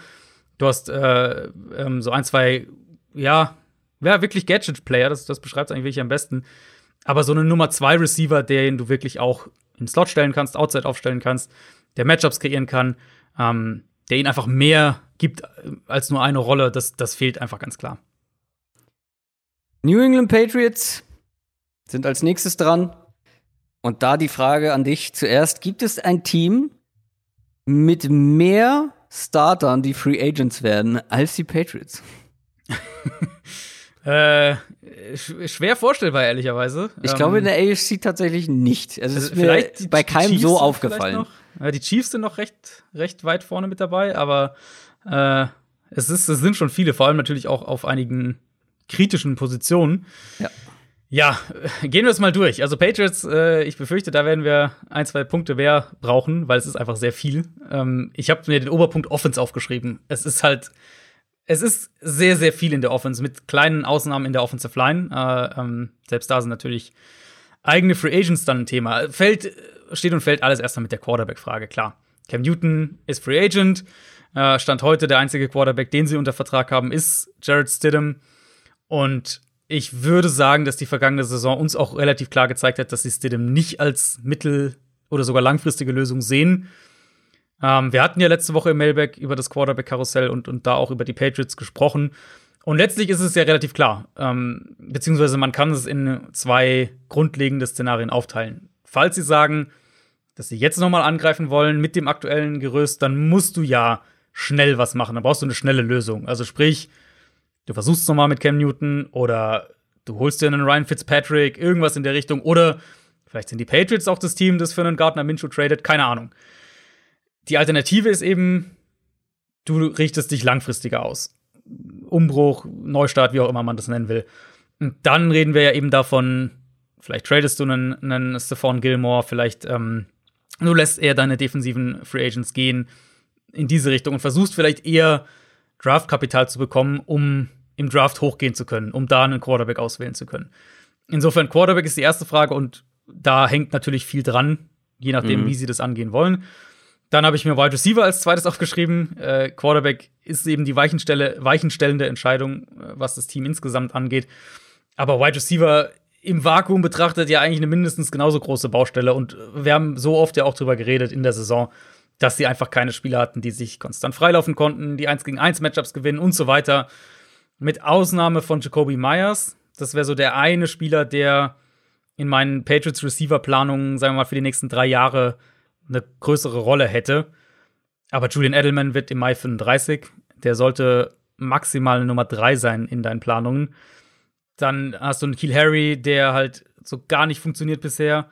Du hast äh, ähm, so ein, zwei, ja, ja wirklich Gadget-Player, das, das beschreibt eigentlich wirklich am besten. Aber so eine Nummer zwei Receiver, den du wirklich auch in den Slot stellen kannst, Outside aufstellen kannst, der Matchups kreieren kann, ähm, der ihnen einfach mehr gibt als nur eine Rolle, das, das fehlt einfach ganz klar. New England Patriots sind als nächstes dran. Und da die Frage an dich zuerst: Gibt es ein Team mit mehr Startern, die Free Agents werden, als die Patriots? äh, schwer vorstellbar, ehrlicherweise. Ich glaube in der ähm, AFC tatsächlich nicht. Also, es ist mir bei keinem Chiefs so aufgefallen. Ja, die Chiefs sind noch recht, recht weit vorne mit dabei, aber äh, es, ist, es sind schon viele, vor allem natürlich auch auf einigen kritischen Positionen. Ja. Ja, gehen wir es mal durch. Also Patriots, äh, ich befürchte, da werden wir ein, zwei Punkte mehr brauchen, weil es ist einfach sehr viel. Ähm, ich habe mir den Oberpunkt Offense aufgeschrieben. Es ist halt, es ist sehr, sehr viel in der Offense, mit kleinen Ausnahmen in der Offensive Line. Äh, ähm, selbst da sind natürlich eigene Free Agents dann ein Thema. Fällt, steht und fällt alles erstmal mit der Quarterback-Frage, klar. Cam Newton ist Free Agent. Äh, Stand heute der einzige Quarterback, den sie unter Vertrag haben, ist Jared Stidham. Und ich würde sagen, dass die vergangene Saison uns auch relativ klar gezeigt hat, dass sie Stidham nicht als mittel- oder sogar langfristige Lösung sehen. Ähm, wir hatten ja letzte Woche im Mailback über das Quarterback-Karussell und, und da auch über die Patriots gesprochen. Und letztlich ist es ja relativ klar, ähm, beziehungsweise man kann es in zwei grundlegende Szenarien aufteilen. Falls Sie sagen, dass Sie jetzt noch mal angreifen wollen mit dem aktuellen Gerüst, dann musst du ja schnell was machen. Dann brauchst du eine schnelle Lösung. Also sprich, du versuchst es nochmal mit Cam Newton oder du holst dir einen Ryan Fitzpatrick, irgendwas in der Richtung. Oder vielleicht sind die Patriots auch das Team, das für einen Gardner Minshew tradet, keine Ahnung. Die Alternative ist eben, du richtest dich langfristiger aus. Umbruch, Neustart, wie auch immer man das nennen will. Und dann reden wir ja eben davon, vielleicht tradest du einen, einen Stephon Gilmore, vielleicht ähm, du lässt eher deine defensiven Free Agents gehen in diese Richtung und versuchst vielleicht eher Draftkapital zu bekommen, um im Draft hochgehen zu können, um da einen Quarterback auswählen zu können. Insofern, Quarterback ist die erste Frage und da hängt natürlich viel dran, je nachdem, mhm. wie sie das angehen wollen. Dann habe ich mir Wide Receiver als zweites aufgeschrieben. Äh, Quarterback ist eben die Weichenstelle, weichenstellende Entscheidung, äh, was das Team insgesamt angeht. Aber Wide Receiver im Vakuum betrachtet ja eigentlich eine mindestens genauso große Baustelle. Und wir haben so oft ja auch drüber geredet in der Saison, dass sie einfach keine Spieler hatten, die sich konstant freilaufen konnten, die 1 gegen 1 Matchups gewinnen und so weiter. Mit Ausnahme von Jacoby Myers. Das wäre so der eine Spieler, der in meinen Patriots Receiver Planungen, sagen wir mal, für die nächsten drei Jahre eine größere Rolle hätte. Aber Julian Edelman wird im Mai 35. Der sollte maximal Nummer drei sein in deinen Planungen. Dann hast du einen Keel Harry, der halt so gar nicht funktioniert bisher.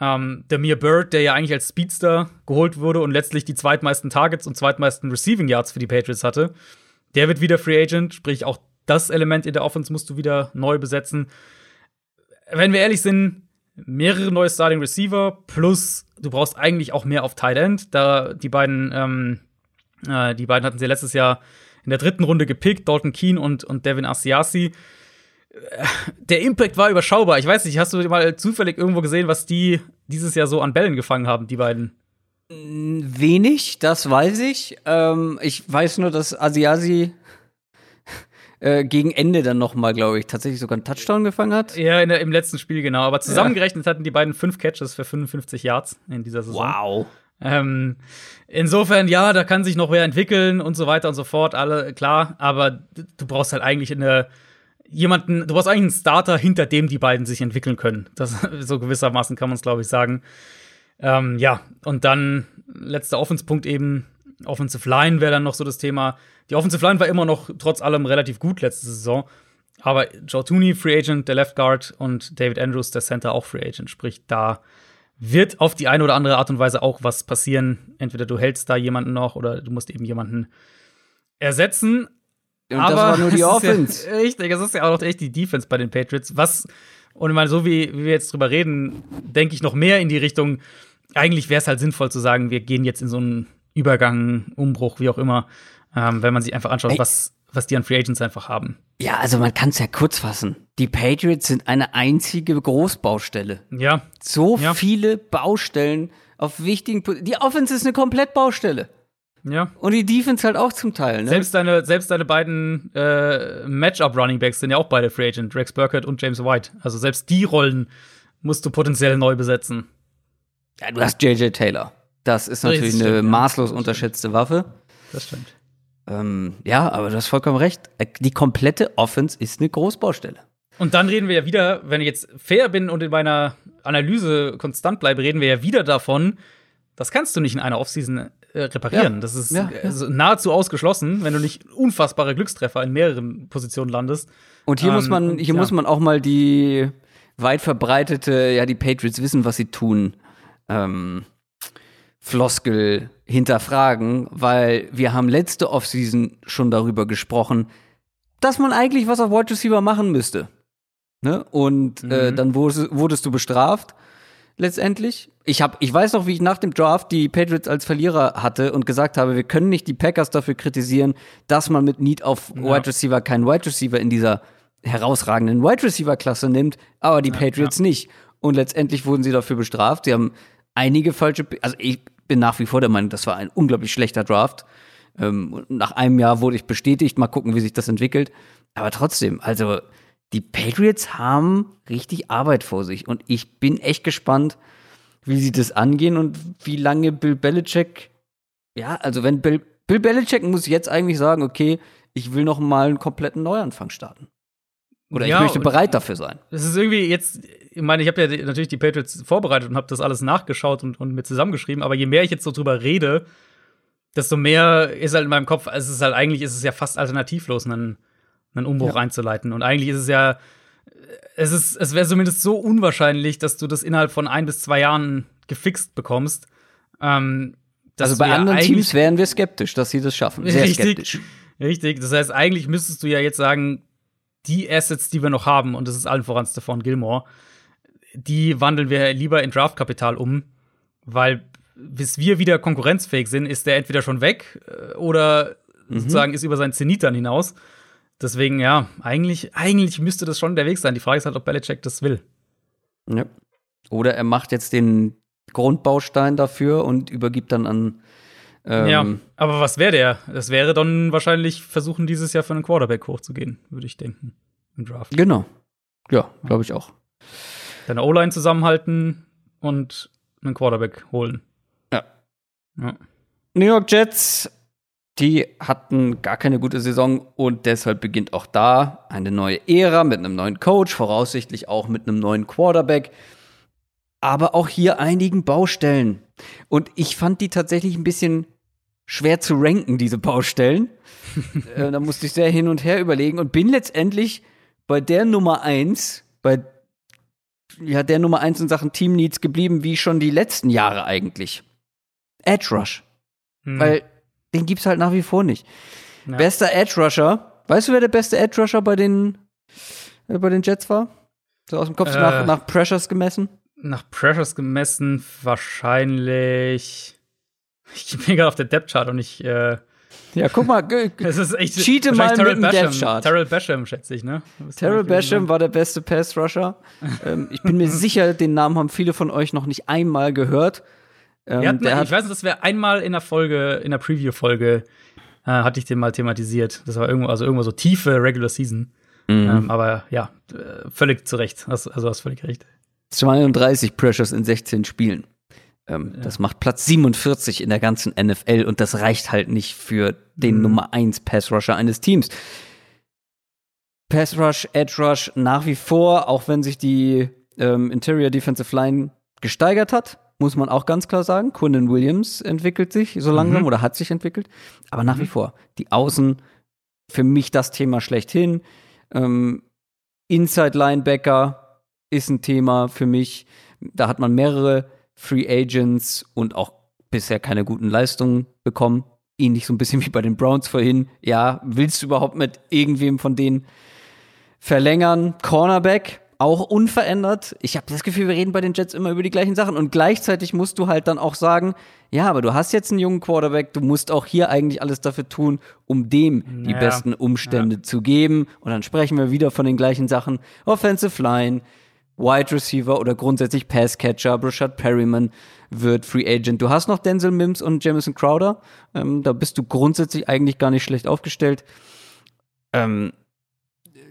Ähm, der Mir Bird, der ja eigentlich als Speedster geholt wurde und letztlich die zweitmeisten Targets und zweitmeisten Receiving Yards für die Patriots hatte, der wird wieder Free Agent, sprich auch das Element in der Offense musst du wieder neu besetzen. Wenn wir ehrlich sind, mehrere neue Starting Receiver plus du brauchst eigentlich auch mehr auf Tight End, da die beiden ähm, äh, die beiden hatten sie letztes Jahr in der dritten Runde gepickt, Dalton Keane und, und Devin Asiasi der Impact war überschaubar. Ich weiß nicht, hast du mal zufällig irgendwo gesehen, was die dieses Jahr so an Bällen gefangen haben, die beiden? Wenig, das weiß ich. Ähm, ich weiß nur, dass Asiasi äh, gegen Ende dann noch mal, glaube ich, tatsächlich sogar einen Touchdown gefangen hat. Ja, der, im letzten Spiel genau. Aber zusammengerechnet ja. hatten die beiden fünf Catches für 55 Yards in dieser Saison. Wow. Ähm, insofern, ja, da kann sich noch wer entwickeln und so weiter und so fort, alle klar. Aber du brauchst halt eigentlich eine jemanden, du brauchst eigentlich einen Starter, hinter dem die beiden sich entwickeln können. Das so gewissermaßen kann man es, glaube ich, sagen. Ähm, ja, und dann letzter Offenspunkt eben. Offensive Line wäre dann noch so das Thema. Die Offensive Line war immer noch trotz allem relativ gut letzte Saison. Aber Joe Tooney, Free Agent, der Left Guard und David Andrews, der Center, auch Free Agent. Sprich, da wird auf die eine oder andere Art und Weise auch was passieren. Entweder du hältst da jemanden noch oder du musst eben jemanden ersetzen. Und Aber das war nur die Offense. Ja, richtig, es ist ja auch noch echt die Defense bei den Patriots. Was, und ich meine, so wie, wie wir jetzt drüber reden, denke ich noch mehr in die Richtung, eigentlich wäre es halt sinnvoll zu sagen, wir gehen jetzt in so einen Übergang, Umbruch, wie auch immer, ähm, wenn man sich einfach anschaut, Ey. was, was die an Free Agents einfach haben. Ja, also man kann es ja kurz fassen. Die Patriots sind eine einzige Großbaustelle. Ja, So Ja. viele Baustellen auf wichtigen. Po- Die Offense ist eine Komplettbaustelle. ja. Und die Defense halt auch zum Teil. Ne? Selbst deine, selbst deine beiden äh, Matchup-Running-Backs sind ja auch beide Free Agent, Rex Burkett und James White. Also selbst die Rollen musst du potenziell neu besetzen. ja, du hast JJ Taylor. Das ist natürlich Richtig, eine ja. maßlos unterschätzte Waffe. Das stimmt. Ähm, ja, aber du hast vollkommen recht. Die komplette Offense ist eine Großbaustelle. Und dann reden wir ja wieder, wenn ich jetzt fair bin und in meiner Analyse konstant bleibe, reden wir ja wieder davon, das kannst du nicht in einer Offseason äh, reparieren. Ja. Das ist Ja, ja. also nahezu ausgeschlossen, wenn du nicht unfassbare Glückstreffer in mehreren Positionen landest. Und hier Ähm, muss man, hier ja. muss man auch mal die weit verbreitete, ja, die Patriots wissen, was sie tun, ähm, Floskel hinterfragen, weil wir haben letzte Offseason schon darüber gesprochen, dass man eigentlich was auf Wide Receiver machen müsste. Ne? Und äh, Mhm. dann wurdest, wurdest du bestraft, letztendlich. Ich, hab, ich weiß noch, wie ich nach dem Draft die Patriots als Verlierer hatte und gesagt habe, wir können nicht die Packers dafür kritisieren, dass man mit Need auf Ja. Wide Receiver keinen Wide Receiver in dieser herausragenden Wide Receiver Klasse nimmt, aber die Patriots nicht. Und letztendlich wurden sie dafür bestraft. Sie haben einige falsche, also ich bin nach wie vor der Meinung, das war ein unglaublich schlechter Draft. Ähm, nach einem Jahr wurde ich bestätigt. Mal gucken, wie sich das entwickelt. Aber trotzdem, also die Patriots haben richtig Arbeit vor sich. Und ich bin echt gespannt, wie sie das angehen und wie lange Bill Belichick, ja, also wenn Bill, Bill Belichick muss jetzt eigentlich sagen, okay, ich will noch mal einen kompletten Neuanfang starten. Oder Ja, ich möchte bereit dafür sein. Es ist irgendwie jetzt, ich meine, ich habe ja natürlich die Patriots vorbereitet und habe das alles nachgeschaut und, und mir zusammengeschrieben, aber je mehr ich jetzt so drüber rede, desto mehr ist halt in meinem Kopf, es ist halt eigentlich, ist es ja fast alternativlos, einen, einen Umbruch Ja. einzuleiten. Und eigentlich ist es ja, es ist, es wäre zumindest so unwahrscheinlich, dass du das innerhalb von ein bis zwei Jahren gefixt bekommst. Ähm, Also bei ja anderen eigentlich- Teams wären wir skeptisch, dass sie das schaffen. Sehr Richtig. skeptisch. Richtig. Das heißt, eigentlich müsstest du ja jetzt sagen, die Assets, die wir noch haben, und das ist allen voran Stephon Gilmore, die wandeln wir lieber in Draftkapital um, weil bis wir wieder konkurrenzfähig sind, ist der entweder schon weg äh, oder sozusagen ist über seinen Zenit dann hinaus. Deswegen, ja, eigentlich, eigentlich müsste das schon der Weg sein. Die Frage ist halt, ob Belichick das will. Ja. Oder er macht jetzt den Grundbaustein dafür und übergibt dann an. Ähm, ja, aber was wäre der? Das wäre dann wahrscheinlich versuchen, dieses Jahr für einen Quarterback hochzugehen, würde ich denken, im Draft. Genau. Ja, glaube ich auch. deine O-Line zusammenhalten und einen Quarterback holen. Ja. Ja. New York Jets, die hatten gar keine gute Saison und deshalb beginnt auch da eine neue Ära mit einem neuen Coach, voraussichtlich auch mit einem neuen Quarterback. Aber auch hier einigen Baustellen. Und ich fand die tatsächlich ein bisschen schwer zu ranken, diese Baustellen. äh, da musste ich sehr hin und her überlegen und bin letztendlich bei der Nummer eins, bei ja, der Nummer eins in Sachen Team Needs geblieben, wie schon die letzten Jahre eigentlich. Edge Rush. Hm. Weil den gibt's halt nach wie vor nicht. Ja. Bester Edge Rusher. Weißt du, wer der beste Edge Rusher bei den, äh, bei den Jets war? So aus dem Kopf Äh. nach, nach Pressures gemessen? nach Pressures gemessen wahrscheinlich. Ich bin gerade auf der Depth Chart und ich. Äh, Ja, guck mal, es ist echt. Cheate mal Terrell mit dem. Depth Chart. Terrell Basham, schätze ich, ne? Das Terrell Basham sagen. war der beste Pass Rusher. ähm, ich bin mir sicher, den Namen haben viele von euch noch nicht einmal gehört. Ähm, hatten, der ich hat, weiß, dass wir einmal in der Folge, in der Preview-Folge, äh, hatte ich den mal thematisiert. Das war irgendwo, also irgendwo so tiefe Regular Season. Mhm. Ähm, aber ja, äh, völlig zu Recht. Also, also hast völlig recht. 32 Pressures in 16 Spielen. Ähm, Das macht Platz 47 in der ganzen NFL und das reicht halt nicht für den Mhm. Nummer 1 Pass Rusher eines Teams. Pass Rush, Edge Rush nach wie vor, auch wenn sich die ähm, Interior Defensive Line gesteigert hat, muss man auch ganz klar sagen. Quinnen Williams entwickelt sich so langsam Mhm. oder hat sich entwickelt. Aber nach wie vor, die Außen, für mich das Thema schlechthin. Ähm, Inside Linebacker ist ein Thema für mich. Da hat man mehrere Free Agents und auch bisher keine guten Leistungen bekommen. Ähnlich so ein bisschen wie bei den Browns vorhin. Ja, willst du überhaupt mit irgendwem von denen verlängern? Cornerback, auch unverändert. Ich habe das Gefühl, wir reden bei den Jets immer über die gleichen Sachen. Und gleichzeitig musst du halt dann auch sagen, ja, aber du hast jetzt einen jungen Quarterback, du musst auch hier eigentlich alles dafür tun, um dem die besten Umstände ja. zu geben. Und dann sprechen wir wieder von den gleichen Sachen. Offensive Line, Wide Receiver oder grundsätzlich Passcatcher. Brashad Perryman wird Free Agent. Du hast noch Denzel Mims und Jamison Crowder. Ähm, da bist du grundsätzlich eigentlich gar nicht schlecht aufgestellt. Ähm,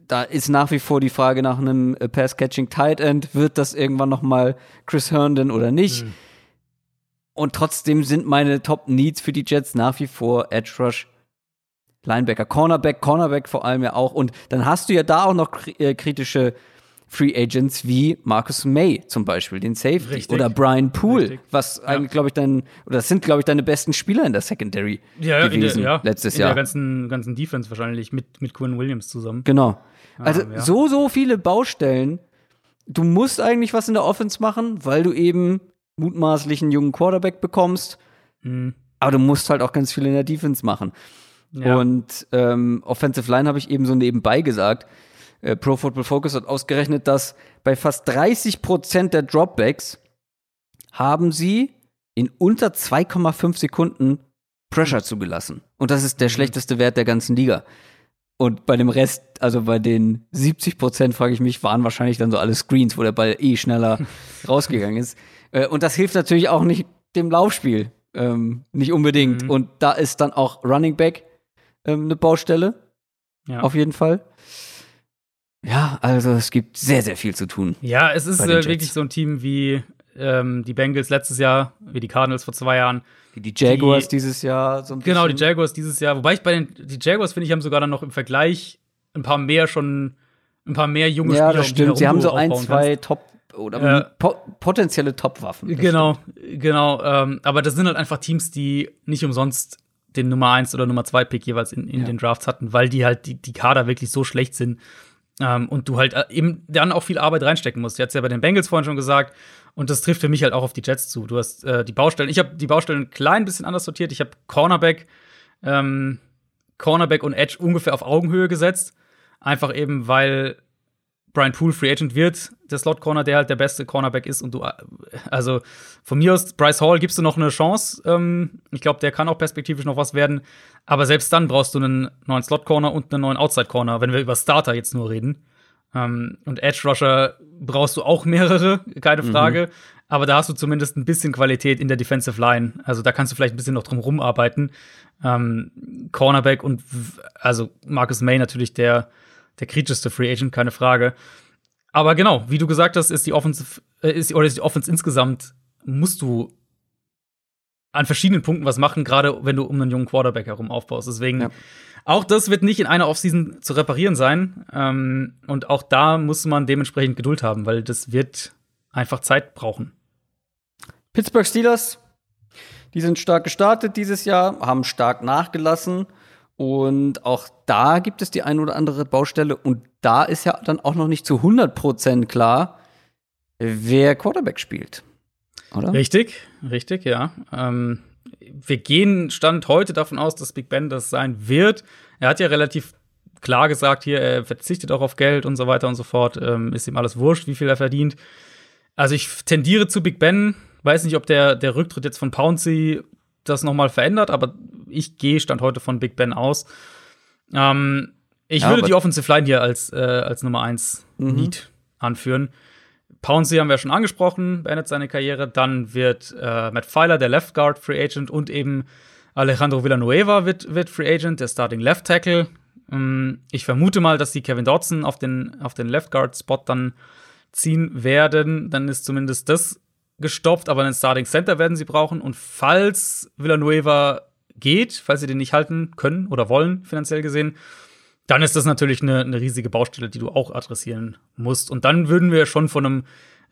da ist nach wie vor die Frage nach einem äh, Pass-Catching Tight End. Wird das irgendwann noch mal Chris Herndon oder nicht? Mhm. Und trotzdem sind meine Top Needs für die Jets nach wie vor Edge Rush, Linebacker, Cornerback, Cornerback vor allem ja auch. Und dann hast du ja da auch noch äh, kritische Free Agents wie Marcus May zum Beispiel, den Safety. Richtig. Oder Brian Poole, Richtig. was ja. eigentlich, glaube ich, dein, oder das sind, glaube ich, deine besten Spieler in der Secondary ja, gewesen der, ja. letztes in Jahr. In der ganzen, ganzen Defense wahrscheinlich mit, mit Quinn Williams zusammen. Genau. Also ah, so, so viele Baustellen. Du musst eigentlich was in der Offense machen, weil du eben mutmaßlich einen jungen Quarterback bekommst. Mhm. Aber du musst halt auch ganz viel in der Defense machen. Ja. Und ähm, Offensive Line habe ich eben so nebenbei gesagt. Äh, Pro Football Focus hat ausgerechnet, dass bei fast 30 Prozent der Dropbacks haben sie in unter 2,5 Sekunden Pressure zugelassen. Und das ist der mhm. schlechteste Wert der ganzen Liga. Und bei dem Rest, also bei den 70 Prozent, frage ich mich, waren wahrscheinlich dann so alle Screens, wo der Ball eh schneller rausgegangen ist. Äh, und das hilft natürlich auch nicht dem Laufspiel. Ähm, nicht unbedingt. Mhm. Und da ist dann auch Running Back ähm, eine Baustelle. Ja. Auf jeden Fall. Ja, also es gibt sehr, sehr viel zu tun. Ja, es ist äh, wirklich so ein Team wie ähm, die Bengals letztes Jahr, wie die Cardinals vor zwei Jahren. Wie die Jaguars die, dieses Jahr so. Genau, die Jaguars dieses Jahr. Wobei ich bei den die Jaguars finde ich haben sogar dann noch im Vergleich ein paar mehr schon ein paar mehr junge ja, Spieler. Ja, das stimmt. Sie haben so ein, zwei kannst. Top oder äh, po potenzielle Top-Waffen. Genau, stimmt. genau. Ähm, aber das sind halt einfach Teams, die nicht umsonst den Nummer 1 oder Nummer 2 Pick jeweils in, in ja. den Drafts hatten, weil die halt die, die Kader wirklich so schlecht sind. Ähm, und du halt äh, eben dann auch viel Arbeit reinstecken musst. Du hast ja bei den Bengals vorhin schon gesagt. Und das trifft für mich halt auch auf die Jets zu. Du hast äh, die Baustellen. Ich habe die Baustellen ein klein bisschen anders sortiert. Ich habe Cornerback, ähm, Cornerback und Edge ungefähr auf Augenhöhe gesetzt. Einfach eben, weil Brian Poole Free Agent wird, der Slot Corner, der halt der beste Cornerback ist. Und du, also von mir aus, Bryce Hall gibst du noch eine Chance. Ähm, ich glaube, der kann auch perspektivisch noch was werden. Aber selbst dann brauchst du einen neuen Slot Corner und einen neuen Outside Corner, wenn wir über Starter jetzt nur reden. Ähm, und Edge Rusher brauchst du auch mehrere, keine mhm. Frage. Mhm. Aber da hast du zumindest ein bisschen Qualität in der Defensive Line. Also da kannst du vielleicht ein bisschen noch drum rumarbeiten. Ähm, Cornerback und also Marcus May natürlich der der kritischste Free Agent, keine Frage. Aber genau, wie du gesagt hast, ist die Offensive, äh, ist, oder ist die Offense insgesamt, musst du an verschiedenen Punkten was machen, gerade wenn du um einen jungen Quarterback herum aufbaust. Deswegen, ja. auch das wird nicht in einer Offseason zu reparieren sein. Ähm, und auch da muss man dementsprechend Geduld haben, weil das wird einfach Zeit brauchen. Pittsburgh Steelers, die sind stark gestartet dieses Jahr, haben stark nachgelassen. Und auch da gibt es die ein oder andere Baustelle. Und da ist ja dann auch noch nicht zu 100% klar, wer Quarterback spielt. Oder? Richtig, richtig, ja. Ähm, wir gehen Stand heute davon aus, dass Big Ben das sein wird. Er hat ja relativ klar gesagt, hier, er verzichtet auch auf Geld und so weiter und so fort. Ähm, ist ihm alles wurscht, wie viel er verdient. Also ich tendiere zu Big Ben. Weiß nicht, ob der, der Rücktritt jetzt von Pouncy das nochmal verändert, aber ich gehe Stand heute von Big Ben aus. Ähm, ich ja, würde die Offensive Line hier als, äh, als Nummer 1 mhm. Need anführen. Pouncy haben wir schon angesprochen, beendet seine Karriere. Dann wird äh, Matt Pfeiler, der Left Guard, Free Agent und eben Alejandro Villanueva wird, wird Free Agent, der Starting Left Tackle. Ähm, ich vermute mal, dass sie Kevin Dodson auf den, auf den Left Guard Spot dann ziehen werden. Dann ist zumindest das gestoppt, aber einen Starting Center werden sie brauchen. Und falls Villanueva geht, falls sie den nicht halten können oder wollen, finanziell gesehen, dann ist das natürlich eine, eine riesige Baustelle, die du auch adressieren musst. Und dann würden wir schon von einem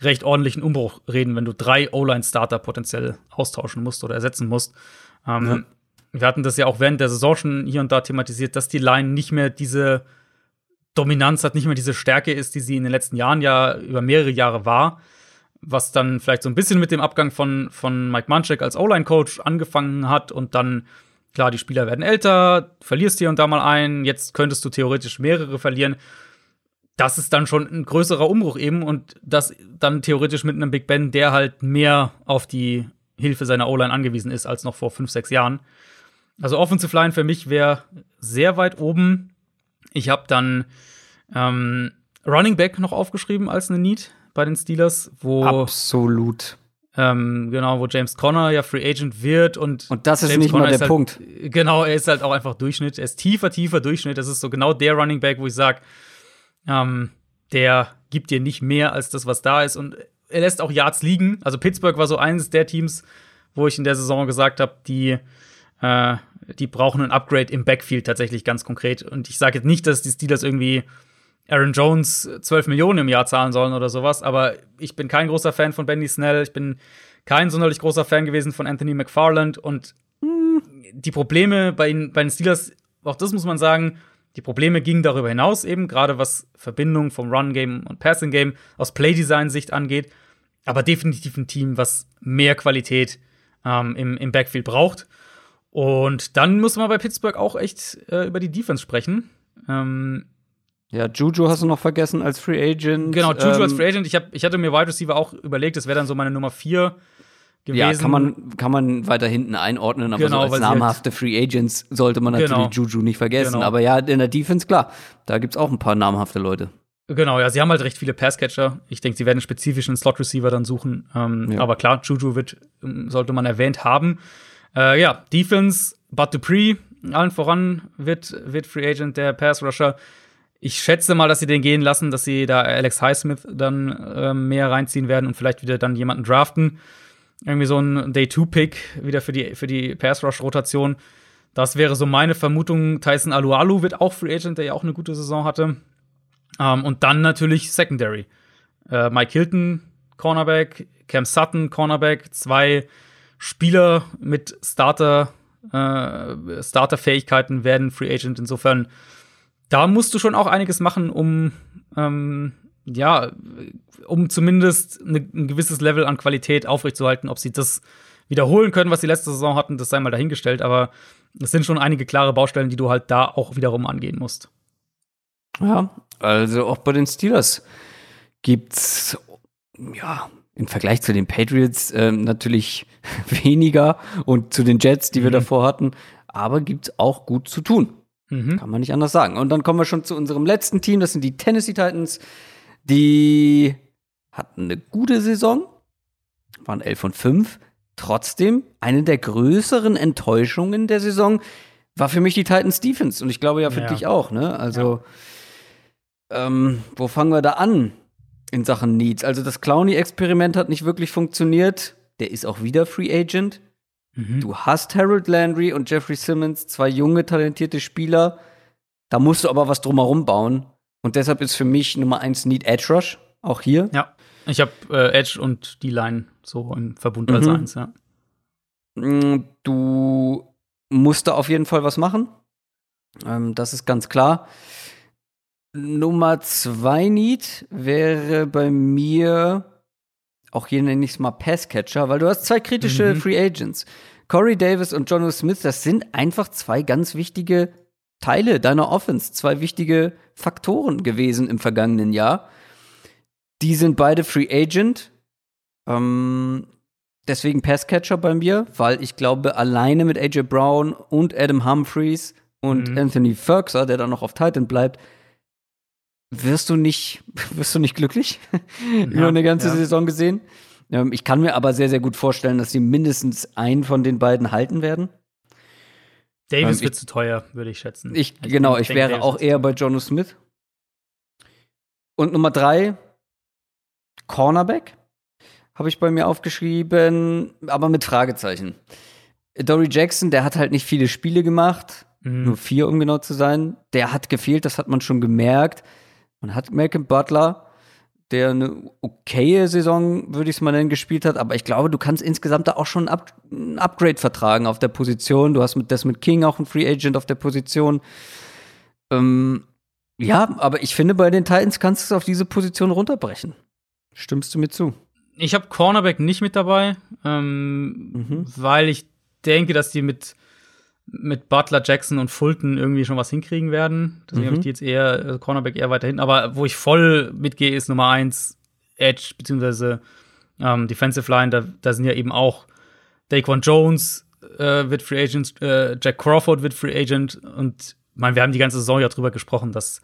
recht ordentlichen Umbruch reden, wenn du drei O-Line-Starter potenziell austauschen musst oder ersetzen musst. Ähm, ja. Wir hatten das ja auch während der Saison schon hier und da thematisiert, dass die Line nicht mehr diese Dominanz hat, nicht mehr diese Stärke ist, die sie in den letzten Jahren ja über mehrere Jahre war. Was dann vielleicht so ein bisschen mit dem Abgang von, von Mike Munchak als O-Line-Coach angefangen hat und dann, klar, die Spieler werden älter, verlierst hier und da mal einen, jetzt könntest du theoretisch mehrere verlieren. Das ist dann schon ein größerer Umbruch eben und das dann theoretisch mit einem Big Ben, der halt mehr auf die Hilfe seiner O-Line angewiesen ist als noch vor fünf, sechs Jahren. Also Offensive Line für mich wäre sehr weit oben. Ich habe dann ähm, Running Back noch aufgeschrieben als eine Need bei den Steelers, wo absolut ähm, genau, wo James Conner ja Free Agent wird und und das ist James nicht Conner mal der halt, Punkt. Genau, er ist halt auch einfach Durchschnitt. Er ist tiefer, tiefer Durchschnitt. Das ist so genau der Running Back, wo ich sage, ähm, der gibt dir nicht mehr als das, was da ist und er lässt auch Yards liegen. Also Pittsburgh war so eines der Teams, wo ich in der Saison gesagt habe, die äh, die brauchen ein Upgrade im Backfield tatsächlich ganz konkret. Und ich sage jetzt nicht, dass die Steelers irgendwie Aaron Jones 12 Millionen im Jahr zahlen sollen oder sowas, aber ich bin kein großer Fan von Benny Snell. Ich bin kein sonderlich großer Fan gewesen von Anthony McFarland und die Probleme bei, bei den Steelers, auch das muss man sagen, die Probleme gingen darüber hinaus eben, gerade was Verbindung vom Run-Game und Passing-Game aus Play-Design-Sicht angeht, aber definitiv ein Team, was mehr Qualität ähm, im, im Backfield braucht. Und dann muss man bei Pittsburgh auch echt äh, über die Defense sprechen. Ähm, ja, Juju hast du noch vergessen als Free Agent. genau, Juju ähm, als Free Agent. Ich, hab, ich hatte mir Wide Receiver auch überlegt, das wäre dann so meine Nummer 4 gewesen. Ja, kann man, kann man weiter hinten einordnen, aber Genau, so als halt- namhafte Free Agents sollte man natürlich Genau. Juju nicht vergessen. Genau. Aber ja, in der Defense, klar, da gibt's auch ein paar namhafte Leute. Genau, ja, sie haben halt recht viele Passcatcher. Ich denke, sie werden spezifisch einen Slot-Receiver dann suchen. Ähm, Ja. Aber klar, Juju wird, ähm, sollte man erwähnt haben. Äh, ja, Defense, Bud Dupree, allen voran wird, wird Free Agent, der Pass-Rusher. Ich schätze mal, dass sie den gehen lassen, dass sie da Alex Highsmith dann ähm, mehr reinziehen werden und vielleicht wieder dann jemanden draften. Irgendwie so ein Day-2-Pick wieder für die, für die Pass-Rush-Rotation. Das wäre so meine Vermutung. Tyson Alualu wird auch Free Agent, der ja auch eine gute Saison hatte. Ähm, und dann natürlich Secondary. Äh, Mike Hilton, Cornerback, Cam Sutton, Cornerback, zwei Spieler mit Starter, äh, Starter-Fähigkeiten werden Free Agent. Insofern, da musst du schon auch einiges machen, um ähm, ja, um zumindest eine, ein gewisses Level an Qualität aufrechtzuerhalten. Ob sie das wiederholen können, was sie letzte Saison hatten, das sei mal dahingestellt. Aber es sind schon einige klare Baustellen, die du halt da auch wiederum angehen musst. Ja, also auch bei den Steelers gibt's ja im Vergleich zu den Patriots ähm, natürlich weniger und zu den Jets, die wir Mhm. davor hatten, aber gibt's auch gut zu tun. Mhm. Kann man nicht anders sagen. Und dann kommen wir schon zu unserem letzten Team, das sind die Tennessee Titans. Die hatten eine gute Saison, waren 11 und 5. Trotzdem, eine der größeren Enttäuschungen der Saison war für mich die Titans Defense. Und ich glaube ja für Ja. dich auch, ne? Also, ähm, wo fangen wir da an in Sachen Needs? Also, das Clowny-Experiment hat nicht wirklich funktioniert. Der ist auch wieder Free Agent. Mhm. Du hast Harold Landry und Jeffrey Simmons, zwei junge, talentierte Spieler. Da musst du aber was drumherum bauen. Und deshalb ist für mich Nummer eins Need Edge Rush. Auch hier. Ja, ich habe äh, Edge und die Line so im Verbund als Mhm. eins, ja. Mm, Du musst da auf jeden Fall was machen. Ähm, das ist ganz klar. Nummer zwei Need wäre bei mir, auch hier nenne ich es mal Passcatcher, weil du hast zwei kritische Mhm. Free Agents. Corey Davis und Jono Smith, das sind einfach zwei ganz wichtige Teile deiner Offense, zwei wichtige Faktoren gewesen im vergangenen Jahr. Die sind beide Free Agent. Ähm, deswegen Passcatcher bei mir, weil ich glaube, alleine mit AJ Brown und Adam Humphreys und Mhm. Anthony Ferguson, der dann noch auf Titan bleibt, wirst du nicht, wirst du nicht glücklich über eine ganze ja. Saison gesehen. Ähm, ich kann mir aber sehr, sehr gut vorstellen, dass sie mindestens einen von den beiden halten werden. Davis Ähm, wird zu teuer, würde ich schätzen. Ich, Also genau, ich denk, wäre Davis auch eher bei Jono Smith. Und Nummer drei, Cornerback, habe ich bei mir aufgeschrieben, aber mit Fragezeichen. Dory Jackson, der hat halt nicht viele Spiele gemacht, Mhm. nur vier, um genau zu sein. Der hat gefehlt, das hat man schon gemerkt. Man hat Malcolm Butler, der eine okaye Saison, würde ich es mal nennen, gespielt hat. Aber ich glaube, du kannst insgesamt da auch schon ein, Up ein Upgrade vertragen auf der Position. Du hast mit Desmond King auch einen Free Agent auf der Position. Ähm, Ja, aber ich finde, bei den Titans kannst du es auf diese Position runterbrechen. Stimmst du mir zu? Ich habe Cornerback nicht mit dabei, ähm, mhm. weil ich denke, dass die mit, mit Butler, Jackson und Fulton irgendwie schon was hinkriegen werden. Deswegen mhm. habe ich die jetzt eher, äh, Cornerback eher weiter hinten. Aber wo ich voll mitgehe, ist Nummer eins Edge, beziehungsweise ähm, Defensive Line. Da, da sind ja eben auch Daquan Jones äh, wird Free Agent, äh, Jack Crawford wird Free Agent und meine, wir haben die ganze Saison ja drüber gesprochen, dass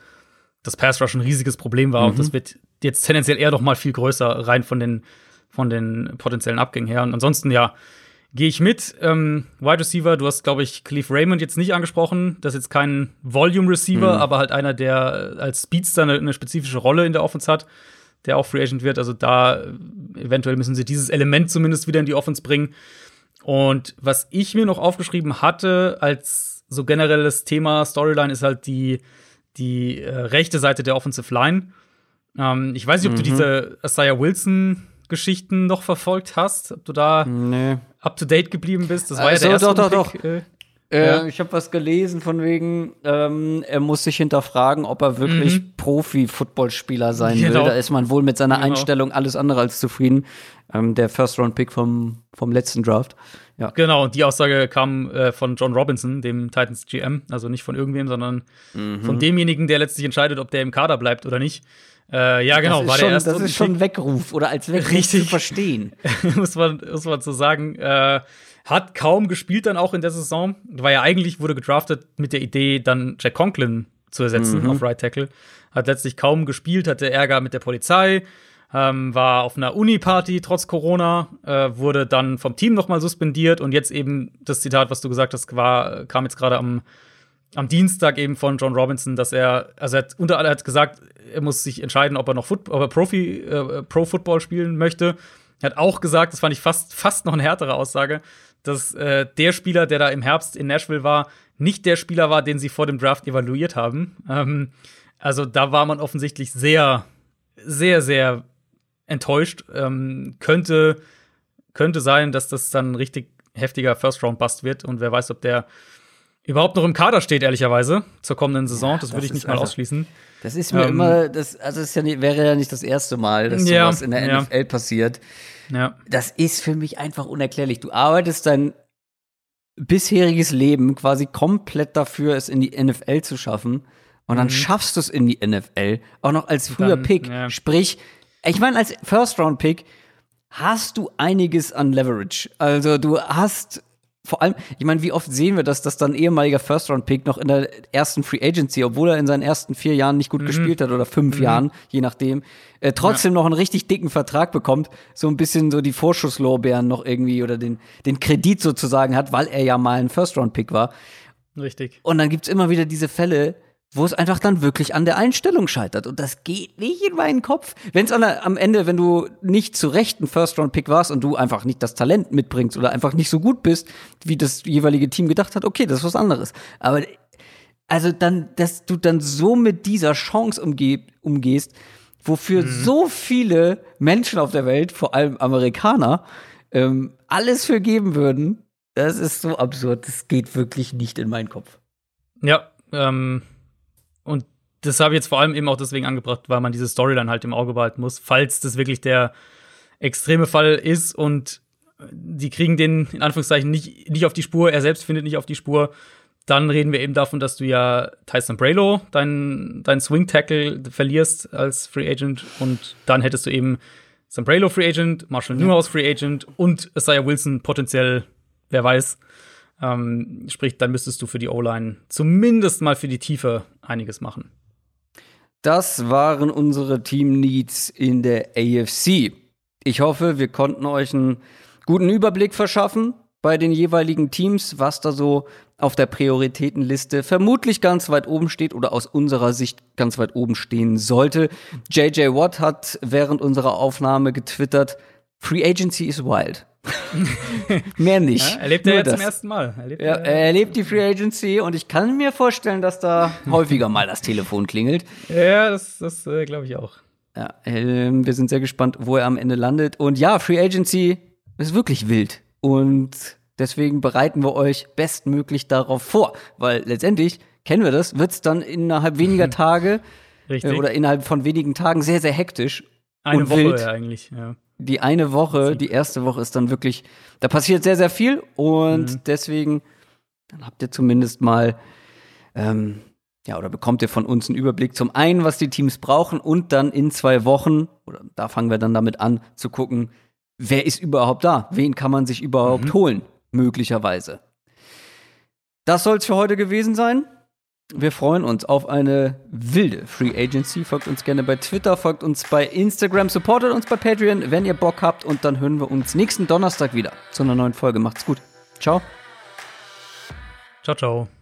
das Pass Rush ein riesiges Problem war mhm. und das wird jetzt tendenziell eher noch mal viel größer rein von den von den potenziellen Abgängen her. Und ansonsten ja, gehe ich mit. Ähm, Wide Receiver, du hast glaube ich Cleve Raymond jetzt nicht angesprochen. Das ist jetzt kein Volume Receiver, mhm. aber halt einer, der als Speedster eine, eine, spezifische Rolle in der Offense hat, der auch Free Agent wird. Also da eventuell müssen sie dieses Element zumindest wieder in die Offense bringen. Und was ich mir noch aufgeschrieben hatte als so generelles Thema Storyline ist halt die, die äh, rechte Seite der Offensive Line. Ähm, ich weiß nicht, ob mhm. du diese Isaiah Wilson Geschichten noch verfolgt hast, ob du da nee. Up to date geblieben bist. Das war also, ja der erste doch, doch, doch. Äh, äh, ja. Ich habe was gelesen von wegen, ähm, er muss sich hinterfragen, ob er wirklich mhm. Profi-Footballspieler sein genau. will. Da ist man wohl mit seiner genau. Einstellung alles andere als zufrieden. Ähm, der First-Round-Pick vom, vom letzten Draft. Ja. Genau, und die Aussage kam äh, von John Robinson, dem Titans GM, also nicht von irgendwem, sondern mhm. von demjenigen, der letztlich entscheidet, ob der im Kader bleibt oder nicht. Äh, ja, genau, war schon, der erste. Das ist schon Weckruf oder als Weckruf Richtig. zu verstehen. muss, man, muss man so sagen. Äh, hat kaum gespielt dann auch in der Saison. War ja eigentlich, wurde gedraftet mit der Idee, dann Jack Conklin zu ersetzen mhm. auf Right Tackle. Hat letztlich kaum gespielt, hatte Ärger mit der Polizei, ähm, war auf einer Uni-Party trotz Corona, äh, wurde dann vom Team nochmal suspendiert und jetzt eben das Zitat, was du gesagt hast, war, kam jetzt gerade am, am Dienstag eben von John Robinson, dass er, also er hat unter anderem hat gesagt, er muss sich entscheiden, ob er noch Foot, ob er Profi, äh, Pro-Football spielen möchte. Er hat auch gesagt, das fand ich fast, fast noch eine härtere Aussage, dass äh, der Spieler, der da im Herbst in Nashville war, nicht der Spieler war, den sie vor dem Draft evaluiert haben. Ähm, also da war man offensichtlich sehr, sehr, sehr enttäuscht. Ähm, könnte, könnte sein, dass das dann ein richtig heftiger First-Round-Bust wird. Und wer weiß, ob der überhaupt noch im Kader steht, ehrlicherweise, zur kommenden Saison. Ja, das, das würde ich nicht mal also, ausschließen. Das ist mir ähm, immer, das, also es ja wäre ja nicht das erste Mal, dass ja, sowas in der ja. NFL passiert. Ja. Das ist für mich einfach unerklärlich. Du arbeitest dein bisheriges Leben quasi komplett dafür, es in die NFL zu schaffen. Und dann mhm. schaffst du es in die NFL, auch noch als früher dann, Pick. Ja. Sprich, ich meine, als First-Round-Pick hast du einiges an Leverage. Also du hast vor allem, ich meine, wie oft sehen wir das, dass dann ehemaliger First-Round-Pick noch in der ersten Free Agency, obwohl er in seinen ersten vier Jahren nicht gut mhm. gespielt hat oder fünf mhm. Jahren, je nachdem, äh, trotzdem ja. noch einen richtig dicken Vertrag bekommt, so ein bisschen so die Vorschusslorbeeren noch irgendwie oder den, den Kredit sozusagen hat, weil er ja mal ein First-Round-Pick war. Richtig. Und dann gibt's immer wieder diese Fälle, wo es einfach dann wirklich an der Einstellung scheitert. Und das geht nicht in meinen Kopf. Wenn es am Ende, wenn du nicht zu Recht ein First-Round-Pick warst und du einfach nicht das Talent mitbringst oder einfach nicht so gut bist, wie das jeweilige Team gedacht hat, okay, das ist was anderes. Aber also dann, dass du dann so mit dieser Chance umge umgehst, wofür mhm. so viele Menschen auf der Welt, vor allem Amerikaner, ähm, alles für geben würden, das ist so absurd. Das geht wirklich nicht in meinen Kopf. Ja, ähm, das habe ich jetzt vor allem eben auch deswegen angebracht, weil man diese Storyline halt im Auge behalten muss, falls das wirklich der extreme Fall ist und die kriegen den in Anführungszeichen nicht, nicht auf die Spur, er selbst findet nicht auf die Spur, dann reden wir eben davon, dass du ja Tyson Braylo, deinen dein Swing Tackle, verlierst als Free Agent und dann hättest du eben Sambrelo Free Agent, Marshall Newhouse Free Agent und Isaiah Wilson potenziell, wer weiß, ähm, sprich, dann müsstest du für die O-Line zumindest mal für die Tiefe einiges machen. Das waren unsere Team-Needs in der AFC. Ich hoffe, wir konnten euch einen guten Überblick verschaffen bei den jeweiligen Teams, was da so auf der Prioritätenliste vermutlich ganz weit oben steht oder aus unserer Sicht ganz weit oben stehen sollte. JJ Watt hat während unserer Aufnahme getwittert, Free Agency is wild. Mehr nicht. Ja, erlebt er jetzt das. zum ersten Mal. Erlebt ja, er erlebt die Free Agency und ich kann mir vorstellen, dass da häufiger mal das Telefon klingelt. Ja, das, das äh, glaube ich auch. Ja, äh, wir sind sehr gespannt, wo er am Ende landet. Und ja, Free Agency ist wirklich wild. Und deswegen bereiten wir euch bestmöglich darauf vor. Weil letztendlich kennen wir das, wird es dann innerhalb weniger Tage äh, oder innerhalb von wenigen Tagen sehr, sehr hektisch. Eine Woche wild. eigentlich, ja. Die eine Woche, die erste Woche ist dann wirklich, da passiert sehr, sehr viel und Mhm. deswegen, dann habt ihr zumindest mal, ähm, ja, oder bekommt ihr von uns einen Überblick zum einen, was die Teams brauchen und dann in zwei Wochen, oder da fangen wir dann damit an, zu gucken, wer ist überhaupt da? Wen kann man sich überhaupt Mhm. holen? Möglicherweise. Das soll es für heute gewesen sein. Wir freuen uns auf eine wilde Free Agency. Folgt uns gerne bei Twitter, folgt uns bei Instagram, supportet uns bei Patreon, wenn ihr Bock habt. Und dann hören wir uns nächsten Donnerstag wieder zu einer neuen Folge. Macht's gut. Ciao. Ciao, ciao.